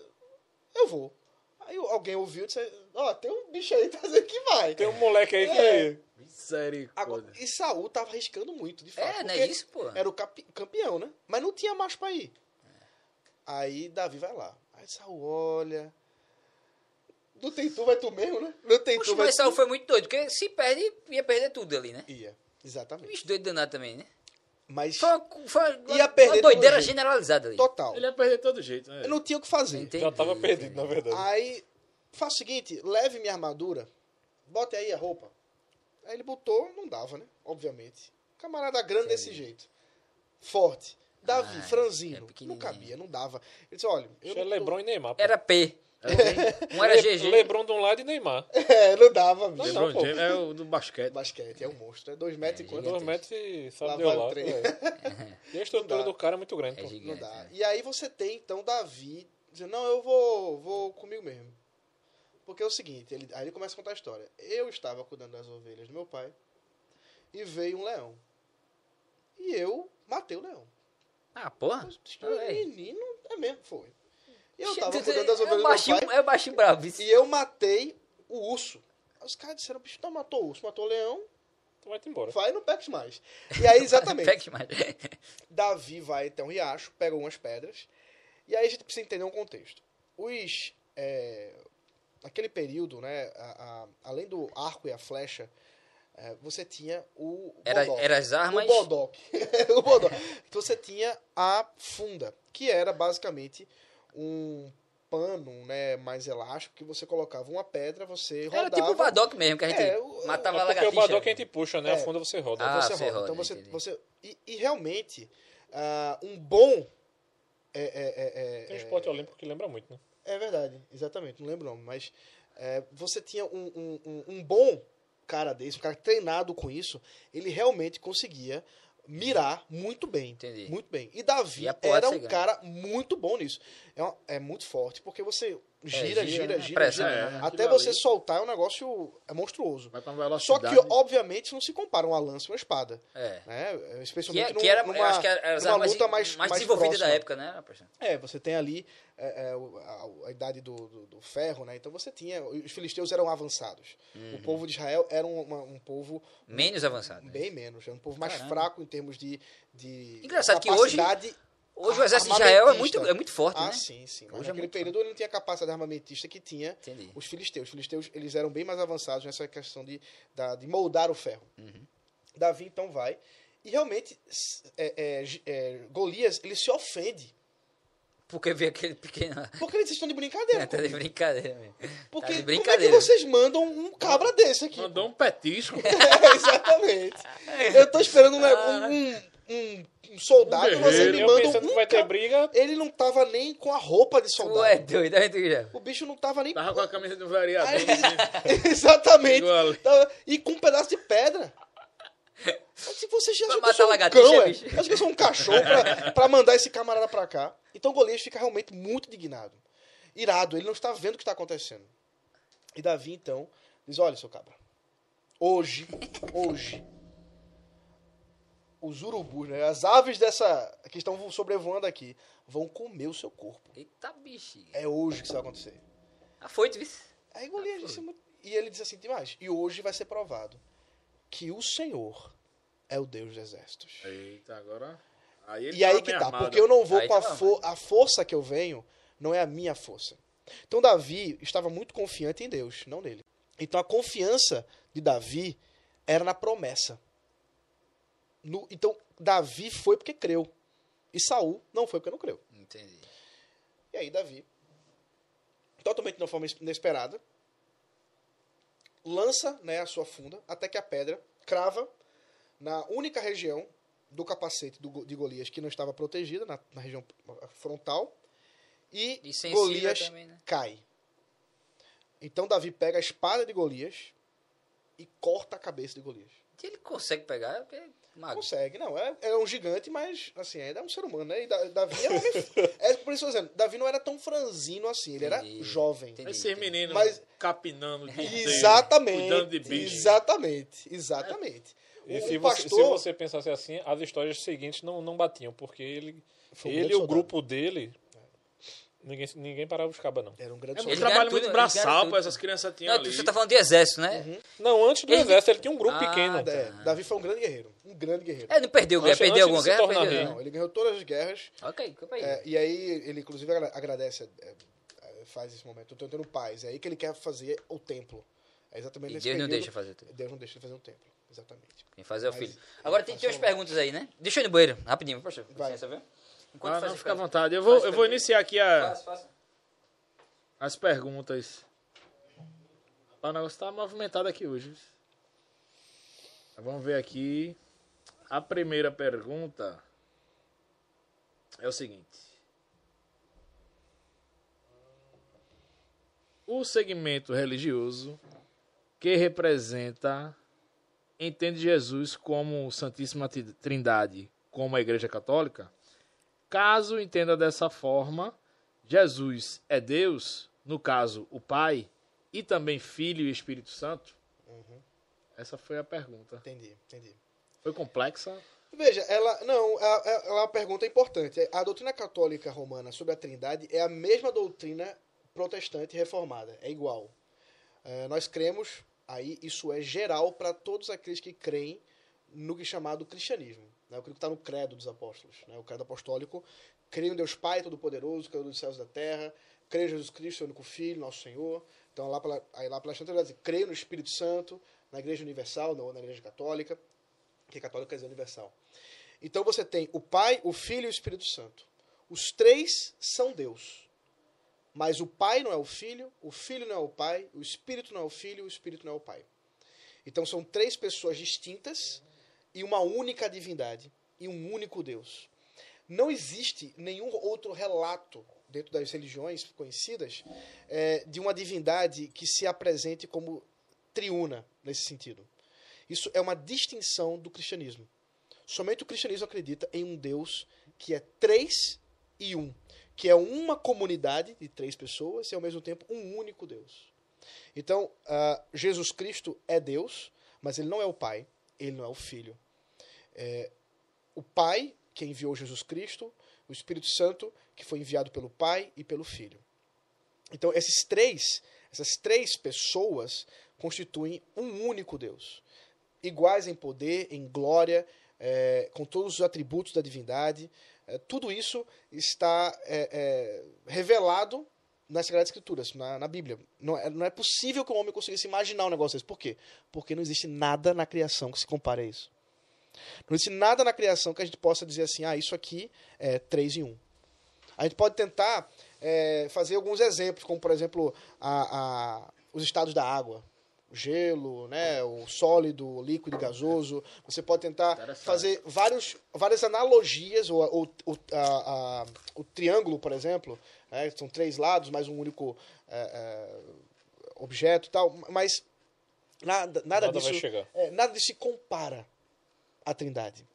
eu vou. Aí alguém ouviu e disse: Ó, tem um bicho aí tá dizendo que vai. Tem um moleque aí que. É. Misericórdia. Agora, e Saul tava arriscando muito, de fato. É, não é isso, pô? Era o campeão, né? Mas não tinha macho pra ir. Aí Davi vai lá. Aí Saul olha. Não tem tu, vai tu mesmo, né? Não tem Poxa, tu, vai mas tu. Foi muito doido, porque se perde, ia perder tudo ali, né? Ia, exatamente. Bicho doido danado também, né? Mas Foi uma, foi uma, Ia perder uma doideira todo jeito. generalizada ali. total. Ele ia perder de todo jeito, né? Eu não tinha o que fazer. Entendi, Já tava perdido, entendi. na verdade. Aí, faz o seguinte, leve minha armadura, bote aí a roupa. Aí ele botou, não dava, né? Obviamente. Camarada grande desse jeito. Forte. Davi, Ah, é franzino. não cabia, não dava. Ele disse, olha... Eu Isso não é Lebron e Neymar. pô. Era P. Um era Le- GG. Lebron de um lado e Neymar. É, não dava, bicho. LeBron Não. James é o do basquete. Basquete, é um monstro. É dois metros e quanto? Dois metros e Lá sabe rolar. trem. É. E a estrutura do cara é muito grande. É pô. gigante. Não dá. né? E aí você tem, então, Davi dizendo, não, eu vou, vou comigo mesmo. Porque é o seguinte, ele, aí ele começa a contar a história. Eu estava cuidando das ovelhas do meu pai e veio um leão. E eu matei o leão. Ah, porra. Mas, menino, é mesmo, foi. E eu estava cuidando das é ovelhas o do meu baixinho, pai é baixinho bravo. isso. e eu matei o urso. Aí Os caras disseram, bicho, não matou o urso, matou o leão, Então vai-te embora. vai no pex mais. E aí, exatamente. Mais. Davi vai até um riacho, pega algumas pedras, e aí a gente precisa entender um contexto. Os. É, naquele período, né, a- a- além do arco e a flecha, é, você tinha o. Era, bodoque. era as armas. O bodoque. o bodoque. Então você tinha a funda, que era basicamente um pano né, mais elástico que você colocava uma pedra, você rodava. Era tipo o Vadok mesmo, que a gente É, o- matava É a porque o. Badoc a gente puxa, né? É. A funda você roda. Ah, você você roda. roda, Então você, entendi. você e, e realmente ah, um bom é, é, é, é, Tem um esporte olímpico que lembra muito, né? é verdade, exatamente, não lembro o nome, mas é, você tinha um, um, um- um bom cara desse, um cara treinado com isso, ele realmente conseguia mirar muito bem. Entendi. Muito bem. E Davi E era um cara muito bom nisso. É, uma- é muito forte, porque você gira, gira, gira, né? gira, Pressa, gira. né? Até Aquilo você ali. soltar é um negócio é monstruoso. Vai pra uma Só que, obviamente, não se compara uma lança e uma espada. É. Né? Que, Especialmente é- num- que era, numa, acho que era numa luta mais, mais, mais desenvolvidas da próxima. época, né? É, você tem ali é, é, a, a idade do, do, do ferro, né? Então você tinha. Os filisteus eram avançados. Uhum. O povo de Israel era um, uma- um povo Menos avançado. bem menos, era um povo mais Caramba. fraco em termos de. de Engraçado que hoje- capacidade Hoje o exército de Israel é muito, é muito forte, Ah, né? sim, sim. Mas Hoje é naquele muito período ele não tinha a capacidade armamentista que tinha Entendi. os filisteus. Os filisteus eles eram bem mais avançados nessa questão de, da- de moldar o ferro. Uhum. Davi então vai e realmente é, é, G- é, Golias ele se ofende Porque vê aquele pequeno... porque eles estão de brincadeira. tá de brincadeira mesmo. Porque tá de como é que brincadeira. vocês mandam um cabra desse aqui? Mandou um petisco. É, exatamente. Eu tô esperando um, um, um- um soldado, Um você me manda um que vai ter cabra. briga. Ele não tava nem com a roupa de soldado. Tu é doido, é doido já. O bicho não tava nem Tava com a camisa do vereador. Aí- assim. Exatamente. Tava- E com um pedaço de pedra. Se você já acha que eu sou um cão, é? bicho. Acho que eu sou um cachorro pra, pra mandar esse camarada pra cá. Então Golias fica realmente muito indignado. Irado, ele não está vendo o que está acontecendo. E Davi, então, diz, olha, seu cabra, hoje, hoje, os urubus, né, as aves dessa que estão sobrevoando aqui, vão comer o seu corpo. Eita, bicho. É hoje que isso vai acontecer. Ah, foi, viu? Aí Golias disse muito. E ele disse assim: tem mais. E hoje vai ser provado que o Senhor é o Deus dos exércitos. Eita, agora. Aí ele E aí que tá, armado. porque eu não vou Aí com a, tá fo- a força que eu venho, não é a minha força. Então Davi estava muito confiante em Deus, não nele. Então a confiança de Davi era na promessa. No- então Davi foi porque creu. E Saul não foi porque não creu. Entendi. E aí Davi, totalmente de uma forma inesperada, lança né, a sua funda até que a pedra crava na única região do capacete do de Golias que não estava protegida, na, na região frontal, e, E Golias também, né? cai. Então Davi pega a espada de Golias e corta a cabeça de Golias. Ele consegue pegar, é porque mago. Consegue, não. É, é um gigante, mas assim, ainda é um ser humano, né? E Da- Davi é homem. é por isso que eu tô dizendo, Davi não era tão franzino assim, ele era Entendi. jovem. Entendi. Esses meninos Mas- capinando de cuidando Exatamente. de bicho. Exatamente. Exatamente. E O- se o você, pastor. se você pensasse assim, as histórias seguintes não, não batiam, porque ele, Foi ele e o grupo dele, ninguém, ninguém parava os cabas, não. Era um grande É Ele ganha muito ele braçal, essas crianças tinham Não, ali. você tá falando de exército, né? Não, antes do Ele- exército ele tinha um grupo Ah, pequeno. É, Davi foi um grande guerreiro. Um grande guerreiro. É, não perdeu guerra. Perdeu alguma guerra? Perdeu. Não, ele ganhou todas as guerras. Ok, calma aí. é, e aí ele, inclusive, agra- agradece. é, é, faz esse momento. Eu tô tendo paz. É aí que ele quer fazer o templo. É exatamente E nesse Deus não período- deixa fazer tudo. Deus não deixa ele fazer um templo. Exatamente. Quem faz é o filho. Agora tem, tem umas um- perguntas aí, né? Deixa eu ir no banheiro, rapidinho, pastor. Vai. Licença, viu? Enquanto Ah, não, fica à vontade. Eu vou, eu vou iniciar aqui a, Faça, faça. as perguntas. O negócio tá movimentado aqui hoje. Vamos ver aqui. A primeira pergunta é o seguinte. O segmento religioso que representa entende Jesus como Santíssima Trindade, como a Igreja Católica? Caso entenda dessa forma, Jesus é Deus, no caso, o Pai, e também Filho e Espírito Santo? Essa foi a pergunta. Entendi, entendi. Foi complexa? Veja, ela não, ela, ela é uma pergunta importante. A doutrina católica romana sobre a Trindade é a mesma doutrina protestante reformada, é igual. É, nós cremos, aí isso é geral para todos aqueles que creem no que é chamado cristianismo, né? o que está no credo dos apóstolos, né? o credo apostólico, creio em Deus Pai Todo-Poderoso, Criador dos céus e da terra, creio em Jesus Cristo, seu único Filho, nosso Senhor. Então lá pela, aí lá pela vai dizer, creio no Espírito Santo, na Igreja Universal, não na Igreja Católica, que católico quer dizer universal. Então você tem o Pai, o Filho e o Espírito Santo. Os três são Deus. Mas o Pai não é o Filho, o Filho não é o Pai, o Espírito não é o Filho, o Espírito não é o Pai. Então são três pessoas distintas e uma única divindade e um único Deus. Não existe nenhum outro relato dentro das religiões conhecidas eh, de uma divindade que se apresente como triuna nesse sentido. Isso é uma distinção do cristianismo. Somente o cristianismo acredita em um Deus que é três e um, que é uma comunidade de três pessoas e ao mesmo tempo um único Deus. Então, ah, Jesus Cristo é Deus, mas ele não é o Pai, ele não é o Filho. É, o Pai, que enviou Jesus Cristo, o Espírito Santo, que foi enviado pelo Pai e pelo Filho. Então, esses três, essas três pessoas constituem um único Deus. Iguais em poder, em glória, é, com todos os atributos da divindade. É, tudo isso está é, é, revelado nas Sagradas Escrituras, na, na Bíblia. Não é, não é possível que o homem conseguisse imaginar um negócio desse. Por quê? Porque não existe nada na criação que se compare a isso. Não existe nada na criação que a gente possa dizer assim, ah, isso aqui é três em um. A gente pode tentar é, fazer alguns exemplos, como por exemplo a, a, os estados da água. O gelo, né, o sólido, o líquido e gasoso. Você pode tentar fazer vários, várias analogias, ou, ou- ou- a- o triângulo, por exemplo, né, são três lados, mais um único é, é, objeto e tal, mas nada, nada, Nada disso vai chegar. é, nada disso se compara à Trindade.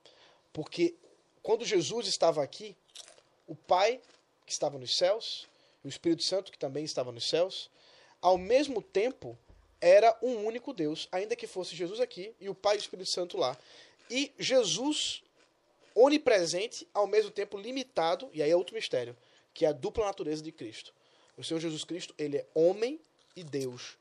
Porque quando Jesus estava aqui, o Pai, que estava nos céus, e o Espírito Santo, que também estava nos céus, ao mesmo tempo era um único Deus, ainda que fosse Jesus aqui e o Pai e o Espírito Santo lá. E Jesus onipresente, ao mesmo tempo limitado, e aí é outro mistério, que é a dupla natureza de Cristo. O Senhor Jesus Cristo, ele é homem e Deus.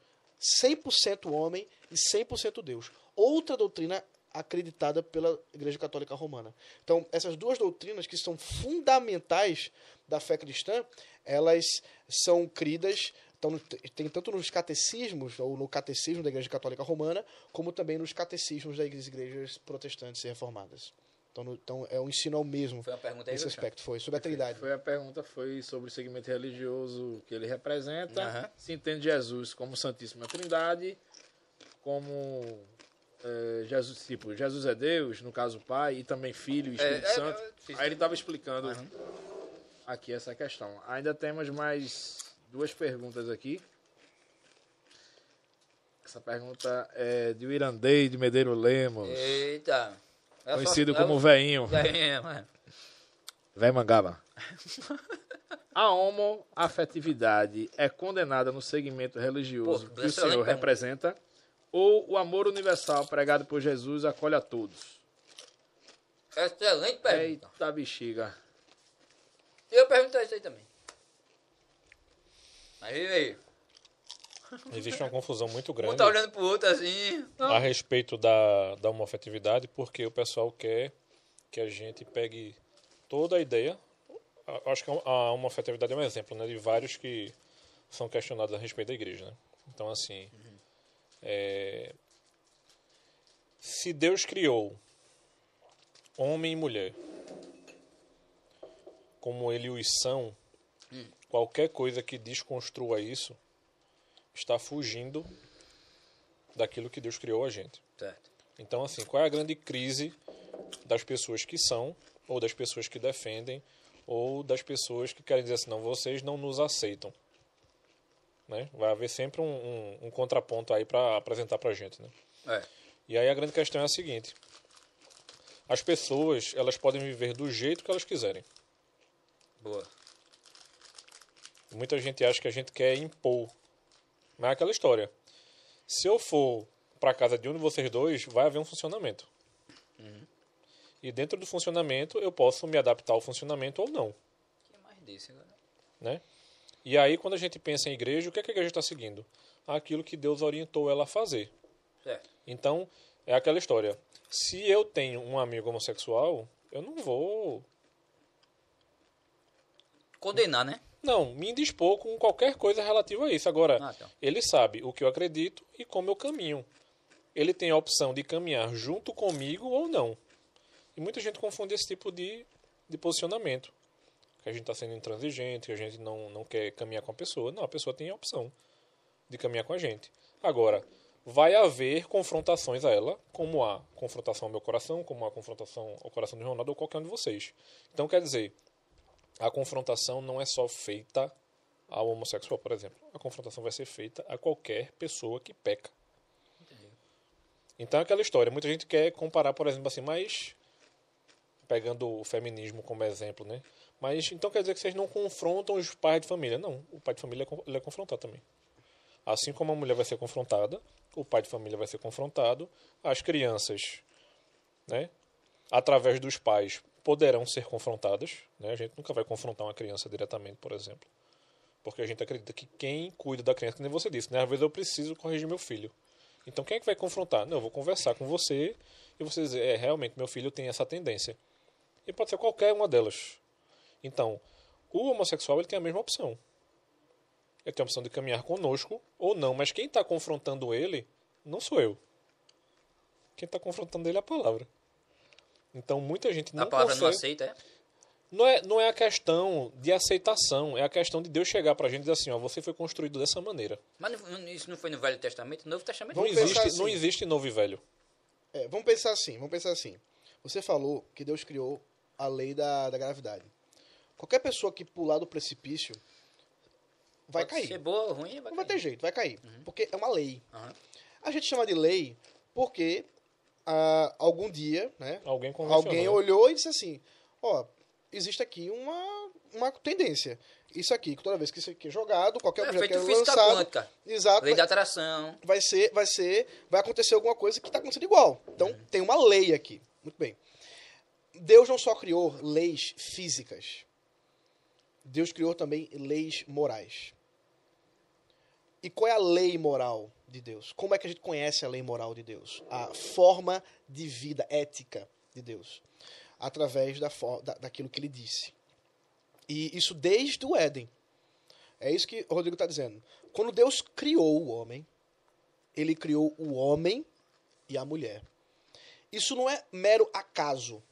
100% homem e 100% Deus. Outra doutrina acreditada pela Igreja Católica Romana. Então, essas duas doutrinas que são fundamentais da fé cristã, elas são cridas, então, tem tanto nos catecismos, ou no catecismo da Igreja Católica Romana, como também nos catecismos das igrejas protestantes e reformadas. Então, no- então é um ensino ao mesmo Foi uma pergunta aí, nesse Luciano? aspecto, foi, sobre a Trindade. Foi a pergunta foi sobre o segmento religioso que ele representa. Aham. Se entende Jesus como Santíssima Trindade, como eh, Jesus, tipo, Jesus é Deus, no caso o Pai, e também Filho e Espírito É, é, Santo. Aí ele estava explicando Aham. aqui essa questão. Ainda temos mais duas perguntas aqui. Essa pergunta é de Irandei de Medeiro Lemos, Eita. É conhecido só- como é o- Veinho. Veinho, mano. Véi Mangaba. A homoafetividade é condenada no segmento religioso Pô, que o excelente Senhor representa? Ou o amor universal pregado por Jesus acolhe a todos? Excelente pergunta. Eita bexiga. Eu perguntei isso aí também. Mas e aí? Existe uma confusão muito Um grande tá olhando pro outro assim. a respeito da, da homofetividade, porque o pessoal quer que a gente pegue toda a ideia. Acho que a homofetividade é um exemplo né, de vários que são questionados a respeito da igreja. Né? Então, assim, é, se Deus criou homem e mulher como ele os são, qualquer coisa que desconstrua isso está fugindo daquilo que Deus criou a gente. Certo. Então, assim, qual é a grande crise das pessoas que são, ou das pessoas que defendem, ou das pessoas que querem dizer assim, não, vocês não nos aceitam. Né? Vai haver sempre um, um, um contraponto aí para apresentar para a gente. Né? É. E aí a grande questão é a seguinte: as pessoas elas podem viver do jeito que elas quiserem. Boa. Muita gente acha que a gente quer impor. Mas é aquela história. Se eu for para casa de um de vocês dois, vai haver um funcionamento. E dentro do funcionamento, eu posso me adaptar ao funcionamento ou não. que mais desse agora? Né? E aí, quando a gente pensa em igreja, o que, é que a igreja está seguindo? Aquilo que Deus orientou ela a fazer. Então, é aquela história. Se eu tenho um amigo homossexual, eu não vou Condenar, né? Não, me indispor com qualquer coisa relativa a isso. Agora, Ah, tá. ele sabe o que eu acredito e como eu caminho. Ele tem a opção de caminhar junto comigo ou não. E muita gente confunde esse tipo de, de posicionamento. Que a gente está sendo intransigente, que a gente não, não quer caminhar com a pessoa. Não, a pessoa tem a opção de caminhar com a gente. Agora, vai haver confrontações a ela, como há confrontação ao meu coração, como há confrontação ao coração de Ronaldo ou qualquer um de vocês. Então, quer dizer, a confrontação não é só feita ao homossexual, por exemplo. A confrontação vai ser feita a qualquer pessoa que peca. Então é aquela história. Muita gente quer comparar, por exemplo, assim, mas pegando o feminismo como exemplo, né? Mas então quer dizer que vocês não confrontam os pais de família? Não, o pai de família é é confrontado também. Assim como a mulher vai ser confrontada, o pai de família vai ser confrontado, as crianças, né, através dos pais, poderão ser confrontadas. Né? A gente nunca vai confrontar uma criança diretamente, por exemplo. Porque a gente acredita que quem cuida da criança, nem você disse, né? às vezes eu preciso corrigir meu filho. Então quem é que vai confrontar? Não, eu vou conversar com você e você dizer, é, realmente, meu filho tem essa tendência. E pode ser qualquer uma delas. Então, o homossexual ele tem a mesma opção. Ele tem a opção de caminhar conosco ou não, mas quem está confrontando ele não sou eu. Quem está confrontando ele é a palavra. Então muita gente não a palavra não consegue. aceita, é? Não é, não é a questão de aceitação, é a questão de Deus chegar pra gente e dizer assim, ó, você foi construído dessa maneira. Mas não- isso não foi no Velho Testamento? No Novo Testamento? Não existe, assim. não existe novo e velho. É, vamos pensar assim, vamos pensar assim. Você falou que Deus criou a lei da, da gravidade. Qualquer pessoa que pular do precipício vai Pode cair. ser boa ou ruim, vai Não vai cair. ter jeito, vai cair. Porque é uma lei. Aham. A gente chama de lei porque ah, algum dia, né, Alguém convencionou. alguém olhou e disse assim, ó, existe aqui uma, uma tendência. Isso aqui, que toda vez que isso aqui é jogado, qualquer É objeto que é lançado, quântica. exato, Lei da vai, atração. vai ser, vai ser, vai acontecer alguma coisa que está acontecendo igual. Então Uhum. tem uma lei aqui. Muito bem. Deus não só criou leis físicas. Deus criou também leis morais. E qual é a lei moral de Deus? Como é que a gente conhece a lei moral de Deus? A forma de vida ética de Deus. Através da, da, daquilo que ele disse. E isso desde o Éden. É isso que o Rodrigo está dizendo. Quando Deus criou o homem, ele criou o homem e a mulher. Isso não é mero acaso.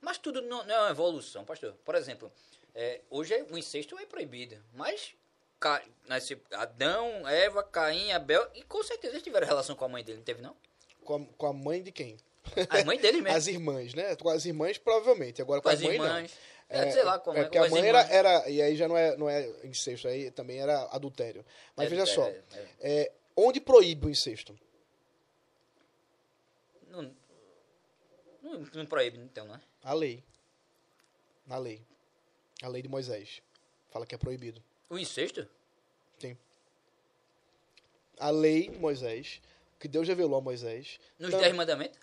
Mas tudo não, não é uma evolução, pastor. Por exemplo, é, hoje o incesto é proibido. Mas Ca- nasceu Adão, Eva, Caim, Abel. E com certeza eles tiveram relação com a mãe dele, não teve não? Com a, com a mãe de quem? A mãe dele mesmo. As irmãs, né? Com as irmãs, provavelmente. Agora com, com as mãe, irmãs. não. É, sei lá como é. é. porque a mãe era, irmãs. era. E aí já não é, não é incesto, aí também era adultério. Mas É, veja é, só. é, é. é, onde proíbe o incesto? Não, não, não proíbe, então, né? A lei. Na lei. A lei de Moisés. Fala que é proibido. O incesto? Sim. A lei Moisés, que Deus revelou a Moisés, Nos tam- Dez Mandamentos?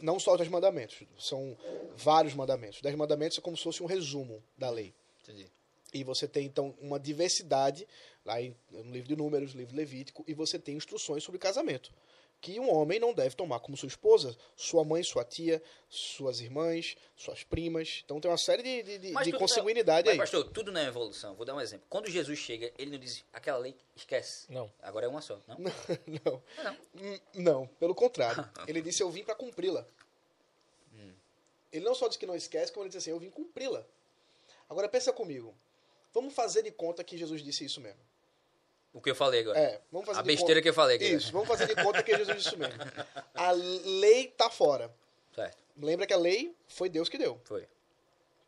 não só os dez mandamentos, são vários mandamentos. Os dez mandamentos é como se fosse um resumo da lei. Entendi. E você tem, então, uma diversidade, lá em- no livro de Números, no livro Levítico, e você tem instruções sobre casamento. Que um homem não deve tomar como sua esposa, sua mãe, sua tia, suas irmãs, suas primas. Então tem uma série de, de, de- de consanguinidade mas, aí. pastor, tudo não é evolução. Vou dar um exemplo. Quando Jesus chega, ele não diz aquela lei, esquece. Não. Agora é uma só, não? não. Não. Hum, Não, pelo contrário. Ele disse: Eu vim para cumpri-la. Hum. Ele não só disse que não esquece, como ele disse assim: Eu vim cumpri-la. Agora pensa comigo. Vamos fazer de conta que Jesus disse isso mesmo. O que eu falei agora. É, vamos fazer A besteira conta. que eu falei aqui. Isso, vamos fazer de conta que Jesus disse isso mesmo. A lei tá fora. Certo, Lembra que a lei foi Deus que deu, foi.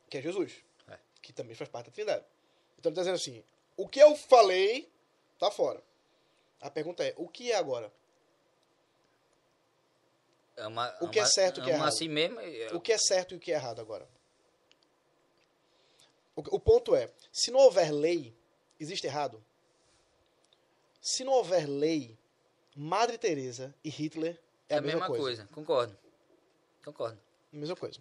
que é Jesus, É. que também faz parte da Trindade. Então ele está dizendo assim: o que eu falei tá fora. A pergunta é: o que é agora? Ama, O que é ama- certo e o que é errado? assim mesmo. e- O que é certo e o que é errado agora? O, o ponto é: se não houver lei, existe errado? Se não houver lei, Madre Teresa e Hitler é, É a mesma coisa. Concordo. Concordo. Mesma coisa.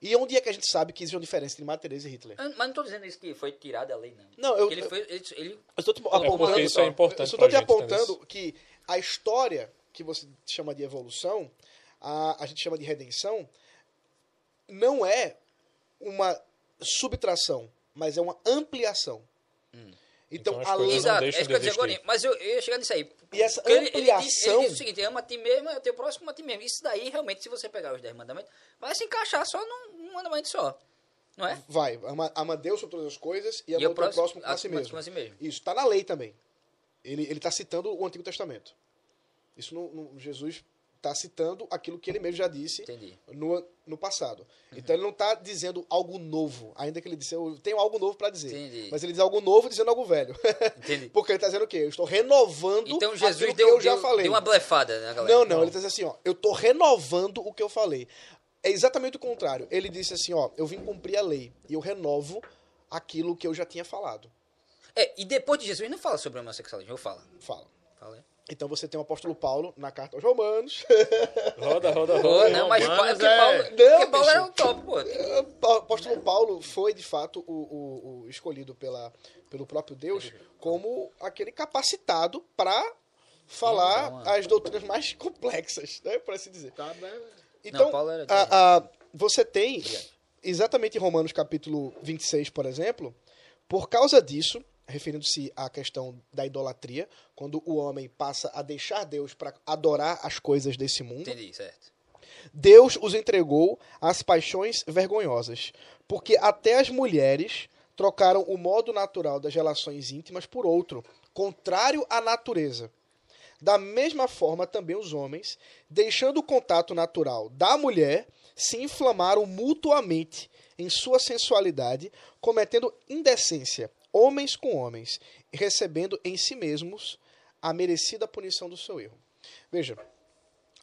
E onde é que a gente sabe que existe uma diferença entre Madre Teresa e Hitler? Eu- Mas não estou dizendo isso que foi tirado da lei, não. Não, eu- Ele foi, ele, ele- Eu estou te porque apontando, isso é importante eu estou te apontando que a história que você chama de evolução, a, a gente chama de redenção, não é uma subtração, mas é uma ampliação. Então, Então, as a coisas lei, não Exato, é deixam isso que eu ia de dizer agora. existir. Mas eu, eu ia chegar nisso aí. E essa Porque ele, ele, diz, ampliação- ele diz o seguinte: ama a ti mesmo, é o teu próximo, ama a ti mesmo. Isso daí, realmente, se você pegar os 10 mandamentos, vai se encaixar só num, num mandamento só. Não é? vai, ama, ama Deus sobre todas as coisas e E ama o o teu próximo como a a- si mesmo. si mesmo. Isso está na lei também. Ele está citando o Antigo Testamento. Isso no, no- Jesus está citando aquilo que ele mesmo já disse Entendi. no, no passado. Então ele não está dizendo algo novo, ainda que ele disse, eu tenho algo novo para dizer. Entendi. Mas ele diz algo novo dizendo algo velho. Entendi. Porque ele está dizendo o quê? Eu estou renovando Então aquilo Jesus que deu, eu já deu, falei. deu uma blefada, né, galera? Não, não, ele está dizendo assim, ó, eu estou renovando o que eu falei. é exatamente o contrário. Ele disse assim, ó, eu vim cumprir a lei e eu renovo aquilo que eu já tinha falado. É, e depois de Jesus não fala sobre homossexualismo, eu falo. Fala. Fala. Então você tem o apóstolo Paulo na carta aos Romanos. Roda, roda, roda. não, mas Romanos é é- Paulo, Não, porque Paulo era o top, pô. o apóstolo Paulo foi, de fato, o, o- o escolhido pela, pelo próprio Deus como aquele capacitado para falar Sim, então, as doutrinas mais complexas, né, por assim dizer. Tá, né? Então, Paulo era a- a- você tem, exatamente em Romanos capítulo 26, por exemplo, por causa disso, referindo-se à questão da idolatria, quando o homem passa a deixar Deus para adorar as coisas desse mundo, Entendi, certo. Deus os entregou às paixões vergonhosas, porque até as mulheres trocaram o modo natural das relações íntimas por outro, contrário à natureza. Da mesma forma, também os homens, deixando o contato natural da mulher, se inflamaram mutuamente em sua sensualidade, cometendo indecência, homens com homens, recebendo em si mesmos a merecida punição do seu erro. Veja,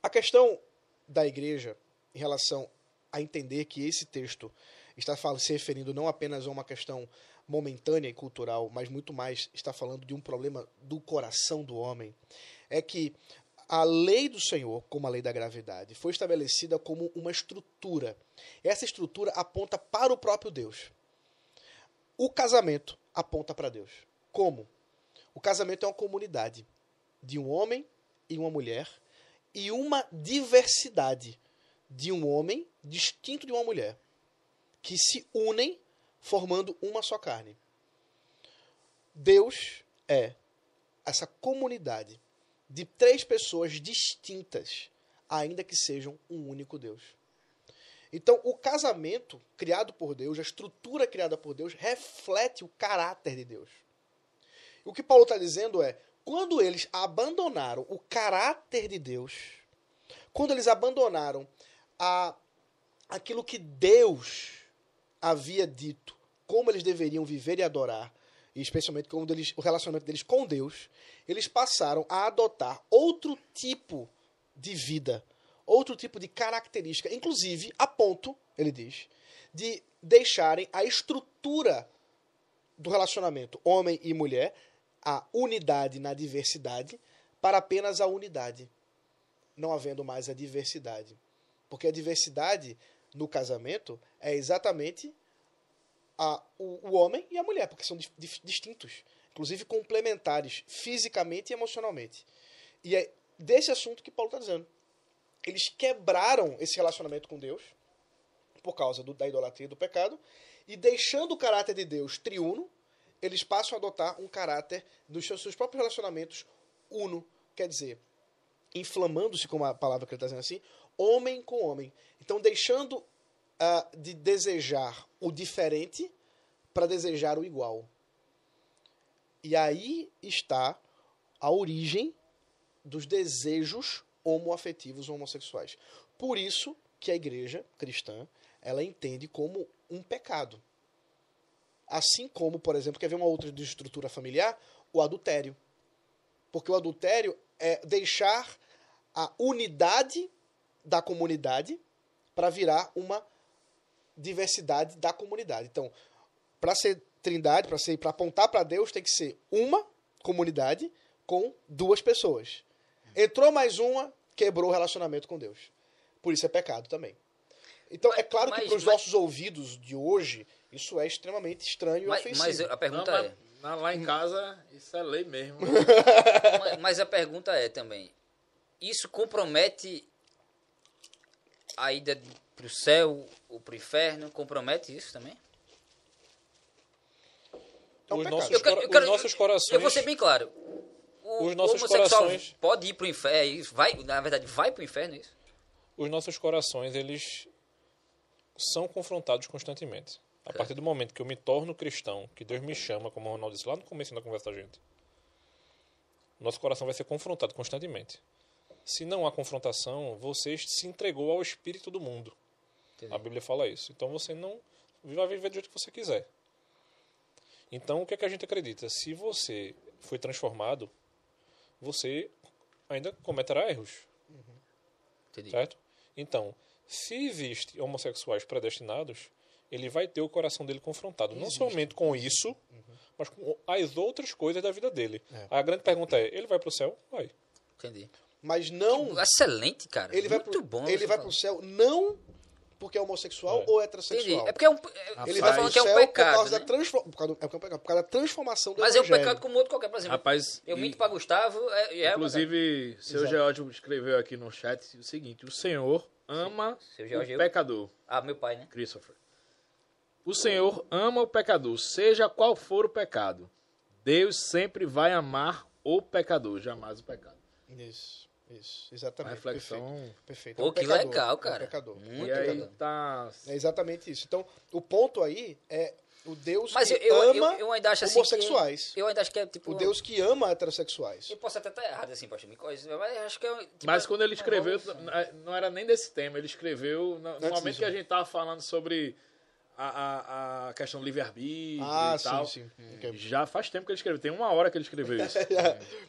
a questão da igreja em relação a entender que esse texto está se referindo não apenas a uma questão momentânea e cultural, mas muito mais está falando de um problema do coração do homem, é que a lei do Senhor, como a lei da gravidade, foi estabelecida como uma estrutura. Essa estrutura aponta para o próprio Deus. O casamento aponta para Deus. Como? O casamento é uma comunidade de um homem e uma mulher e uma diversidade de um homem distinto de uma mulher que se unem formando uma só carne. Deus é essa comunidade de três pessoas distintas, ainda que sejam um único Deus. Então, o casamento criado por Deus, a estrutura criada por Deus, reflete o caráter de Deus. O que Paulo está dizendo é: quando eles abandonaram o caráter de Deus, quando eles abandonaram a, aquilo que Deus havia dito, como eles deveriam viver e adorar, e especialmente como eles, o relacionamento deles com Deus, eles passaram a adotar outro tipo de vida, outro tipo de característica, inclusive a ponto, ele diz, de deixarem a estrutura do relacionamento homem e mulher, a unidade na diversidade, para apenas a unidade, não havendo mais a diversidade. Porque a diversidade no casamento é exatamente a, o, o homem e a mulher, porque são distintos, inclusive complementares, fisicamente e emocionalmente. E é desse assunto que Paulo está dizendo. Eles quebraram esse relacionamento com Deus, por causa do- da idolatria e do pecado, e deixando o caráter de Deus triuno, eles passam a adotar um caráter dos seus, seus próprios relacionamentos uno, quer dizer, inflamando-se, como a palavra que ele está dizendo assim, homem com homem. Então, deixando ah, de desejar o diferente para desejar o igual. E aí está a origem dos desejos homoafetivos homossexuais. Por isso que a igreja cristã ela entende como um pecado. Assim como, por exemplo, quer ver uma outra estrutura familiar? O adultério. Porque o adultério é deixar a unidade da comunidade para virar uma diversidade da comunidade. Então, para ser trindade, para ser para apontar para Deus, tem que ser uma comunidade com duas pessoas. Entrou mais uma, quebrou o relacionamento com Deus. Por isso é pecado também. Então, Mas- é claro que para os mas- nossos ouvidos de hoje, isso é extremamente estranho e Mas, ofensivo. mas a Não, pergunta mas é. na- lá em casa, isso é lei mesmo. mas, mas a pergunta é também. Isso compromete a ida pro céu ou pro inferno? Compromete isso também? É um os nossos, Eu quero- eu quero- os nossos corações. Eu vou ser bem claro. O, Os nossos o corações- pode ir pro inferno, é? Vai, na verdade, vai pro inferno é isso? os nossos corações eles são confrontados constantemente. A partir do momento que eu me torno cristão, que Deus me chama, como o Ronaldo disse lá no começo da conversa da gente, nosso coração vai ser confrontado constantemente. Se não há confrontação, você se entregou ao espírito do mundo. Entendi. A Bíblia fala isso. Então você não vai viver do jeito que você quiser. Então o que é que a gente acredita? Se você foi transformado, você ainda cometerá erros. Entendi. Certo? Então, Se existe homossexuais predestinados, ele vai ter o coração dele confrontado. Não somente com isso, mas com as outras coisas da vida dele. A grande pergunta é, ele vai pro céu? Vai. Entendi. Mas não. Excelente, cara. Ele vai, Muito pro, bom. ele vai falou. pro céu não porque é homossexual É. ou Entendi. heterossexual. É porque é um. é- Ele você vai tá falando que é um céu pecado. por causa né? da transformação. Por, causa do- é por causa- por causa da transformação do Mas é um evangelho. pecado como outro qualquer. Por exemplo, Rapaz, eu e- minto pra Gustavo, é, é um Inclusive, seu Exato. Geórgio escreveu aqui no chat o seguinte: o Senhor ama Seu o pecador. pecado. Ah, meu pai, né? Christopher. O Senhor ama o pecador, seja qual for o pecado. Deus sempre vai amar o pecador, jamais o pecado. Isso, isso. Uma Exatamente. reflexão. Perfeito. perfeito. Pô, É um que pecador, legal, é um cara. pecador. Muito e aí legal. tá. É exatamente isso. Então, o ponto aí é o Deus Mas que eu, ama eu, eu ainda acho assim. homossexuais. Que, eu ainda acho que é tipo. O Deus que ama heterossexuais. Eu posso até estar errado assim, pastor, me corrija, mas eu acho que é. Tipo, Mas quando ele escreveu, vamos- n- não era nem desse tema, ele escreveu no, no momento disso. que a gente tava falando sobre a, a, a questão do livre-arbítrio Ah, e tal. sim, sim. Ok. Já faz tempo que ele escreveu, tem uma hora que ele escreveu isso.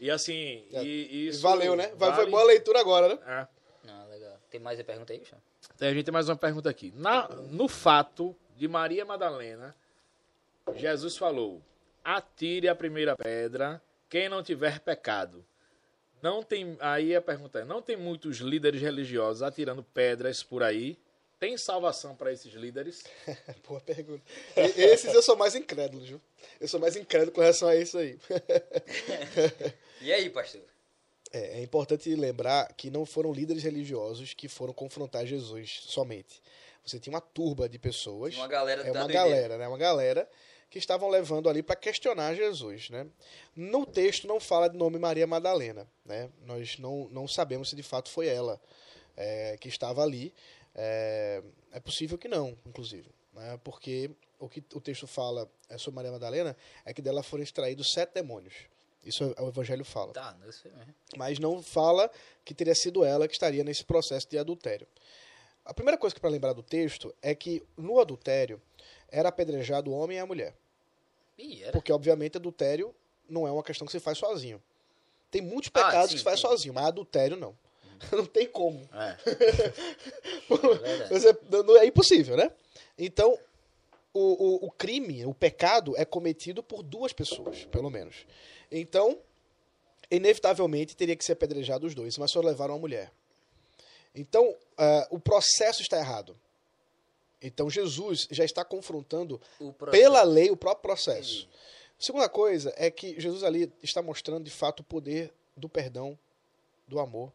e assim, e, E isso. Valeu, né? Vai, Foi vale- boa leitura agora, né? É. Não, legal. Tem mais a pergunta aí, Gustavo? Então, a gente tem mais uma pergunta aqui. Na, no fato de Maria Madalena, Jesus falou: atire a primeira pedra, quem não tiver pecado. Não tem. Aí a pergunta é: não tem muitos líderes religiosos atirando pedras por aí? Tem salvação para esses líderes? Boa pergunta. E- Esses eu sou mais incrédulo, viu? Eu sou mais incrédulo com relação a isso aí. E aí, pastor? É, é importante lembrar que não foram líderes religiosos que foram confrontar Jesus somente. Você tinha uma turba de pessoas. Tinha uma galera é uma galera, né? Uma galera que estavam levando ali para questionar Jesus, né? No texto não fala de nome Maria Madalena, né? Nós não, não sabemos se de fato foi ela é, que estava ali. É, é possível que não, inclusive, né? Porque o que o texto fala é sobre Maria Madalena é que dela foram extraídos sete demônios. Isso é- o Evangelho fala Tá, não sei mesmo. mas não fala que teria sido ela que estaria nesse processo de adultério. A primeira coisa que para lembrar do texto é que no adultério era apedrejado o homem e a mulher, porque obviamente adultério não é uma questão que se faz sozinho. Tem muitos Ah, pecados sim, que se faz sim. sozinho, mas adultério não. Não tem como. É. Você- não- é impossível, né? Então, o, o, o crime, o pecado é cometido por duas pessoas, pelo menos. Então, inevitavelmente teria que ser apedrejado os dois, mas só levaram a mulher. Então, ah, o processo está errado. Então, Jesus já está confrontando pela lei o próprio processo. Segunda coisa é que Jesus ali está mostrando de fato o poder do perdão, do amor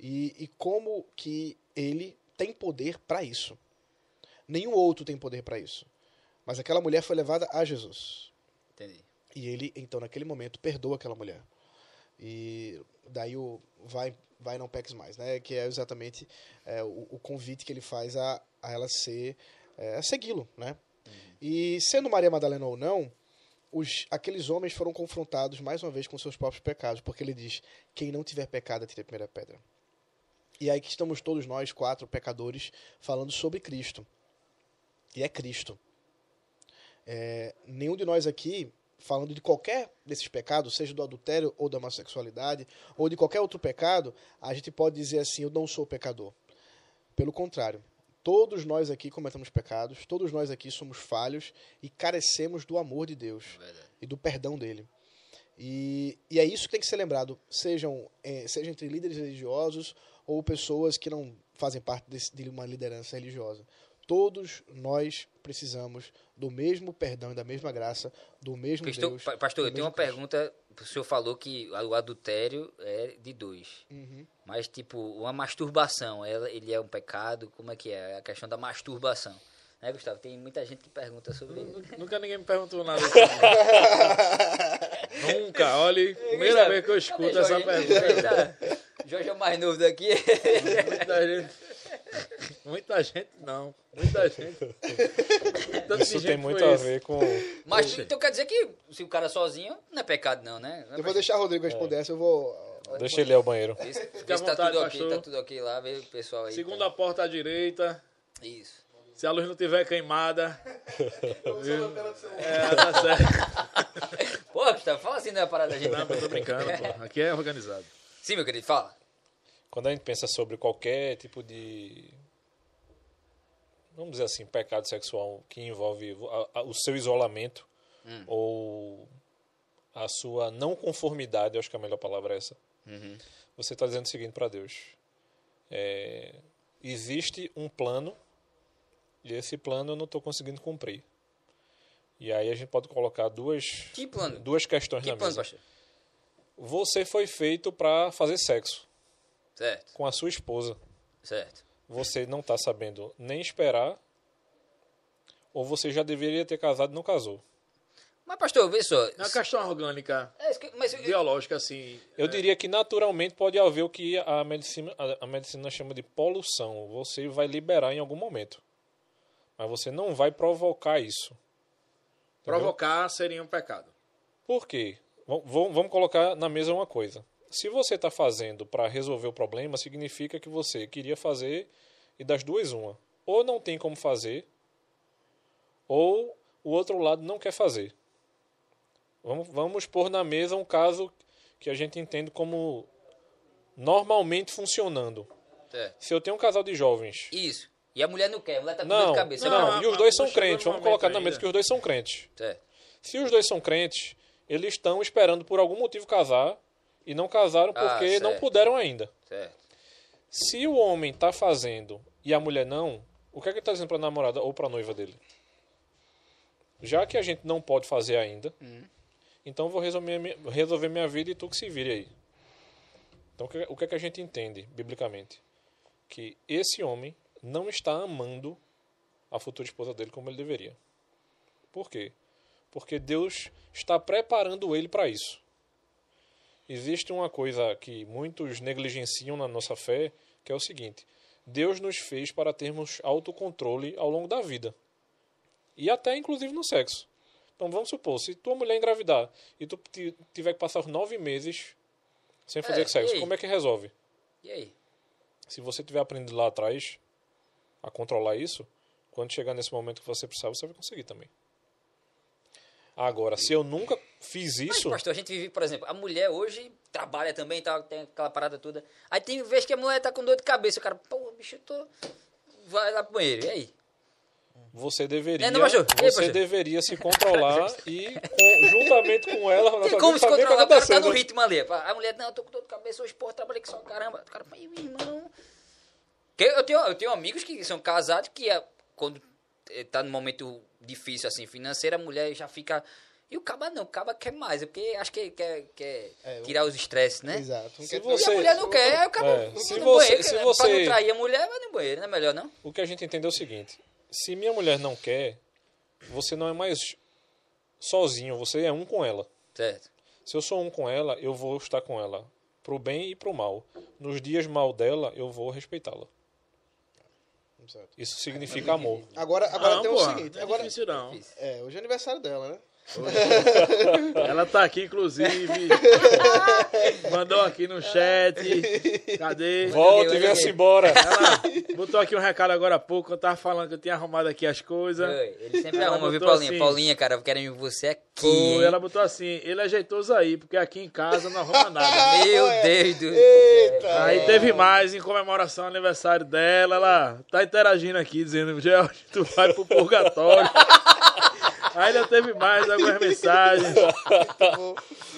e, e como que ele tem poder para isso. Nenhum outro tem poder para isso. Mas aquela mulher foi levada a Jesus. Entendi. E ele, então, naquele momento, perdoa aquela mulher. E daí o vai, vai não peques mais, né? Que é exatamente é, o, o convite que ele faz a, a ela ser, é, a segui-lo, né? E sendo Maria Madalena ou não, os, aqueles homens foram confrontados mais uma vez com seus próprios pecados, porque ele diz: quem não tiver pecado, atire a primeira pedra. E aí que estamos todos nós, quatro pecadores, falando sobre Cristo. E é Cristo. É, nenhum de nós aqui, falando de qualquer desses pecados, seja do adultério ou da homossexualidade, ou de qualquer outro pecado, a gente pode dizer assim: eu não sou pecador. Pelo contrário, todos nós aqui cometemos pecados, todos nós aqui somos falhos e carecemos do amor de Deus Verdade. e do perdão dele. E, e é isso que tem que ser lembrado, sejam, eh, seja entre líderes religiosos ou pessoas que não fazem parte desse- de uma liderança religiosa. Todos nós precisamos do mesmo perdão e da mesma graça, do mesmo Pastor, Deus. pa- pastor, eu tenho uma Cristo. pergunta. O senhor falou que o adultério é de dois. Uhum. Mas, tipo, uma masturbação, ela, ele é um pecado? Como é que é? A questão da masturbação. Né, Gustavo? Tem muita gente que pergunta sobre. Nunca ninguém me perguntou nada disso. Nunca, olha, primeira vez que eu escuto essa pergunta. Jorge é o mais novo daqui. Muita gente. Muita gente não. Muita gente. Tanto Isso de tem gente muito a isso. ver com. Mas então quer dizer que se o cara sozinho, não é pecado, não, né? Não é Eu vou deixar o Rodrigo responder essa, eu vou. Deixa ele ir ao banheiro. Vê se, vê Fica se tá vontade, tudo ok, pastor. tá tudo ok lá, vê o pessoal aí. Segunda porta à direita. Tá. Isso. Se a luz não tiver queimada. É, tá certo. Pô, Gustavo, fala assim na parada da gente. Não, eu tô brincando, pô. Aqui é organizado. Sim, meu querido, fala. Quando a gente pensa sobre qualquer tipo de vamos dizer assim, pecado sexual que envolve a- a- o seu isolamento Hum. ou a sua não conformidade, eu acho que a melhor palavra é essa. Uhum. Você está dizendo o seguinte para Deus: é, existe um plano e esse plano eu não estou conseguindo cumprir. E aí a gente pode colocar duas, Que plano? duas questões Que na plano, mesa. pastor? Você foi feito para fazer sexo Certo, com a sua esposa. certo. Você não está sabendo nem esperar, ou você já deveria ter casado e não casou. Mas, pastor, vê só. É uma questão orgânica, É, isso que- mas eu- biológica, assim. Eu diria que naturalmente pode haver o que a medicina, a, a medicina chama de poluição. Você vai liberar em algum momento. Mas você não vai provocar isso. Entendeu? Provocar seria um pecado. Por quê? Vam- vam- Vamos colocar na mesa uma coisa. Se você está fazendo para resolver o problema, significa que você queria fazer e das duas uma. Ou não tem como fazer, ou o outro lado não quer fazer. Vamos, vamos pôr na mesa um caso que a gente entende como normalmente funcionando. Certo. Se eu tenho um casal de jovens. Isso. E a mulher não quer, a mulher tá com Não, dor de cabeça. não, Não, e os dois são crentes. Vamos colocar na mesa ainda. que os dois são crentes. Certo. Se os dois são crentes, eles estão esperando por algum motivo casar e não casaram Ah, porque não certo. puderam ainda. Certo. Se o homem está fazendo e a mulher não, o que é que ele está dizendo para a namorada ou para a noiva dele? Já que a gente não pode fazer ainda, então eu vou resolver minha, resolver minha vida e tu que se vire aí. Então o que, o que é que a gente entende, biblicamente? Que esse homem não está amando a futura esposa dele como ele deveria. Por quê? Porque Deus está preparando ele para isso. Existe uma coisa que muitos negligenciam na nossa fé, que é o seguinte: Deus nos fez para termos autocontrole ao longo da vida. E até inclusive no sexo. Então vamos supor, se tua mulher engravidar e tu ti- tiver que passar os nove meses sem fazer É, sexo, como é que resolve? E aí? Se você tiver aprendido lá atrás a controlar isso, quando chegar nesse momento que você precisar, você vai conseguir também. Agora, se eu nunca fiz Mas, isso, pastor, a gente vive, por exemplo, a mulher hoje trabalha também, tá, tem aquela parada toda. Aí tem vez que a mulher tá com dor de cabeça. O cara, pô, bicho, eu tô. Vai lá pro banheiro. E aí? você deveria, É, não, pastor? Aí, você pastor? deveria se controlar e com- juntamente com ela, Tem como se controlar? O cara tá no ritmo ali. A mulher, não, eu tô com dor de cabeça hoje, porra, trabalhei que só caramba. O cara, mas meu irmão. Eu, tenho, eu tenho amigos que são casados que é, quando tá num momento difícil assim financeiro, a mulher já fica. E o caba não, o caba quer mais, é porque acho que quer, quer É, tirar os estresses, né? Exato. Se você- E a mulher não quer, o cara É, se no você- banheiro, se pra você- não trair a mulher, vai no banheiro, não é melhor não? O que a gente entendeu é o seguinte: se minha mulher não quer, você não é mais sozinho, você é um com ela. Certo. Se eu sou um com ela, eu vou estar com ela pro bem e pro mal. Nos dias mal dela, eu vou respeitá-la. Isso significa amor. Agora, agora não, tem o porra, seguinte. não é Agora, difícil não. é, hoje é aniversário dela, né? Ela tá aqui, inclusive. Mandou aqui no chat. Cadê? Volta e venha-se aqui. embora. Ela botou aqui um recado agora há pouco. Eu tava falando que eu tinha arrumado aqui as coisas. Oi, Ele sempre Ela arruma, viu, Paulinha? assim- Paulinha, cara, eu quero você aqui. Hein? ela botou assim, ele é jeitoso aí, porque aqui em casa não arruma nada. Meu Deus do Eita! Aí teve mais em comemoração ao aniversário dela. Ela tá interagindo aqui, dizendo: George, tu vai pro purgatório. Ainda teve mais algumas mensagens.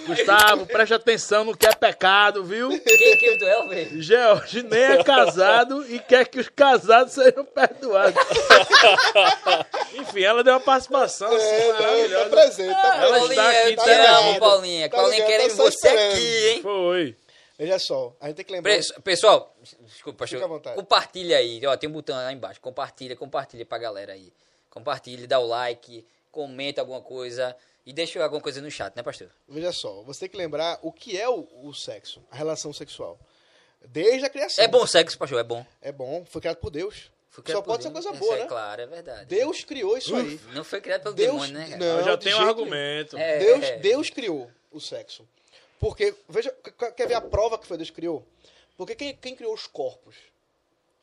Gustavo, preste atenção no que é pecado, viu? Quem que do ela, velho? George nem é casado e quer que os casados sejam perdoados. Enfim, ela deu uma participação assim, É, não, tá maravilhosa. presente, tá Ela presente. está aqui interagindo. amo, Paulinha. Tá Paulinha, ligado? queremos Tá você esperando. aqui, hein? Foi. Veja só, a gente tem que lembrar. Pessoal, desculpa, pastor. Fica à vontade. Compartilha aí, ó, tem um botão lá embaixo. Compartilha, compartilha pra galera aí. Compartilha, dá o like, comenta alguma coisa e deixa alguma coisa no chat, né, pastor? Veja só, você tem que lembrar o que é o, o sexo, a relação sexual. Desde a criação. É bom sexo, pastor, é bom. É bom, foi criado por Deus. Foi Só pode ser Deus. coisa Isso boa, é né? claro, é verdade. Deus criou isso aí. Não foi criado pelo Deus, demônio, né, cara? não, Eu já tenho um argumento. É, Deus, é. Deus criou o sexo. Porque, veja, qu- quer ver a prova que foi Deus que criou? Porque quem, quem criou os corpos?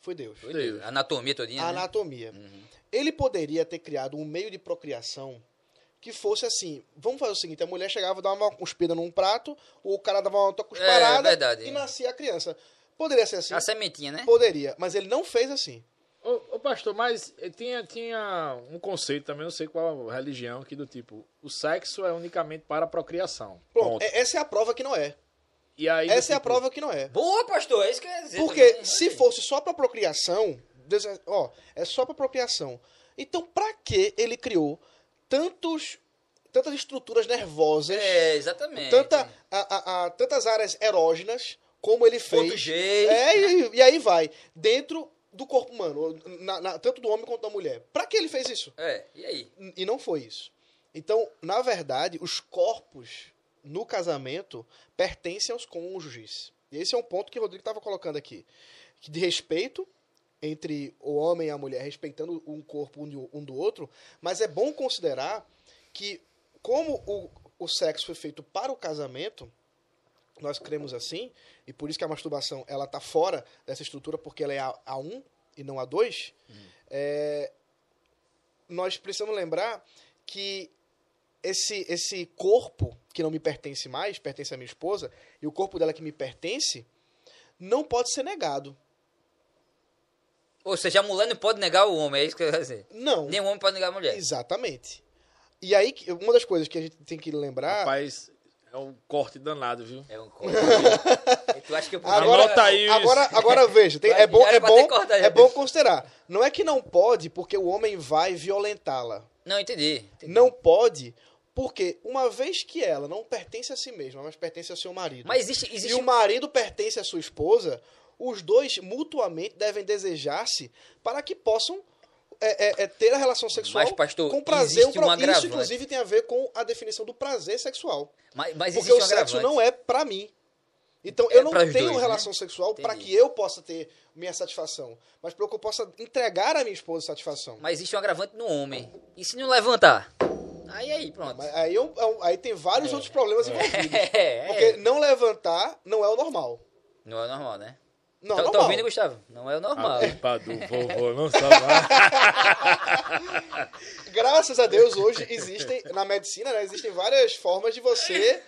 Foi Deus. Foi Deus. Anatomia todinha, A né? anatomia. Uhum. Ele poderia ter criado um meio de procriação que fosse assim. Vamos fazer o seguinte: a mulher chegava, dava uma cuspida num prato, o cara dava uma cusparada É, verdade. e nascia a criança. Poderia ser assim? A sementinha, né? Poderia, mas ele não fez assim. Ô, ô, pastor, mas tinha, tinha um conceito também, não sei qual religião, que do tipo, o sexo é unicamente para a procriação. Pronto, Ponto. é- essa é a prova que não é. E aí, Essa é a tipo, prova que não é. Boa, pastor, é isso que eu ia dizer. Porque também. se fosse só pra procriação, Deus é- ó, é só pra procriação. Então, pra que ele criou tantos, tantas estruturas nervosas, É, exatamente. tanta, a- a- a- tantas áreas erógenas, como ele fez? Outro jeito. É, e, e aí vai. Dentro do corpo humano, na- na- tanto do homem quanto da mulher. Pra que ele fez isso? É, e aí? E não foi isso. Então, na verdade, os corpos no casamento pertencem aos cônjuges. E esse é um ponto que o Rodrigo estava colocando aqui. Que de respeito entre o homem e a mulher, respeitando um corpo um do- outro, mas é bom considerar que, como o, o sexo foi feito para o casamento, nós cremos assim, e por isso que a masturbação ela está fora dessa estrutura, porque ela é a, a um e não a dois, é, nós precisamos lembrar que esse, esse corpo que não me pertence mais, pertence à minha esposa, e o corpo dela que me pertence, não pode ser negado. Ou seja, a mulher não pode negar o homem, é isso que eu ia dizer. Não. Nem o homem pode negar a mulher. Exatamente. E aí, uma das coisas que a gente tem que lembrar. Rapaz, é um corte danado, viu? É um corte. E tu acha que eu Agora, Anota aí isso. agora, agora veja, tem- é bom, é bom, é bom considerar. Não é que não pode porque o homem vai violentá-la. Não, entendi. entendi. Não pode porque uma vez que ela não pertence a si mesma, mas pertence ao seu marido. Mas existe. e existe o marido pertence à sua esposa, os dois mutuamente devem desejar-se para que possam é, é, é, ter a relação sexual Mas, pastor, com prazer. um pra- um. Isso, inclusive, tem a ver com a definição do prazer sexual. Mas, mas Porque o um sexo não é pra mim. Então, É eu não tenho dois, né? relação sexual para que eu possa ter minha satisfação, mas para que eu possa entregar à minha esposa satisfação. Mas existe um agravante no homem. E se não levantar? Aí, aí, pronto. Mas aí, eu- eu- aí tem vários outros problemas envolvidos. É, Porque é. não levantar não é o normal. Não é normal, né? Não, tá, é tá normal. ouvindo, Gustavo? Não é o normal. A culpa do vovô não sabe. Graças a Deus, hoje existem, na medicina, né, existem várias formas de você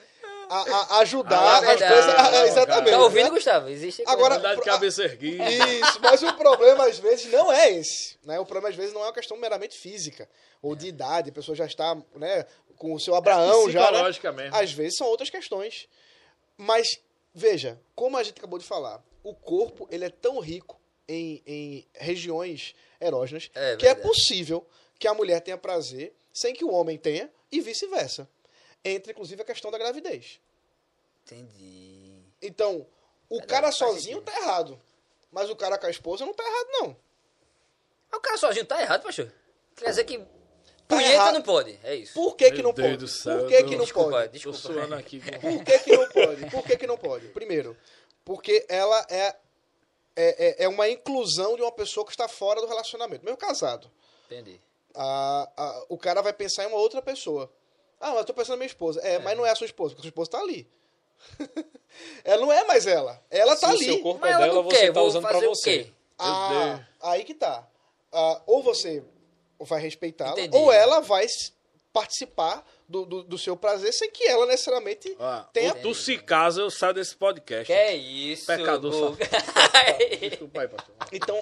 a- a- ajudar Ah, é as coisas. Ah, exatamente. Tá ouvindo, né? Gustavo? Existe Agora- Andar de cabeça erguida. Isso, mas o problema às vezes não é esse. Né? O problema às vezes não é uma questão meramente física ou de idade, a pessoa já está né, com o seu Abraão já. Né? mesmo. Às vezes são outras questões. Mas, veja, como a gente acabou de falar, o corpo ele é tão rico em, em regiões erógenas É que é possível que a mulher tenha prazer sem que o homem tenha e vice-versa. Entra, inclusive, a questão da gravidez. Entendi. Então, o Verdade, cara sozinho sentido. tá errado. Mas o cara com a esposa não tá errado, não. Mas o cara sozinho tá errado, pastor. Quer dizer que Tá punheta não pode. É isso. Por que, que Meu não Deus pode? do céu, Por que, que não Desculpa, pode? Desculpa. suando aqui. Por que, que não pode? Por que, que não pode? Primeiro, porque ela é, é, é, é uma inclusão de uma pessoa que está fora do relacionamento, mesmo casado. Entendi. A, a- o cara vai pensar em uma outra pessoa. Ah, mas eu tô pensando na minha esposa. É, mas não é a sua esposa, porque a sua esposa tá ali. ela não é mais ela. Ela tá Se o ali. seu corpo Mas é ela dela, você quer, tá vou usando pra você. Ah, aí que tá. Ah, ou você vai respeitá-la, ou ela vai participar do, do, do seu prazer sem que ela necessariamente Ó, tenha. ou tu se casa, eu saio desse podcast. Que é isso? Pecador Desculpa aí, pastor. Então,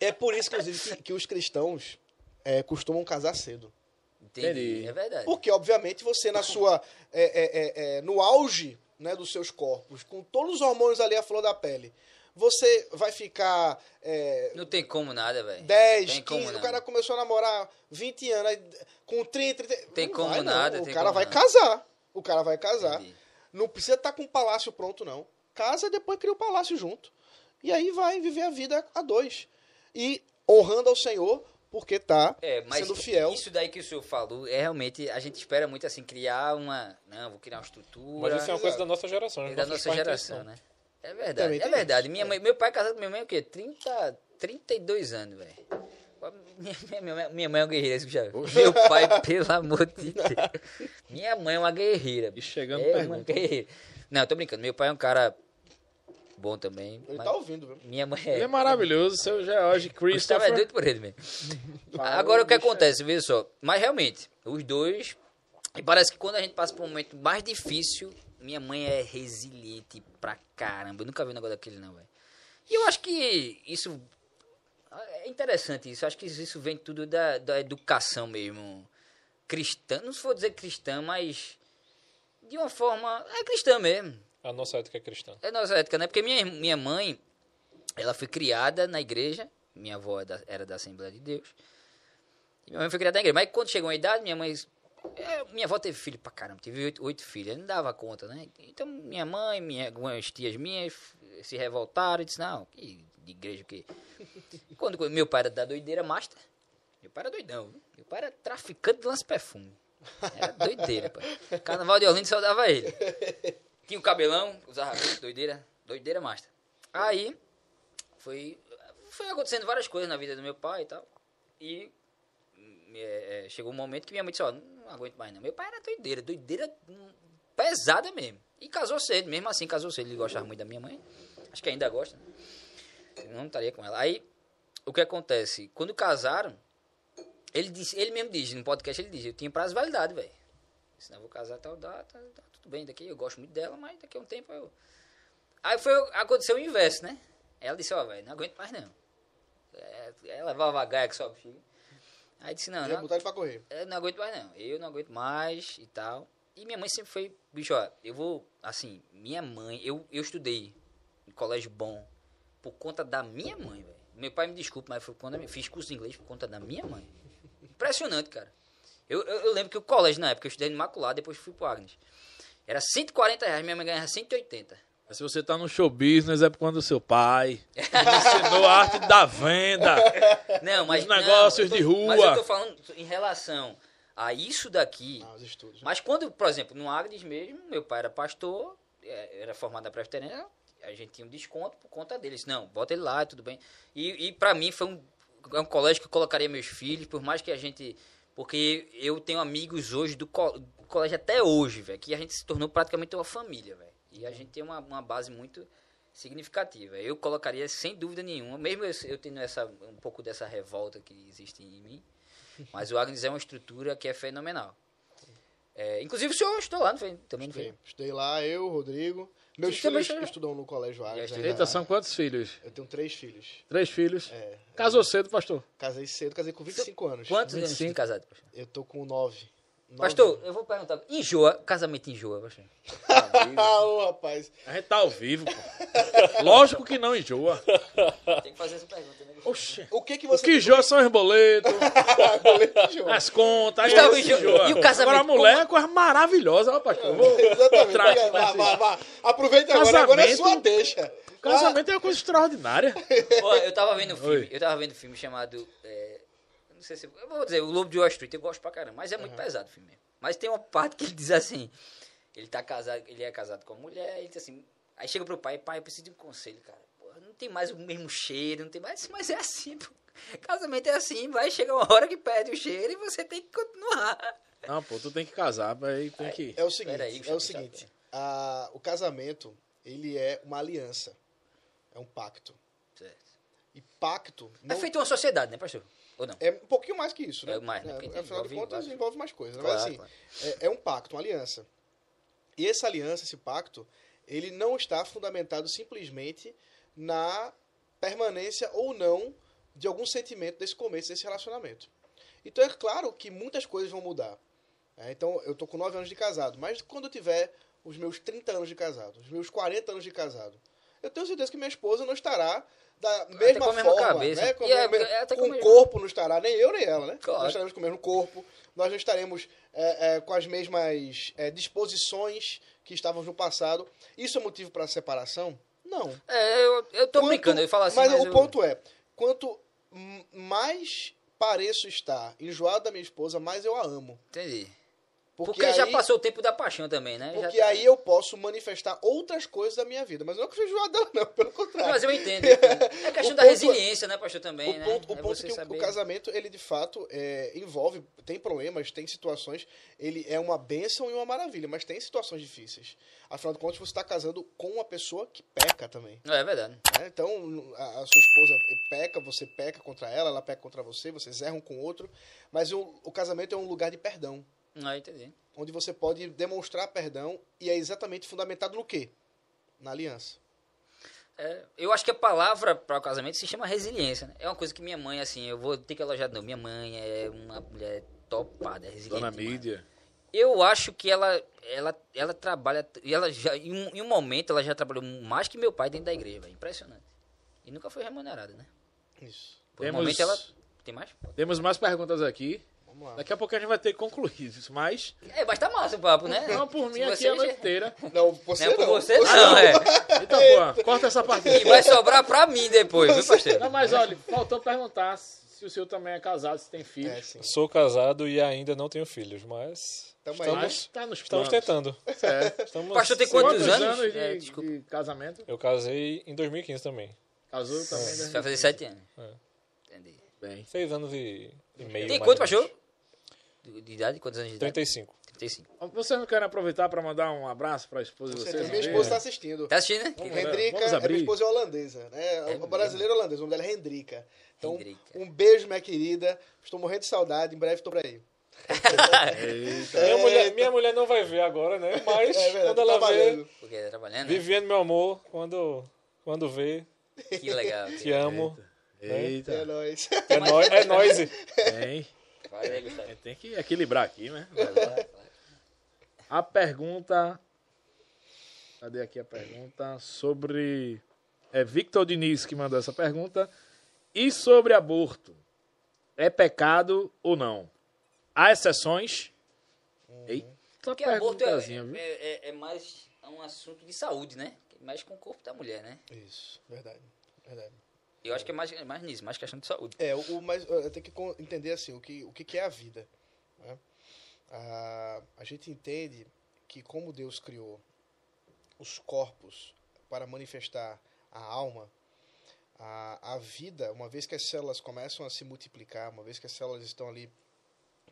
é por isso, inclusive, que, que os cristãos é, costumam casar cedo. Entendi. Entendi. É verdade. Porque, obviamente, você na sua. é, é, é, é, no auge né, dos seus corpos, com todos os hormônios ali à flor da pele, você vai ficar é, Não tem como nada, velho. 10, Tem como 15, o não. cara começou a namorar 20 anos, aí, com 30, 30. Tem não como vai, não. nada, O tem cara como vai nada. casar. O cara vai casar. Entendi. Não precisa estar com o palácio pronto, não. Casa e depois cria o palácio junto. E aí vai viver a vida a dois. E honrando ao Senhor, porque tá É, mas sendo fiel. isso daí que o senhor falou, é realmente, a gente espera muito assim, criar uma. Não, vou criar uma estrutura. Mas isso é uma coisa da nossa geração. É da nossa geração, né? É verdade, Também é verdade. isso, Minha é. mãe, meu pai é casado com minha mãe, o quê? 30, 32 anos, velho. Minha, minha, minha, mãe é uma guerreira, já. Meu pai, pelo amor de Deus. Minha mãe é uma guerreira. E chegando é uma pergunta. guerreira. Não, tô brincando. Meu pai é um cara bom também. Ele tá ouvindo, viu? Minha mãe Ele é é. maravilhoso, seu George Gustavo é Christopher. doido por ele mesmo. Agora o que é- acontece, veja só. Mas realmente, os dois. E parece que quando a gente passa por um momento mais difícil, minha mãe é resiliente pra caramba. Eu nunca vi um negócio daquele, não, velho. E eu acho que isso. é interessante isso. Acho que isso vem tudo da, da educação mesmo. Cristã, não se for dizer cristã, mas de uma forma. É cristã mesmo. A nossa ética é cristã. É nossa ética, né? Porque minha, minha mãe, ela foi criada na igreja. Minha avó é da- era da Assembleia de Deus. E minha mãe foi criada na igreja. Mas quando chegou a idade, minha mãe. É, minha avó teve filho pra caramba, teve oito, oito filhos, não dava conta, né? Então minha mãe, minha, algumas tias minhas se revoltaram e disse, não, que de igreja o quê? Quando, meu pai era da doideira master, meu pai era doidão, meu pai era traficante de lance-perfume. Era doideira, pai. Carnaval de Olinda só dava ele. Tinha o cabelão, usava doideira, doideira master. Aí, foi, foi acontecendo várias coisas na vida do meu pai e tal. E é, é, chegou um momento que minha mãe disse, ó, não aguento mais não. Meu pai era doideira, doideira hum, pesada mesmo. E casou cedo, mesmo assim casou cedo. Ele gostava muito da minha mãe. Acho que ainda gosta. Né? Não estaria com ela. Aí, o que acontece? Quando casaram, ele, disse, ele mesmo diz, no podcast ele diz, eu tinha prazo de validade, velho. Se não vou casar tal data, tá tudo bem daqui, eu gosto muito dela, mas daqui a um tempo eu... Aí foi, aconteceu o inverso, né? Ela disse, ó, velho, não aguento mais não. É, ela levava a gaia que sobe bexiga. Aí disse, não, Ia não, botar ele pra correr. eu não aguento mais não. Eu não aguento mais e tal. E minha mãe sempre foi, bicho, ó, eu vou, assim, minha mãe, eu, eu estudei em colégio bom por conta da minha mãe, velho. Meu pai me desculpa, mas foi quando eu fiz curso de inglês por conta da minha mãe. Impressionante, cara. Eu, eu, eu lembro que o colégio, na época, eu estudei no Imaculado, depois fui pro Agnes. Era 140 reais, minha mãe ganhava 180. Mas Se você tá no show business é por conta do seu pai. Ele ensinou a arte da venda. Não, mas. Os não, negócios eu tô- de rua. Mas eu tô falando em relação a isso daqui. Ah, os estudos. né? Mas quando, por exemplo, no Agnes mesmo, meu pai era pastor, é, era formado na presbiteriana, a gente tinha um desconto por conta deles. Não, bota ele lá, tudo bem. E, e para mim foi um, é um colégio que eu colocaria meus filhos, por mais que a gente... Porque eu tenho amigos hoje do, co- do colégio até hoje, velho, que a gente se tornou praticamente uma família, velho. E a gente tem uma, uma base muito significativa. Eu colocaria sem dúvida nenhuma, mesmo eu, eu tendo essa, um pouco dessa revolta que existe em mim, mas o Agnes é uma estrutura que é fenomenal. É, inclusive o senhor estudou lá, não foi? Também não foi? Estudei. Estudei lá, eu, Rodrigo. Meus Você filhos estudam no colégio Agnes. estudei. ainda. Eita, são quantos filhos? Eu tenho três filhos. Três filhos. É. Casou cedo, pastor? Casei cedo, casei com 25 anos. Quantos anos 25? de casado? pastor? Eu tô com 9. Pastor, eu vou perguntar. Enjoa, casamento enjoa, pastor. Ah, ô, rapaz. A gente tá ao vivo, pô. Lógico que não enjoa. Tem que fazer essa pergunta, né? Oxê. O que que O você... que enjoa são os boletos, Boleto enjoa. as contas. aí Gustavo, esse enjoa. E o casamento? Agora a mulher é coisa maravilhosa, ó, pastor. Vou- Exatamente. Tra- Vá, vá. Aproveita agora, agora é Casamento- sua deixa. O casamento é uma coisa extraordinária. Ó, eu tava vendo um filme, Oi. eu tava vendo um filme chamado. é, não sei se. Eu vou dizer, O Lobo de Wall Street, eu gosto pra caramba, mas é muito pesado o filme mesmo. Mas tem uma parte que ele diz assim: ele tá casado, ele é casado com a mulher, ele diz assim. Aí chega pro pai, pai, eu preciso de um conselho, cara. Porra, não tem mais o mesmo cheiro, não tem mais. Mas é assim, pô. Casamento é assim, vai chegar uma hora que perde o cheiro e você tem que continuar. Não, pô, tu tem que casar, aí tem que... É o seguinte, Peraí, é o seguinte. a- o casamento, ele é uma aliança. É um pacto. Certo. E pacto... É Não, feito uma sociedade, né, pastor? Ou não? É um pouquinho mais que isso, né? É mais, né? Tem- afinal de contas, vários- envolve mais coisas. Claro, Mas assim, claro. é, é um pacto, uma aliança. E essa aliança, esse pacto, ele não está fundamentado simplesmente na permanência ou não de algum sentimento desse começo desse relacionamento. Então é claro que muitas coisas vão mudar. né? então eu tô com 9 anos de casado, mas quando eu tiver os meus 30 anos de casado, os meus 40 anos de casado, eu tenho certeza que minha esposa não estará da mesma com a mesma forma, cabeça. né? Com, E é- a mesma- é com com o corpo não estará, nem eu nem ela, né? Claro. Nós estaremos com o mesmo corpo, nós não estaremos é, é, com as mesmas é, disposições que estávamos no passado. Isso é motivo para separação? Não. É, eu, eu tô Quanto- brincando, eu falo assim, mas, mas, o eu- ponto é, quanto mais pareço estar enjoado da minha esposa, mais eu a amo. Entendi. Porque, Porque, aí, já passou o tempo da paixão também, né? Já porque tá- aí eu posso manifestar outras coisas da minha vida. Mas eu não sou enjoado dela, não, pelo contrário. Mas eu entendo. eu entendo. É questão da ponto é- resiliência, né, pastor, também, o né? ponto, o É ponto é que o- saber- o casamento, ele de fato é, envolve, tem problemas, tem situações, ele é uma bênção e uma maravilha, mas tem situações difíceis. Afinal de contas, você está casando com uma pessoa que peca também. É verdade. né? Então, a, a sua esposa peca, você peca contra ela, ela peca contra você, vocês erram com o outro, mas o, o casamento é um lugar de perdão, Ah, entendi. onde você pode demonstrar perdão e é exatamente fundamentado no quê? Na aliança. É, eu acho que a palavra para o casamento se chama resiliência, né? É uma coisa que minha mãe, assim, eu vou ter que elogiar novo. Minha mãe é uma mulher topada, é resiliente. Dona mídia. Eu acho que ela, ela, ela trabalha. E ela já, em, um, em um momento, ela já trabalhou mais que meu pai dentro da igreja, velho. Impressionante. E nunca foi remunerada, né? Isso. Por um Temos- momento ela. Tem mais? Temos mais perguntas aqui. Vamos lá. Daqui a pouco a gente vai ter que concluir isso, mas... É, mas tá massa o papo, né? Não, por Se mim aqui você a noite inteira. Não, você Não é não. por você, não, é. Então, pô, corta essa parte. E vai sobrar pra mim depois, viu, parceiro? Não, mas olha, faltou perguntar se o senhor também é casado, se tem filhos. É. Sou casado e ainda não tenho filhos, mas Tamo aí. Mas tá nos estamos tentando. Certo. Estamos Pastor tem quantos Quantos anos? anos de, É, desculpa. de casamento? Eu casei em 2015 também. Casou também, Você né? vai fazer sete anos. É. Entendi. Bem. Seis anos e, e meio. Tem quanto, pastor? De, de idade? Quantos anos de idade? 35. 35. Vocês não querem aproveitar para mandar um abraço para a esposa de Você vocês? Minha esposa está assistindo. Tá assistindo, né? Vamos é minha esposa é holandesa, né? É É brasileira holandesa, o nome dela é Hendrika. Então, Hendrika. um beijo, minha querida. Estou morrendo de saudade, em breve estou por aí. Eita. Minha, mulher, minha mulher não vai ver agora, né? Mas É verdade, quando ela vê. Porque tá trabalhando, né? vivendo meu amor, quando, quando vê, Que legal. te amo. É Eita. nóis. É nóis. É nóis. Tem. Vai. É, Tem que equilibrar aqui, né? A pergunta. Cadê aqui a pergunta? Sobre. É Victor Diniz que mandou essa pergunta. E sobre aborto? É pecado ou não? Há exceções? Eita, Porque aborto é, é, é- é mais um assunto de saúde, né? Mais com o corpo da mulher, né? Isso, verdade. Verdade. Eu acho que é mais, é mais nisso, mais questão de saúde. É, o, eu tenho que entender assim, o que, o que é a vida. né? A, a gente entende que como Deus criou os corpos para manifestar a alma, a, a vida, uma vez que as células começam a se multiplicar, uma vez que as células estão ali,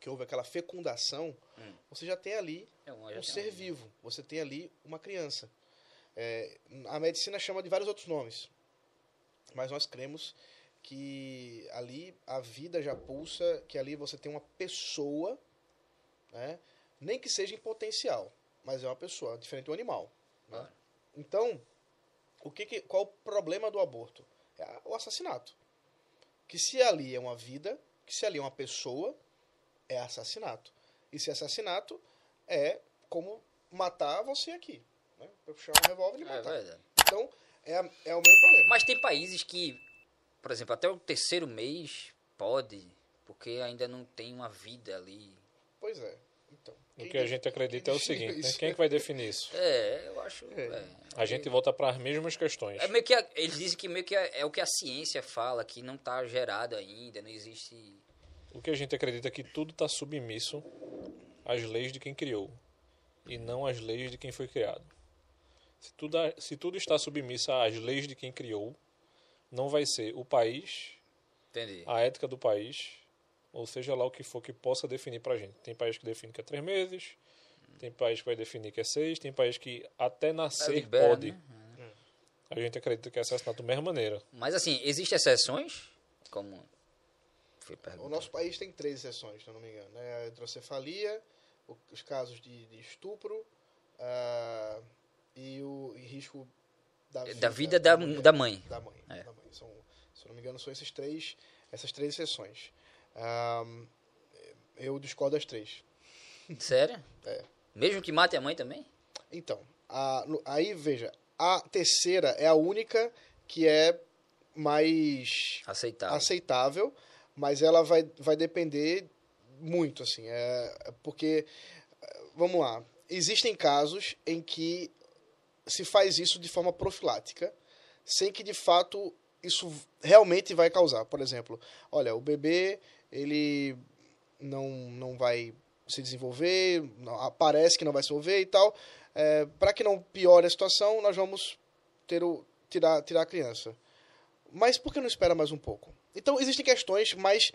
que houve aquela fecundação, Hum. você já tem ali É já um tem ser vivo. Você tem ali uma criança. É, a medicina chama de vários outros nomes, mas nós cremos que ali a vida já pulsa, que ali você tem uma pessoa, né? nem que seja em potencial, mas é uma pessoa, diferente do animal. né? Claro. Então, o que que- qual o problema do aborto? É o assassinato. Que se ali é uma vida, que se ali é uma pessoa, é assassinato. E se é assassinato, é como matar você aqui. Né? Puxar um revólver e É matar. verdade. Então, é, é o mesmo problema. Mas tem países que, por exemplo, até o terceiro mês pode, porque ainda não tem uma vida ali. Pois é. Então, O que a gente acredita é o seguinte, né? Quem é que vai definir isso? É, eu acho. É. é. A gente volta para as mesmas questões. É meio que a- eles dizem que meio que é, é o que a ciência fala, que não está gerado ainda, não existe. O que a gente acredita é que tudo está submisso às leis de quem criou e não às leis de quem foi criado. Se tudo, se tudo está submisso às leis de quem criou, não vai ser o país, Entendi. a ética do país, ou seja lá o que for que possa definir pra gente. Tem país que define que é três meses, tem país que vai definir que é seis, tem país que até nascer libera, pode. né? A gente acredita que é assassinato da mesma maneira. Mas assim, existem exceções? Como foi O nosso país tem três exceções, se eu não me engano. Né? A hidrocefalia, os casos de, de estupro ah, e o e risco da vida, Da vida da, mulher. da mãe. Da mãe. É. da mãe. São, se eu não me engano, são esses três, essas três exceções. Ah, eu discordo das três. Sério? É. Mesmo que mate a mãe também? Então, a- aí veja, a terceira é a única que é mais Aceitável. aceitável, mas ela vai, vai depender muito, assim, é, é porque, vamos lá, existem casos em que se faz isso de forma profilática, sem que de fato isso realmente vai causar. Por exemplo, olha, o bebê, ele não, não vai se desenvolver, não- parece que não vai se desenvolver e tal. Para que não piore a situação, nós vamos ter o, tirar, tirar a criança. Mas por que não espera mais um pouco? Então, existem questões mais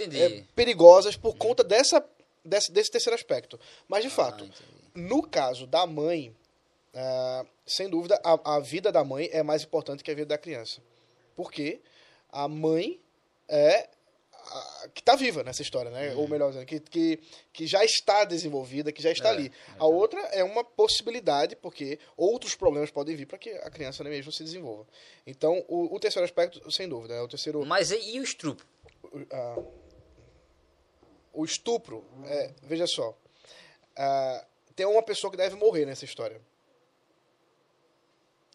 é, perigosas por conta dessa, desse, desse terceiro aspecto. Mas, de Ah, fato, entendi. no caso da mãe, ah, sem dúvida, a, a vida da mãe é mais importante que a vida da criança. Porque a mãe é a- que está viva nessa história, né? Ou melhor dizendo, que, que, que já está desenvolvida, que já está É, ali. A outra é uma possibilidade, porque outros problemas podem vir para que a criança nem mesmo se desenvolva. Então, o, o terceiro aspecto, sem dúvida, é o terceiro. Mas e, o estrupo? ah, o estupro, é, veja só, ah, tem uma pessoa que deve morrer nessa história.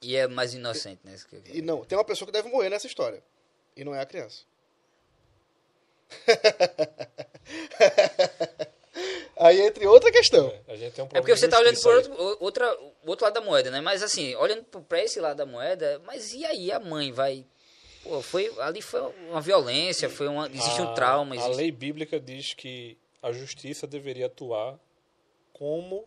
E é mais inocente, né? Isso que eu- E não, tem uma pessoa que deve morrer nessa história. E não é a criança. Aí entre outra questão. A gente tem um É porque você de tá olhando por aí. outro, o- outra, outro lado da moeda, né? Mas assim, olhando pra esse lado da moeda, mas e aí a mãe vai. Pô, foi, ali foi uma violência, foi uma, existe um A- trauma. A Existe... lei bíblica diz que a justiça deveria atuar como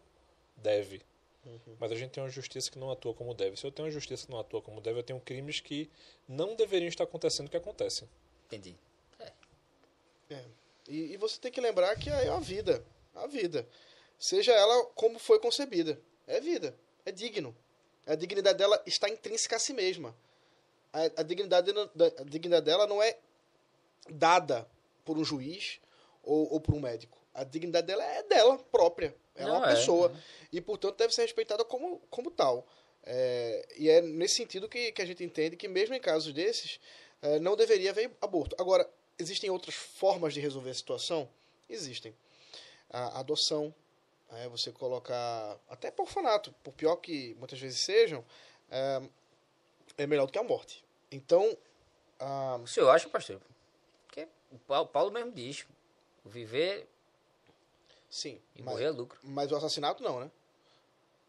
deve. Uhum. Mas a gente tem uma justiça que não atua como deve. Se eu tenho uma justiça que não atua como deve, eu tenho crimes que não deveriam estar acontecendo que acontecem. Entendi. É. E, e você tem que lembrar que é a vida. A vida. Seja ela como foi concebida. É vida. É digno. A dignidade dela está intrínseca a si mesma. A, a dignidade, a dignidade dela não é dada por um juiz ou, ou por um médico. A dignidade dela é dela própria. Ela é Não, uma é, pessoa. E, portanto, deve ser respeitada como, como tal. É, e é nesse sentido que, que a gente entende que, mesmo em casos desses, é, não deveria haver aborto. Agora, existem outras formas de resolver a situação? Existem. A adoção, é, você colocar, até por orfanato, por pior que muitas vezes sejam, é, é melhor do que a morte. Então, a, O senhor acha, pastor? Porque o Paulo, Paulo mesmo diz: viver sim, e mas, morrer é lucro. mas o assassinato não, né?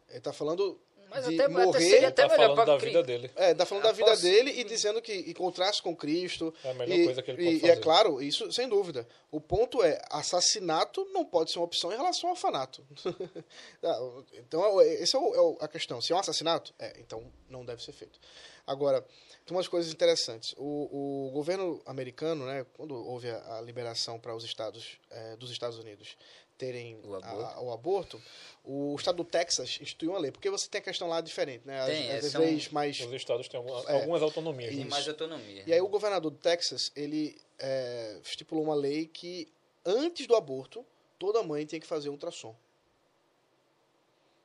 Ele está falando Mas de até, até morrer... seria até tá melhor falando da cri- vida dele. É, tá falando da vida dele e dizendo que encontrasse com Cristo. É a melhor e, coisa que ele e- pode e é fazer. claro, isso sem dúvida. O ponto é, assassinato não pode ser uma opção em relação ao orfanato. Ah, então, essa é, o- é o- a questão. Se é um assassinato, é, então não deve ser feito. Agora, tem umas coisas interessantes. O, o governo americano, né, quando houve a, a liberação para os estados eh, dos Estados Unidos terem O a- aborto. o aborto, o estado do Texas instituiu uma lei. Porque você tem a questão lá diferente, né? As, Tem, é, as são- leis mais Os estados têm alguma- É. algumas autonomias. Tem né? mais autonomia. e aí o governador do Texas, ele é, estipulou uma lei que antes do aborto, toda mãe tem que fazer um ultrassom.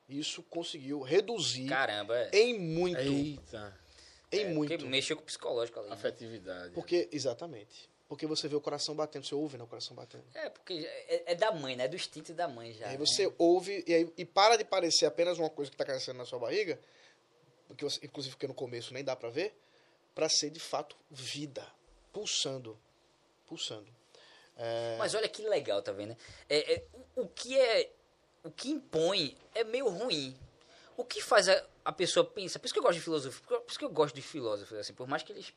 Isso conseguiu reduzir Caramba, é. em muito, Eita, em É, muito. Porque mexeu com o psicológico ali. né? afetividade. Porque, exatamente, porque você vê o coração batendo, você ouve né, o coração batendo. É, porque é, é da mãe, né? É do instinto da mãe já. aí né? você ouve e, aí, e para de parecer apenas uma coisa que está crescendo na sua barriga, porque você, inclusive porque no começo nem dá para ver, para ser de fato vida, pulsando, pulsando. Mas olha que legal, tá vendo? É, é, o, o que é. O que impõe é meio ruim. O que faz a, a pessoa pensar. Por isso que eu gosto de filosofia. Por isso que eu gosto de filósofos, assim, por mais que eles.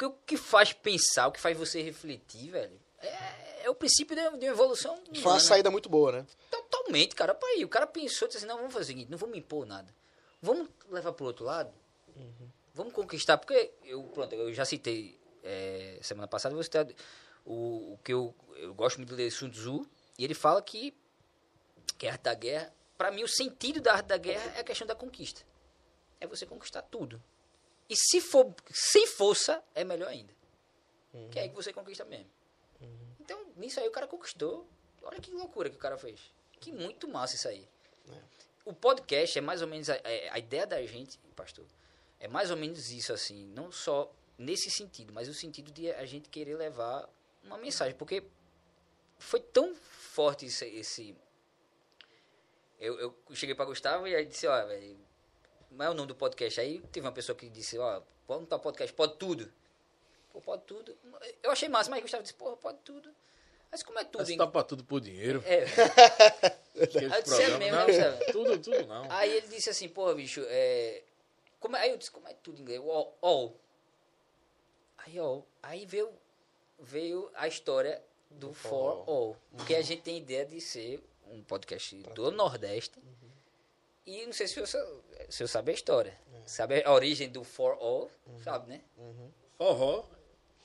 Porque o que faz pensar, o que faz você refletir, velho, é, é o princípio de, de uma evolução. Foi uma saída muito boa, né? Totalmente, cara. O cara pensou, disse assim, não, vamos fazer o seguinte, não vamos impor nada. Vamos levar pro outro lado. Vamos conquistar, porque eu, pronto, eu já citei é, semana passada, vou citar o, o que eu, eu gosto muito de ler Sun Tzu, e ele fala que, que a arte da guerra, para mim o sentido da arte da guerra é a questão da conquista. É você conquistar tudo. E se for sem força, é melhor ainda. Que é aí que você conquista mesmo. Então, nisso aí o cara conquistou. Olha que loucura que o cara fez. Que muito massa isso aí. O podcast é mais ou menos a, é, a ideia da gente, pastor. É mais ou menos isso assim, não só nesse sentido, mas o sentido de a gente querer levar uma mensagem, porque foi tão forte esse, esse eu, eu cheguei para Gustavo e aí disse, ó, velho, não é o nome do podcast aí, teve uma pessoa que disse, ó, pode não tá podcast, pode tudo. Pô, pode tudo. Eu achei massa, mas Gustavo disse, porra, pode tudo. Mas como é tudo? Mas em- topa tudo por dinheiro. É, Aí eu disse, é mesmo, não, né, Gustavo? tudo, tudo não. Aí ele disse assim, pô, bicho, é. Como é... Aí eu disse, como é tudo em inglês? All. all. Aí, all. Aí veio, veio a história do For All. Porque a gente tem ideia de ser um podcast do Nordeste. E não sei se você, se eu sabe a história. Sabe a origem do For All? Sabe, né? Forró.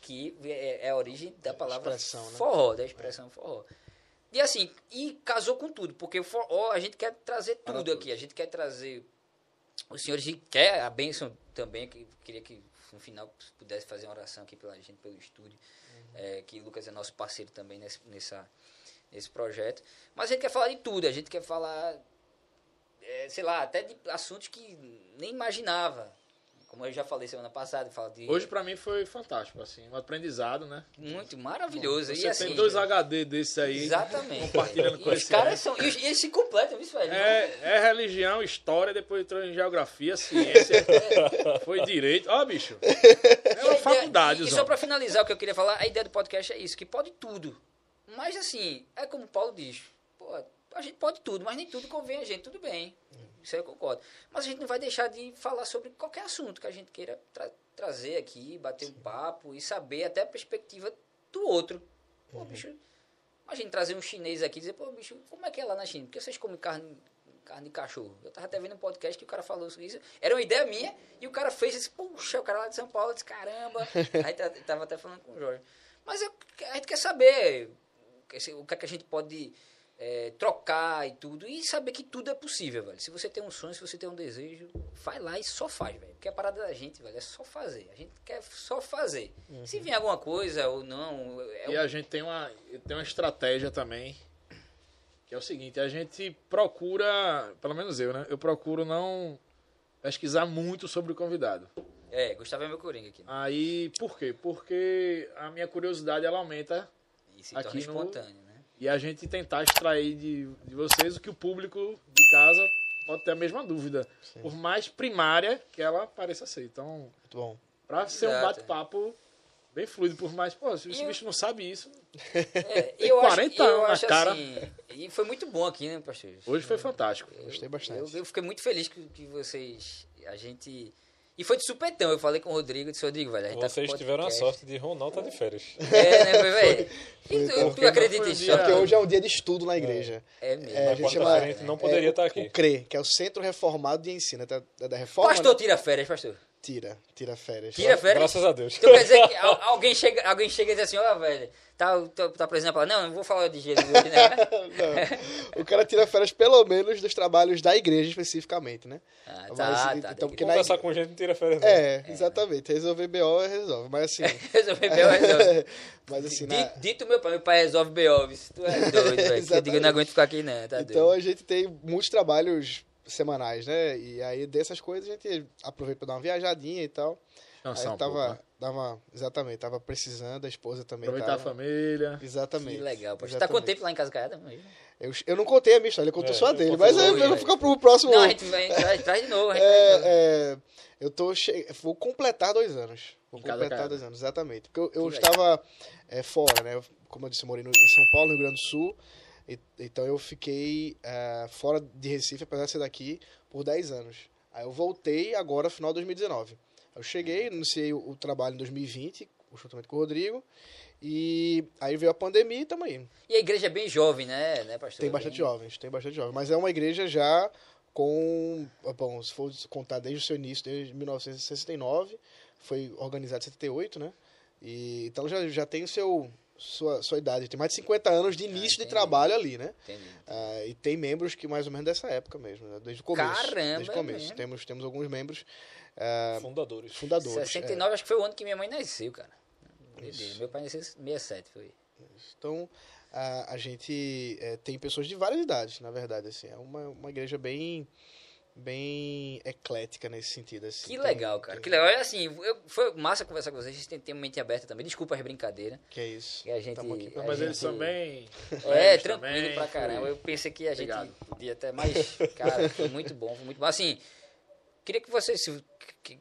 que é, é a origem da palavra expressão, né? forró, da expressão forró. E assim, e casou com tudo, porque o forró a gente quer trazer tudo aqui, a gente quer trazer os senhores e quer a bênção também, que queria que no final se pudesse fazer uma oração aqui pela gente, pelo estúdio, é, que o Lucas é nosso parceiro também nesse, nessa, nesse projeto. Mas a gente quer falar de tudo, a gente quer falar, é, sei lá, até de assuntos que nem imaginava. Como eu já falei semana passada, fala de Hoje pra mim foi fantástico, assim, um aprendizado, né? muito maravilhoso. Você e assim, tem dois HD desses aí. Exatamente. compartilhando e os conhecimento. caras são. E, os- e eles se completam, viu, velho? É, é religião, história, depois entrou em geografia, ciência, foi direito. Ó, bicho, é E uma ideia- faculdade, E, e Zão. só pra finalizar o que eu queria falar, a ideia do podcast é isso, que pode tudo. Mas assim, é como o Paulo diz, pô, a gente pode tudo, mas nem tudo convém a gente, tudo bem. Isso aí eu concordo. Mas a gente não vai deixar de falar sobre qualquer assunto que a gente queira tra- trazer aqui, bater um papo e saber até a perspectiva do outro. Pô, bicho, imagina trazer um chinês aqui e dizer, pô, bicho, como é que é lá na China? Por que vocês comem carne, carne de cachorro? Eu tava até vendo um podcast que o cara falou sobre isso. Era uma ideia minha e o cara fez esse, puxa, o cara lá de São Paulo disse, caramba. Aí tá- tava até falando com o Jorge. Mas eu- a gente quer saber o que o que é que a gente pode é, trocar e tudo. E saber que tudo é possível, velho. Se você tem um sonho, se você tem um desejo, vai lá e só faz, velho. Porque a parada da gente, velho, é só fazer. A gente quer só fazer. Se vier alguma coisa ou não, é E um- a gente tem uma, tem uma estratégia também, que é o seguinte, a gente procura, pelo menos eu, né? Eu procuro não pesquisar muito sobre o convidado. É, Gustavo é meu coringa aqui. Aí, por quê? Porque a minha curiosidade, ela aumenta E se Aqui torna no- espontâneo, né? E a gente tentar extrair de, de vocês o que o público de casa pode ter a mesma dúvida. Por mais primária que ela pareça ser. Então, Muito bom. pra ser um bate-papo bem fluido, por mais, pô, se esse eu- bicho não sabe isso, É, Tem eu 40 acho, eu anos na acho cara. assim. E foi muito bom aqui, né, pastor? hoje foi fantástico. Gostei Eu, bastante. eu fiquei muito feliz que, que vocês. A gente. E foi de supetão. Eu falei com o Rodrigo, disse, Rodrigo, velho, a gente tá Vocês tiveram a podcast." sorte de Ronaldo tá de férias. É, né, foi, velho? E tu, tu acredita nisso? dia- Porque hoje é um dia de estudo na igreja. É mesmo. É, a gente chama- quarta-feira a gente não poderia é, estar o- aqui. O CRE, que é o Centro Reformado de Ensino. Da, da- da reforma, Pastor, né? tira férias, pastor. Tira, tira férias. Tira férias? Graças a Deus. Então quer dizer que al- alguém chega, alguém chega e diz assim, ó, velho, tá, tá, tá precisando falar, não, não vou falar de Jesus hoje, né? Não. O cara tira férias pelo menos dos trabalhos da igreja especificamente, né? Ah, Mas, tá, tá. então, porque Conversar igre- com gente não tira férias. não. É, exatamente. Resolver BO resolve. Mas assim. resolver B.O. resolve. mas assim, na- Dito, dito meu pai, meu pai resolve B.O. Tu é doido, velho. Eu digo, eu não aguento ficar aqui, não, tá Então doido. a gente tem muitos trabalhos semanais, né? E aí dessas coisas a gente aproveita pra dar uma viajadinha e tal. Descansar aí um tava, pouco, né? dava, exatamente, tava precisando, a esposa também Aproveitar a tava. família. Exatamente. Que legal. Tá Exatamente. quanto tempo lá em casa caiada? Eu, eu não contei a minha história, ele contou É, só a dele. Mas aí eu vou é. ficar pro próximo. Não, a gente vai traz, traz de novo. A de. É, é, eu tô che... vou completar dois anos. Vou Em completar dois anos, exatamente. Porque eu, eu estava é, fora, né? Como eu disse, eu morei no, em São Paulo, no Rio Grande do Sul. E- então eu fiquei é, fora de Recife, apesar de ser daqui, por 10 anos. Aí eu voltei agora, final de 2019. Eu cheguei, iniciei o, o trabalho em 2020, juntamente com o Rodrigo. E aí veio a pandemia e tamo aí. E a igreja é bem jovem, né, né pastor? Tem bastante Bem- jovens, tem bastante jovens. Mas é uma igreja já com. Bom, se for contar desde o seu início, desde 1969, foi organizada em 78, né? E, então já, já tem o seu, sua, sua idade, tem mais de 50 anos de início de entendi. trabalho ali, né? Entendi. Ah, e tem membros que mais ou menos dessa época mesmo, né? desde o começo. Caramba, Desde o começo. mesmo? Temos, temos alguns membros ah, Fundadores. fundadores. é. 69 acho que foi o ano que minha mãe nasceu, cara. Doideira. Meu pai nasceu em 67, foi. Então, a, a gente é, tem pessoas de várias idades, na verdade. Assim, é uma, uma igreja bem bem eclética nesse sentido. Assim. Que Tem- legal, cara. tem- Que legal. É assim, eu- foi massa conversar com vocês. Vocês têm, têm uma mente aberta também. Desculpa as brincadeiras. Que é isso. Que a gente. Aqui a Mas eles gente- são bem. É, tranquilo também, pra caramba. foi- Eu pensei que a gente Obrigado. podia até mais. Cara, foi muito bom, foi muito bom. Assim, queria que você, se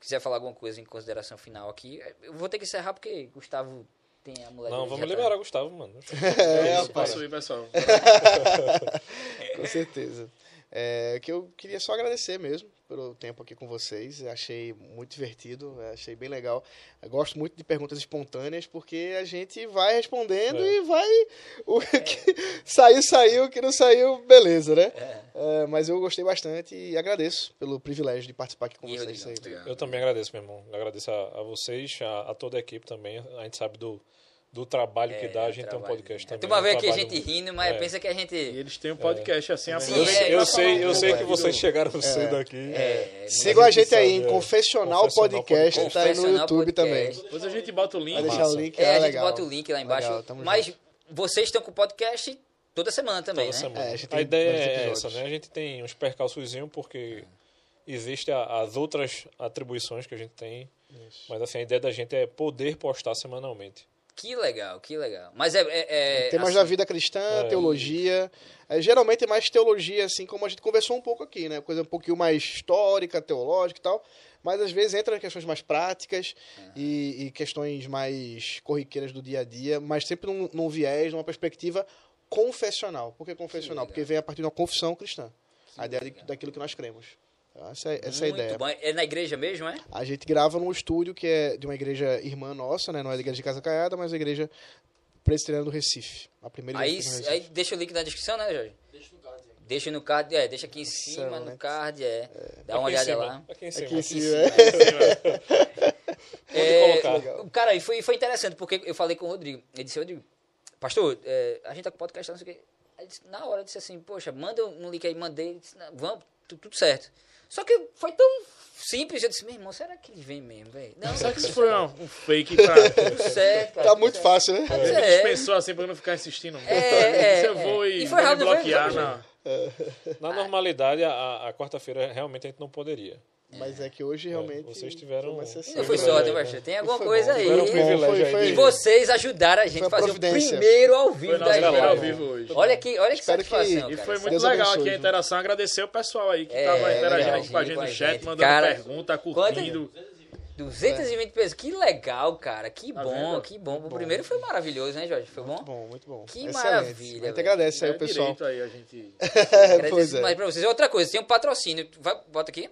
quiser falar alguma coisa em consideração final aqui, eu vou ter que encerrar porque Gustavo tem a mulher Não, vamos tá- liberar o Gustavo, mano. É, Isso, rapaz, Posso ir, pessoal. com certeza. É, que eu queria só agradecer mesmo pelo tempo aqui com vocês. Eu Achei muito divertido, eu achei bem legal. Eu gosto muito de perguntas espontâneas porque a gente vai respondendo É. e vai. O que saiu, saiu, o que não saiu, beleza, né? É, mas eu gostei bastante e agradeço pelo privilégio de participar aqui com E, vocês. Aí. Eu também agradeço, meu irmão. Eu agradeço a, a vocês, a, a toda a equipe também. A gente sabe do, do trabalho que dá, a gente tem um podcast também. Tu vai é um ver aqui a gente rindo, mas É. pensa que a E gente. eles têm um podcast assim, Eu, aproveita é, eu pra falar sei, eu sei que vocês chegaram cedo aqui. É, Sigam a gente aí em é. Confessional Podcast, Podcast. tá aí no YouTube também. Podcast. Depois a gente bota o link. Vai deixar o link, É, a gente legal. bota o link lá embaixo. Legal, mas junto. vocês estão com o podcast toda semana também, Toda né? semana. É, a gente a ideia é essa, né? A gente tem uns percalçozinhos porque existe a- as outras atribuições que a gente tem. Mas assim, a ideia da gente é poder postar semanalmente. Que legal, que legal. Mas é. é, é Temas assim, da vida cristã, É, teologia. É, geralmente mais teologia, assim como a gente conversou um pouco aqui, né? Coisa um pouquinho mais histórica, teológica e tal. Mas às vezes entra em questões mais práticas e, e questões mais corriqueiras do dia a dia, mas sempre num, num viés, numa perspectiva confessional. Por que confessional? legal. Porque vem a partir de uma confissão cristã. a ideia de- daquilo que nós cremos. Essa é, essa é a ideia. bom. É na igreja mesmo, é? A gente grava num estúdio que é de uma igreja irmã nossa, né? Não é da igreja de Casa Caiada, mas a igreja presbiteriana do Recife. A primeira Aí, igreja do Recife. aí deixa o link na descrição, né, Jorge? Deixa no card aí. Deixa no card, é, deixa aqui em cima, no Excelente. card, é. Dá uma olhada lá. Aqui em cima. Aqui em Aqui em cima. É, colocar. Cara, e foi, foi interessante, porque eu falei com o Rodrigo. Ele disse, Rodrigo, pastor, é, a gente tá com podcast, não sei o quê. Aí disse- na hora eu disse assim, poxa, manda um link aí, mandei. Disse, "Não, vamos, tudo certo. Só que foi tão simples, eu disse, meu irmão, será que ele vem mesmo, velho? Não, Será que isso foi um, um fake pra. tudo certo, cara. Tá tudo muito certo. fácil, né? Mas Ele é, dispensou assim pra eu não ficar insistindo. É, Disse, é, eu vou é. e, E foi vou me rápido, foi- bloquear. foi- na- Na normalidade, a, a quarta-feira realmente a gente não poderia. Mas é que hoje realmente. vocês tiveram- foi uma exceção. Não foi Foi sorte, bom, pastor. Tem alguma Foi coisa bom, aí. Tiveram um Bom, privilégio foi- aí foi- E vocês ajudaram a gente Foi a fazer o primeiro ao vivo Foi da gente. primeiro ao vivo hoje. Olha que, olha que Espero que- satisfação, E cara. foi muito Deus legal abençoe, aqui a interação. Agradecer o pessoal aí que É, tava interagindo com a gente no chat, gente. mandando Cara, pergunta, curtindo. 220 pessoas. Que legal, cara. Que Tá bom, vendo? que bom. O primeiro foi maravilhoso, né, Jorge? Foi bom? Muito bom, muito bom. Que Excelente. maravilha, A gente agradece aí É o pessoal. direito aí a gente... Agradeço pois é. demais pra vocês. Outra coisa, tem um patrocínio. Vai, bota aqui.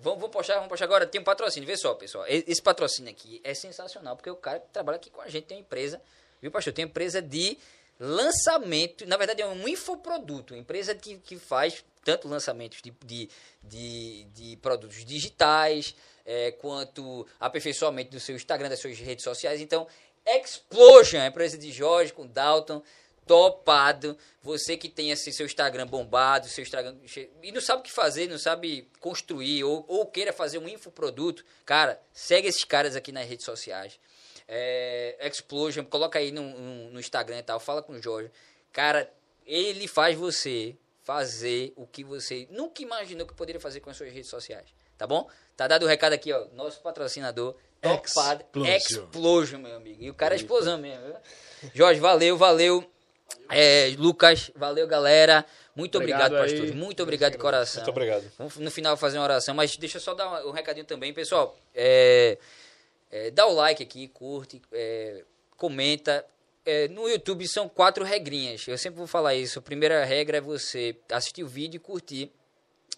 Vamos, vamos postar, vamos postar agora. Tem um patrocínio. Vê só, pessoal. Esse patrocínio aqui é sensacional, porque o cara que trabalha aqui com a gente tem uma empresa, viu, pastor? Tem uma empresa de lançamento. Na verdade, é um infoproduto. Uma empresa que, que faz tanto lançamentos de, de, de, de produtos digitais, é, quanto aperfeiçoamento do seu Instagram, das suas redes sociais. Então, Explosion, a empresa de Jorge com Dalton topado. Você que tem esse seu Instagram bombado, seu Instagram e não sabe o que fazer, não sabe construir ou, ou queira fazer um infoproduto, cara, segue esses caras aqui nas redes sociais. É, Explosion, coloca aí no, no, no Instagram e tal, fala com o Jorge. Cara, ele faz você fazer o que você nunca imaginou que poderia fazer com as suas redes sociais, tá bom? Tá dado o recado aqui, ó, nosso patrocinador, topado, Explosion. Explosion, meu amigo. E o cara é explosão mesmo, viu? Jorge, valeu, valeu. É, Lucas, valeu, galera. Muito obrigado, Obrigado aí. pastor. Muito obrigado de coração. Muito obrigado. Vamos no final fazer uma oração, mas deixa eu só dar um, recadinho também, pessoal. É, é, dá o like aqui, curte, é, comenta. É, no YouTube são quatro regrinhas. Eu sempre vou falar isso. A primeira regra é você assistir o vídeo e curtir,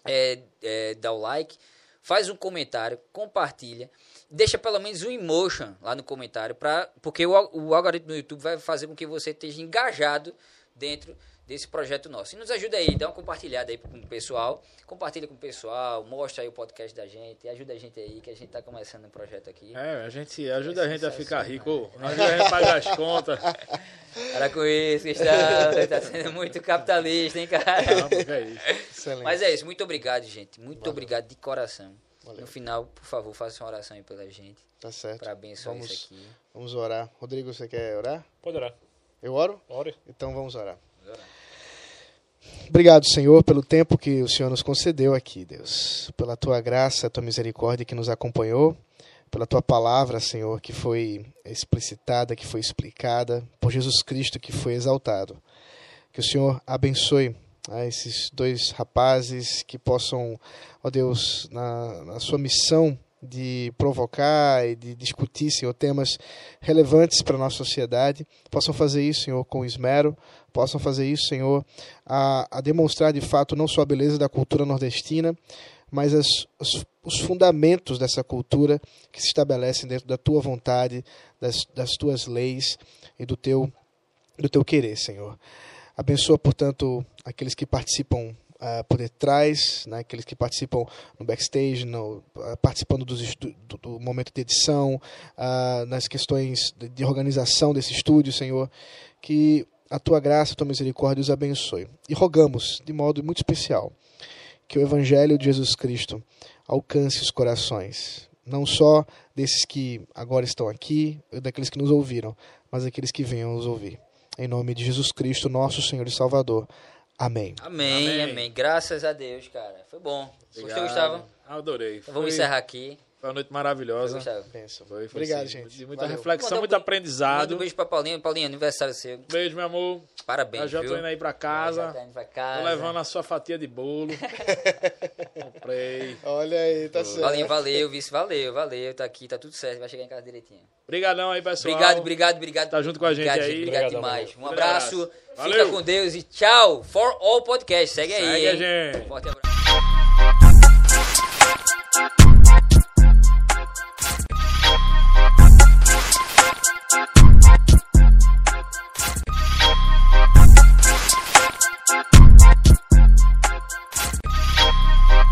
é, dar o like, faz um comentário, compartilha, deixa pelo menos um emotion lá no comentário, pra, porque o, o algoritmo do YouTube vai fazer com que você esteja engajado dentro desse projeto nosso. E nos ajuda aí, dá uma compartilhada aí com o pessoal, compartilha com o pessoal, mostra aí o podcast da gente, ajuda a gente aí, que a gente tá começando um projeto aqui. É, a gente ajuda a gente a ficar rico, ajuda a gente a pagar as contas. Para com isso, Gustavo, você tá sendo muito capitalista, hein, cara? Não, é isso. Excelente. Mas é isso, muito obrigado, gente. Muito obrigado de coração. Valeu. No final, por favor, faça uma oração aí pela gente. Tá certo. Para abençoar Vamos- isso aqui. Vamos orar. Rodrigo, você quer orar? Pode orar. Eu oro? Ore. Então vamos orar. Obrigado, Senhor, pelo tempo que o Senhor nos concedeu aqui, Deus. Pela tua graça, tua misericórdia que nos acompanhou. Pela tua palavra, Senhor, que foi explicitada, que foi explicada. Por Jesus Cristo que foi exaltado. Que o Senhor abençoe a esses dois rapazes que possam, ó Deus, na, na sua missão de provocar e de discutir, Senhor, temas relevantes para a nossa sociedade, possam fazer isso, Senhor, com esmero, possam fazer isso, Senhor, a, a demonstrar de fato não só a beleza da cultura nordestina, mas as, os, os fundamentos dessa cultura que se estabelecem dentro da tua vontade, das, das tuas leis e do teu, do teu querer, Senhor. Abençoa, portanto, aqueles que participam ah, por detrás, né, aqueles que participam no backstage, no, ah, participando dos do, do momento de edição, ah, nas questões de, de organização desse estúdio, Senhor, que a tua graça, a tua misericórdia os abençoe. E rogamos, de modo muito especial, que o Evangelho de Jesus Cristo alcance os corações, não só desses que agora estão aqui, daqueles que nos ouviram, mas daqueles que venham nos ouvir. Em nome de Jesus Cristo, nosso Senhor e Salvador. Amém. Amém, amém, Amém. Graças a Deus, cara. Foi bom. Gostou, Obrigado. Gustavo? Adorei. Então vamos Foi- encerrar aqui. Foi uma noite maravilhosa. Foi, foi Obrigado, sim. gente. De muita Valeu. reflexão, um muito beijo- aprendizado. Manda um beijo pra Paulinho. Paulinho, aniversário seu. Beijo, meu amor. Parabéns, Eu já viu? tô indo aí pra Já casa. tá indo pra Tô casa. levando a sua fatia de bolo. Comprei. Olha aí, tá certo. Paulinho, valeu, vice. Valeu, valeu. Tá aqui, tá tudo certo. Vai chegar em casa direitinho. Obrigadão aí, pessoal. Obrigado, obrigado, obrigado. Tá junto com a gente obrigado, aí. Obrigado Obrigadão, demais. valeu. Um abraço. abraço. Fica Valeu. com Deus e tchau. For All Podcast. Segue aí. Segue a gente. Forte abraço.